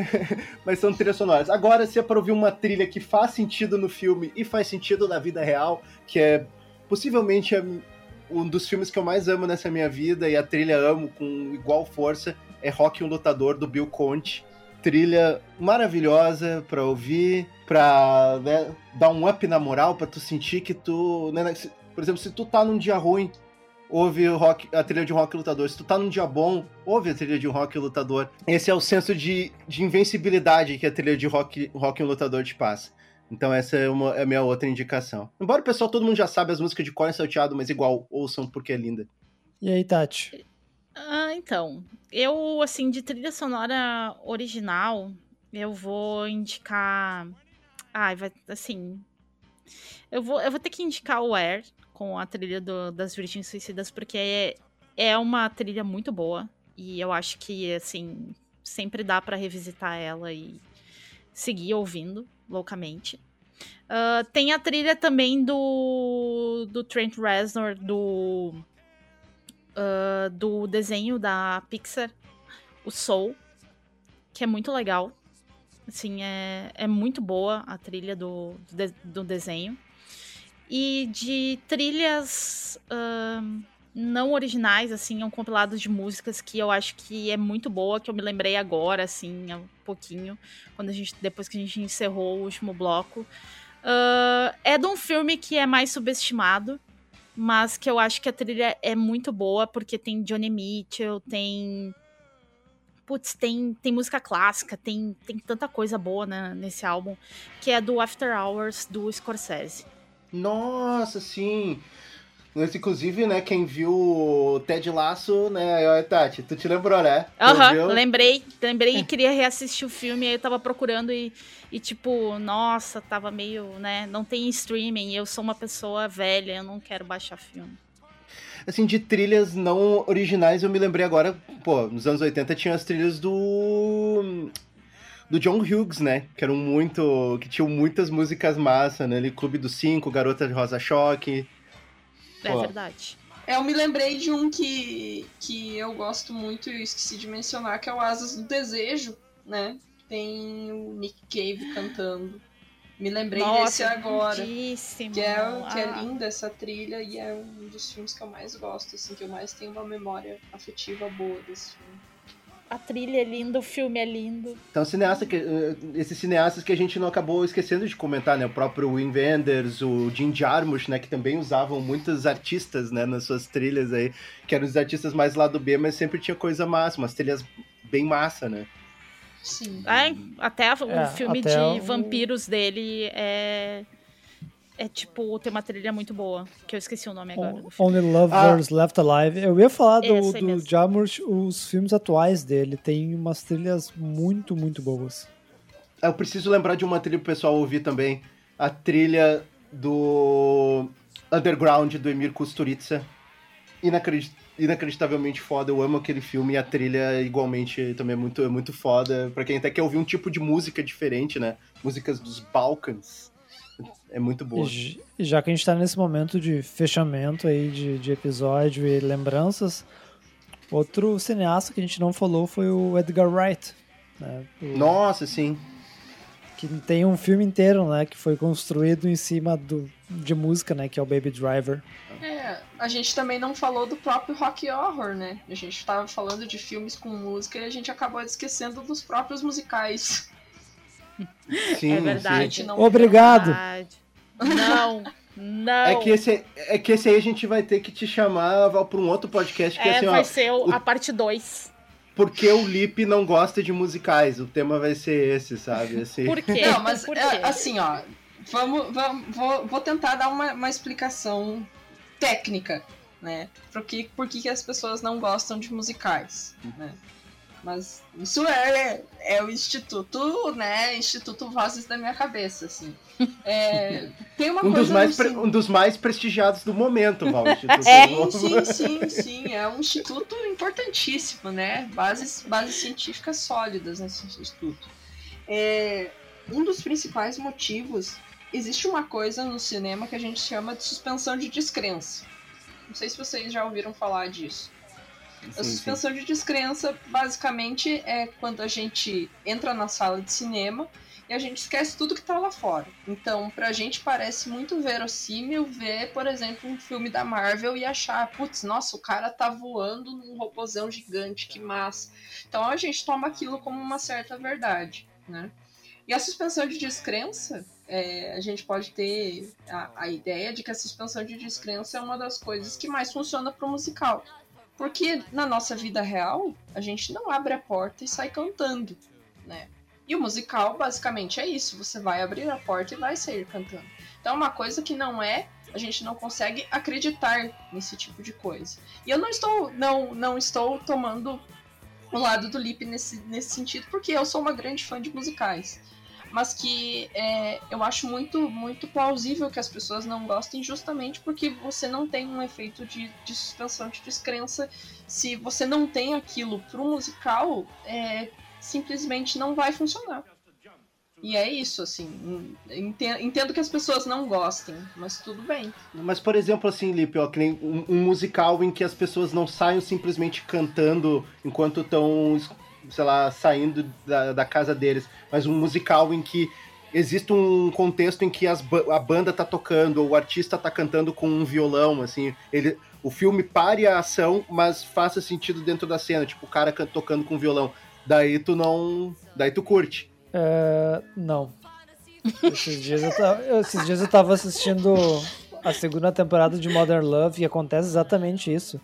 mas são trilhas sonoras. Agora, se é pra ouvir uma trilha que faz sentido no filme e faz sentido na vida real, que é possivelmente a- um dos filmes que eu mais amo nessa minha vida e a trilha amo com igual força, é Rock um Lutador, do Bill Conte. Trilha maravilhosa pra ouvir, pra né, dar um up na moral, pra tu sentir que tu. né, se- por exemplo, se tu tá num dia ruim, ouve rock, a trilha de rock lutador. Se tu tá num dia bom, ouve a trilha de rock lutador. Esse é o senso de, de invencibilidade que a trilha de rock, rock lutador te passa. Então essa é, uma, é a minha outra indicação. Embora o pessoal, todo mundo já sabe as músicas de e salteado, mas igual, ouçam porque é linda. E aí, Tati? Ah, então. Eu, assim, de trilha sonora original, eu vou indicar. Ai, vai. Assim. Eu vou, eu vou ter que indicar o Air com a trilha do- das Virgens Suicidas, porque é, é uma trilha muito boa. E eu acho que, assim, sempre dá pra revisitar ela e seguir ouvindo loucamente. Uh, tem a trilha também do, do Trent Reznor, do, uh, do desenho da Pixar, o Soul, que é muito legal. Assim, é, é muito boa a trilha do, do, do desenho. E de trilhas uh, não originais, assim, é um compilado de músicas que eu acho que é muito boa, que eu me lembrei agora, assim, um pouquinho, quando a gente, depois que a gente encerrou o último bloco. Uh, é de um filme que é mais subestimado, mas que eu acho que a trilha é muito boa, porque tem Johnny Mitchell, tem. Putz, tem, tem música clássica, tem, tem tanta coisa boa né, nesse álbum, que é do After Hours do Scorsese. Nossa, sim. Esse, inclusive, né, quem viu o Ted Laço, né, Tati, tu te lembrou, né? Aham, uhum, lembrei, lembrei e queria reassistir o filme, aí eu tava procurando e, e, tipo, nossa, tava meio, né, não tem streaming, eu sou uma pessoa velha, eu não quero baixar filme. Assim, de trilhas não originais, eu me lembrei agora, pô, nos anos 80 tinha as trilhas do do John Hughes, né? Que eram muito. que tinham muitas músicas massa, né? Ele Clube dos Cinco, Garota de Rosa Choque. É Pô. verdade. É, eu me lembrei de um que, que eu gosto muito e esqueci de mencionar, que é o Asas do Desejo, né? Tem o Nick Cave cantando. Me lembrei Nossa, desse agora. Que é, que é ah. linda essa trilha e é um dos filmes que eu mais gosto, assim, que eu mais tenho uma memória afetiva boa desse filme a trilha é linda, o filme é lindo. Então, cineasta que, eh, esses cineastas que a gente não acabou esquecendo de comentar, né? O próprio Wim Wenders, o Jim Jarmusch, né? Que também usavam muitos artistas, né? Nas suas trilhas aí, que eram os artistas mais lado B, mas sempre tinha coisa massa, umas trilhas bem massa, né? Sim. É, até o é, filme até de o... vampiros dele é é tipo, tem uma trilha muito boa, que eu esqueci o nome agora. Only Lovers ah. Left Alive. Eu ia falar do, do Jarmusch, os filmes atuais dele, tem umas trilhas muito, muito boas. Eu preciso lembrar de uma trilha pro pessoal ouvir também. A trilha do Underground, do Emir Kusturica. Inacredit inacreditavelmente foda, eu amo aquele filme e a trilha igualmente também é muito, é muito foda. Pra quem até quer ouvir um tipo de música diferente, né? Músicas dos Balkans é muito boa. E, já que a gente está nesse momento de fechamento aí de, de episódio e lembranças, outro cineasta que a gente não falou foi o Edgar Wright. Né? O, Nossa, sim. Que tem um filme inteiro, né? Que foi construído em cima do, de música, né? Que é o Baby Driver. É, a gente também não falou do próprio rock horror, né? A gente estava falando de filmes com música e a gente acabou esquecendo dos próprios musicais. [laughs] Sim, é verdade. Sim. Obrigado. Não, não. É que, esse, é que esse aí a gente vai ter que te chamar para um outro podcast. Que é, assim, vai ó, ser o, a parte 2. Porque o Lip não gosta de musicais. O tema vai ser esse, sabe? Assim. Por quê? Não, mas Por quê? É, assim, ó. Vamos, vamos, vou, vou tentar dar uma, uma explicação técnica, né? Por que, por que, que as pessoas não gostam de musicais, né? Mas isso é, é o Instituto, né? Instituto Vozes da minha cabeça, assim. [laughs] É, tem uma um coisa. Dos mais assim... Um dos mais prestigiados do momento, Val. [laughs] é, sim, sim, sim. É um instituto importantíssimo, né? Bases, bases científicas sólidas nesse instituto. É, um dos principais motivos. Existe uma coisa no cinema que a gente chama de suspensão de descrença. Não sei se vocês já ouviram falar disso. Sim, a suspensão sim. de descrença, basicamente, é quando a gente entra na sala de cinema e a gente esquece tudo que tá lá fora. Então, pra gente parece muito verossímil ver, por exemplo, um filme da Marvel e achar, putz, nossa, o cara tá voando num robôzão gigante, que massa. Então a gente toma aquilo como uma certa verdade, né? E a suspensão de descrença, é, a gente pode ter a, a ideia de que a suspensão de descrença é uma das coisas que mais funciona pro musical. Porque na nossa vida real, a gente não abre a porta e sai cantando, né? E o musical basicamente é isso, você vai abrir a porta e vai sair cantando. Então é uma coisa que não é, a gente não consegue acreditar nesse tipo de coisa. E eu não estou não não estou tomando o lado do Lip nesse, nesse sentido, porque eu sou uma grande fã de musicais mas que é, eu acho muito, muito plausível que as pessoas não gostem justamente porque você não tem um efeito de, de suspensão de descrença. Se você não tem aquilo pro musical, é, simplesmente não vai funcionar. E é isso, assim. ente- Entendo que as pessoas não gostem, mas tudo bem. Mas, por exemplo, assim, Lipe, ó, um, um musical em que as pessoas não saiam simplesmente cantando enquanto estão, sei lá, saindo da, da casa deles, mas um musical em que existe um contexto em que as a banda tá tocando, ou o artista tá cantando com um violão, assim, ele, o filme pare a ação, mas faça sentido dentro da cena, tipo, o cara can- tocando com violão. Daí tu não. Daí tu curte. É, não. Esses dias, eu tava, esses dias eu tava assistindo a segunda temporada de Modern Love e acontece exatamente isso.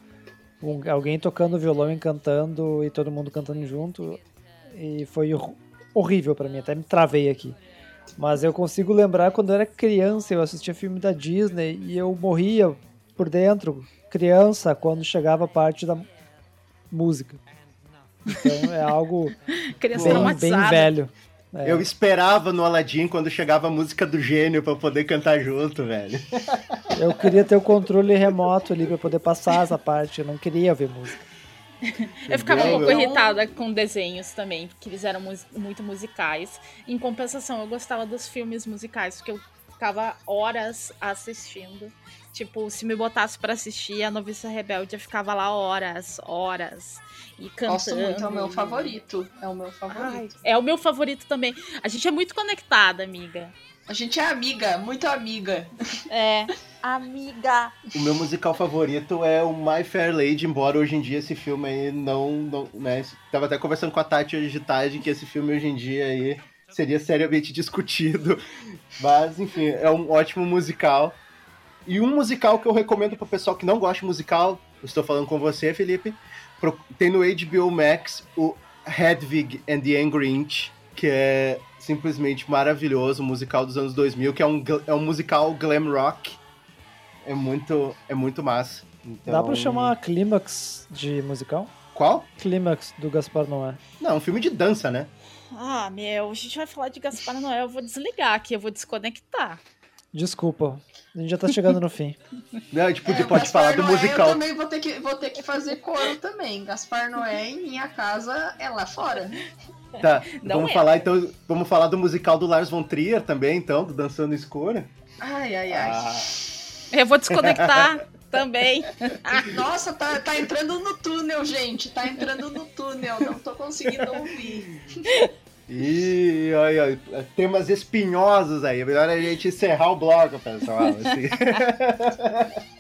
Um- alguém tocando violão e cantando e todo mundo cantando junto. E foi hor- horrível pra mim, até me travei aqui. Mas eu consigo lembrar quando eu era criança, eu assistia filme da Disney e eu morria por dentro, criança, quando chegava a parte da música. Então é algo [laughs] bem, bem velho. É. Eu esperava no Aladdin quando chegava a música do gênio pra poder cantar junto, velho. Eu queria ter o controle remoto ali pra poder passar essa parte. Eu não queria ver música. Eu ficava um pouco irritada com desenhos também, porque eles eram muito musicais. Em compensação, eu gostava dos filmes musicais, porque eu ficava horas assistindo. Tipo, se me botasse pra assistir a Noviça Rebelde, eu ficava lá horas, horas. E cantando. Gosto muito, é o meu favorito. É o meu Ai, favorito. é o meu favorito também. A gente é muito conectada, amiga. A gente é amiga, muito amiga. É. [laughs] Amiga. O meu musical favorito é o My Fair Lady, embora hoje em dia esse filme aí não, não né, tava até conversando com a Tati hoje de tarde que esse filme hoje em dia aí seria seriamente discutido, mas enfim, é um ótimo musical. E um musical que eu recomendo pro pessoal que não gosta de musical, eu estou falando com você, Felipe, pro- tem no HBO Max o Hedwig and the Angry Inch, que é simplesmente maravilhoso, um musical dos anos 2000, que é um, é um musical glam rock. É muito, é muito massa. Então... Dá pra chamar Clímax de musical? Qual? Clímax do Gaspar Noé. Não, um filme de dança, né? Ah, meu, a gente vai falar de Gaspar Noel, eu vou desligar aqui, eu vou desconectar. Desculpa, a gente já tá chegando no fim. [laughs] Não, tipo, É, o pode Gaspar falar do Noé, musical. Eu também vou ter, que, vou ter que fazer coro também. Gaspar Noé em minha casa é lá fora. Tá, [laughs] Não vamos é. falar então, vamos falar do musical do Lars von Trier também, então, do Dançando Escura. Ai, ai, ai. Ah, Eu vou desconectar [laughs] também. Nossa, tá, tá entrando no túnel, gente. Tá entrando no túnel. Não tô conseguindo ouvir. E olha, olha, temas espinhosos aí. Melhor a gente encerrar o bloco, pessoal. assim. [laughs]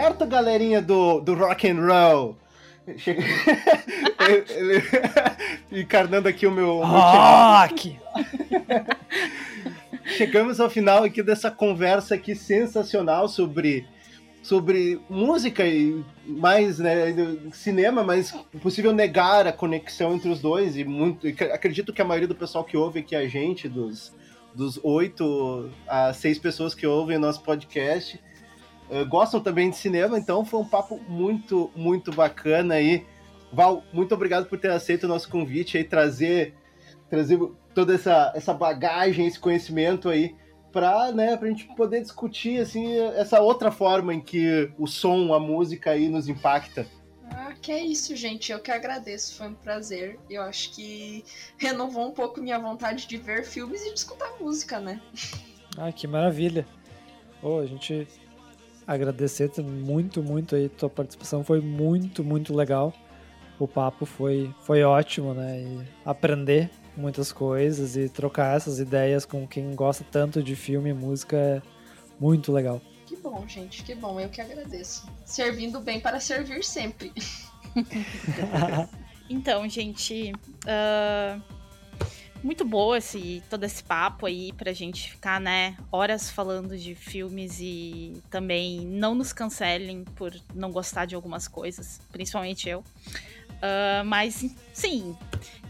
certo, galerinha do, do rock and roll? Chega... [laughs] Ele- [laughs] Encarnando aqui o meu, Rock! [laughs] Chegamos ao final aqui dessa conversa aqui sensacional sobre, sobre música e mais, né, cinema, mas impossível negar a conexão entre os dois e muito, acredito que a maioria do pessoal que ouve aqui a gente, dos, dos oito a seis pessoas que ouvem o nosso podcast, eh, gostam também de cinema, então foi um papo muito, muito bacana aí. Val, muito obrigado por ter aceito o nosso convite aí, trazer, trazer toda essa, essa bagagem, esse conhecimento aí para né, a gente poder discutir assim essa outra forma em que o som, a música aí nos impacta. Ah, que é isso, gente. Eu que agradeço. Foi um prazer. Eu acho que renovou um pouco minha vontade de ver filmes e de escutar música, né? Ah, que maravilha. Ô, a gente agradecer muito, muito aí. Tua participação foi muito, muito legal. O papo foi, foi ótimo, né? E aprender muitas coisas e trocar essas ideias com quem gosta tanto de filme e música é muito legal. Que bom, gente. Que bom. Eu que agradeço. Servindo bem para servir sempre. [laughs] [laughs] Então, gente, ah, muito boa esse, todo esse papo aí pra gente ficar, né, horas falando de filmes e também não nos cancelem por não gostar de algumas coisas, principalmente eu. Uh, mas, sim,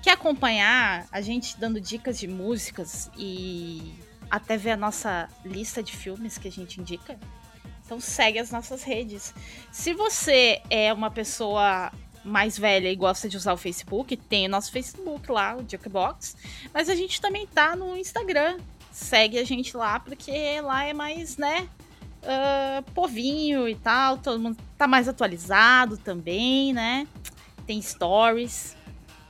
quer acompanhar a gente dando dicas de músicas e até ver a nossa lista de filmes que a gente indica? Então segue as nossas redes. Se você é uma pessoa mais velha e gosta de usar o Facebook, tem o nosso Facebook lá, o Jukebox. Mas a gente também tá no Instagram. Segue a gente lá, porque lá é mais, né? Uh, povinho e tal. Todo mundo tá mais atualizado também, né? Tem stories.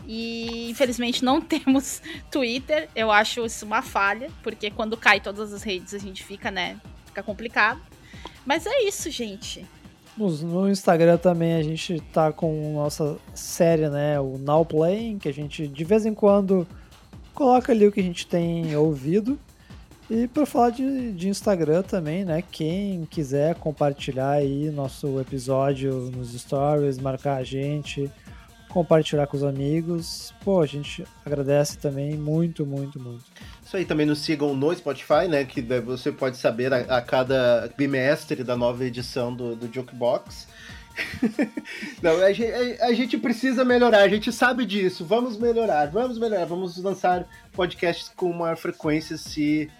E infelizmente não [laughs] temos Twitter. Eu acho isso uma falha, porque quando cai todas as redes a gente fica, né? Fica complicado. Mas é isso, gente. No, Instagram também a gente tá com nossa série, né? O Now Playing, que a gente de vez em quando coloca ali o que a gente tem ouvido. E para falar de, de Instagram também, né? Quem quiser compartilhar aí nosso episódio nos stories, marcar a gente, compartilhar com os amigos. Pô, a gente agradece também muito, muito, muito. Isso aí, também nos sigam no Spotify, né? Que você pode saber a, a cada bimestre da nova edição do, do Jukebox. [laughs] Não, a gente, a gente, precisa melhorar, a gente sabe disso. Vamos melhorar, vamos melhorar, vamos lançar podcasts com maior frequência se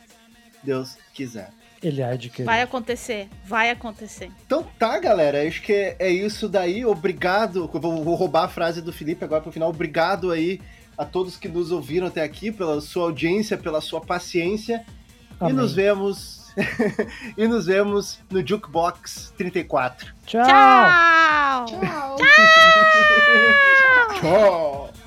Deus quiser. Ele há de querer. Vai acontecer, vai acontecer. Então tá, galera, acho que é, é isso daí. Obrigado. Vou, vou, roubar a frase do Felipe agora pro final. Obrigado aí a todos que nos ouviram até aqui, pela sua audiência, pela sua paciência. Amém. E nos vemos. [laughs] e nos vemos no Jukebox 34. Tchau! Tchau! Tchau! Tchau! [laughs]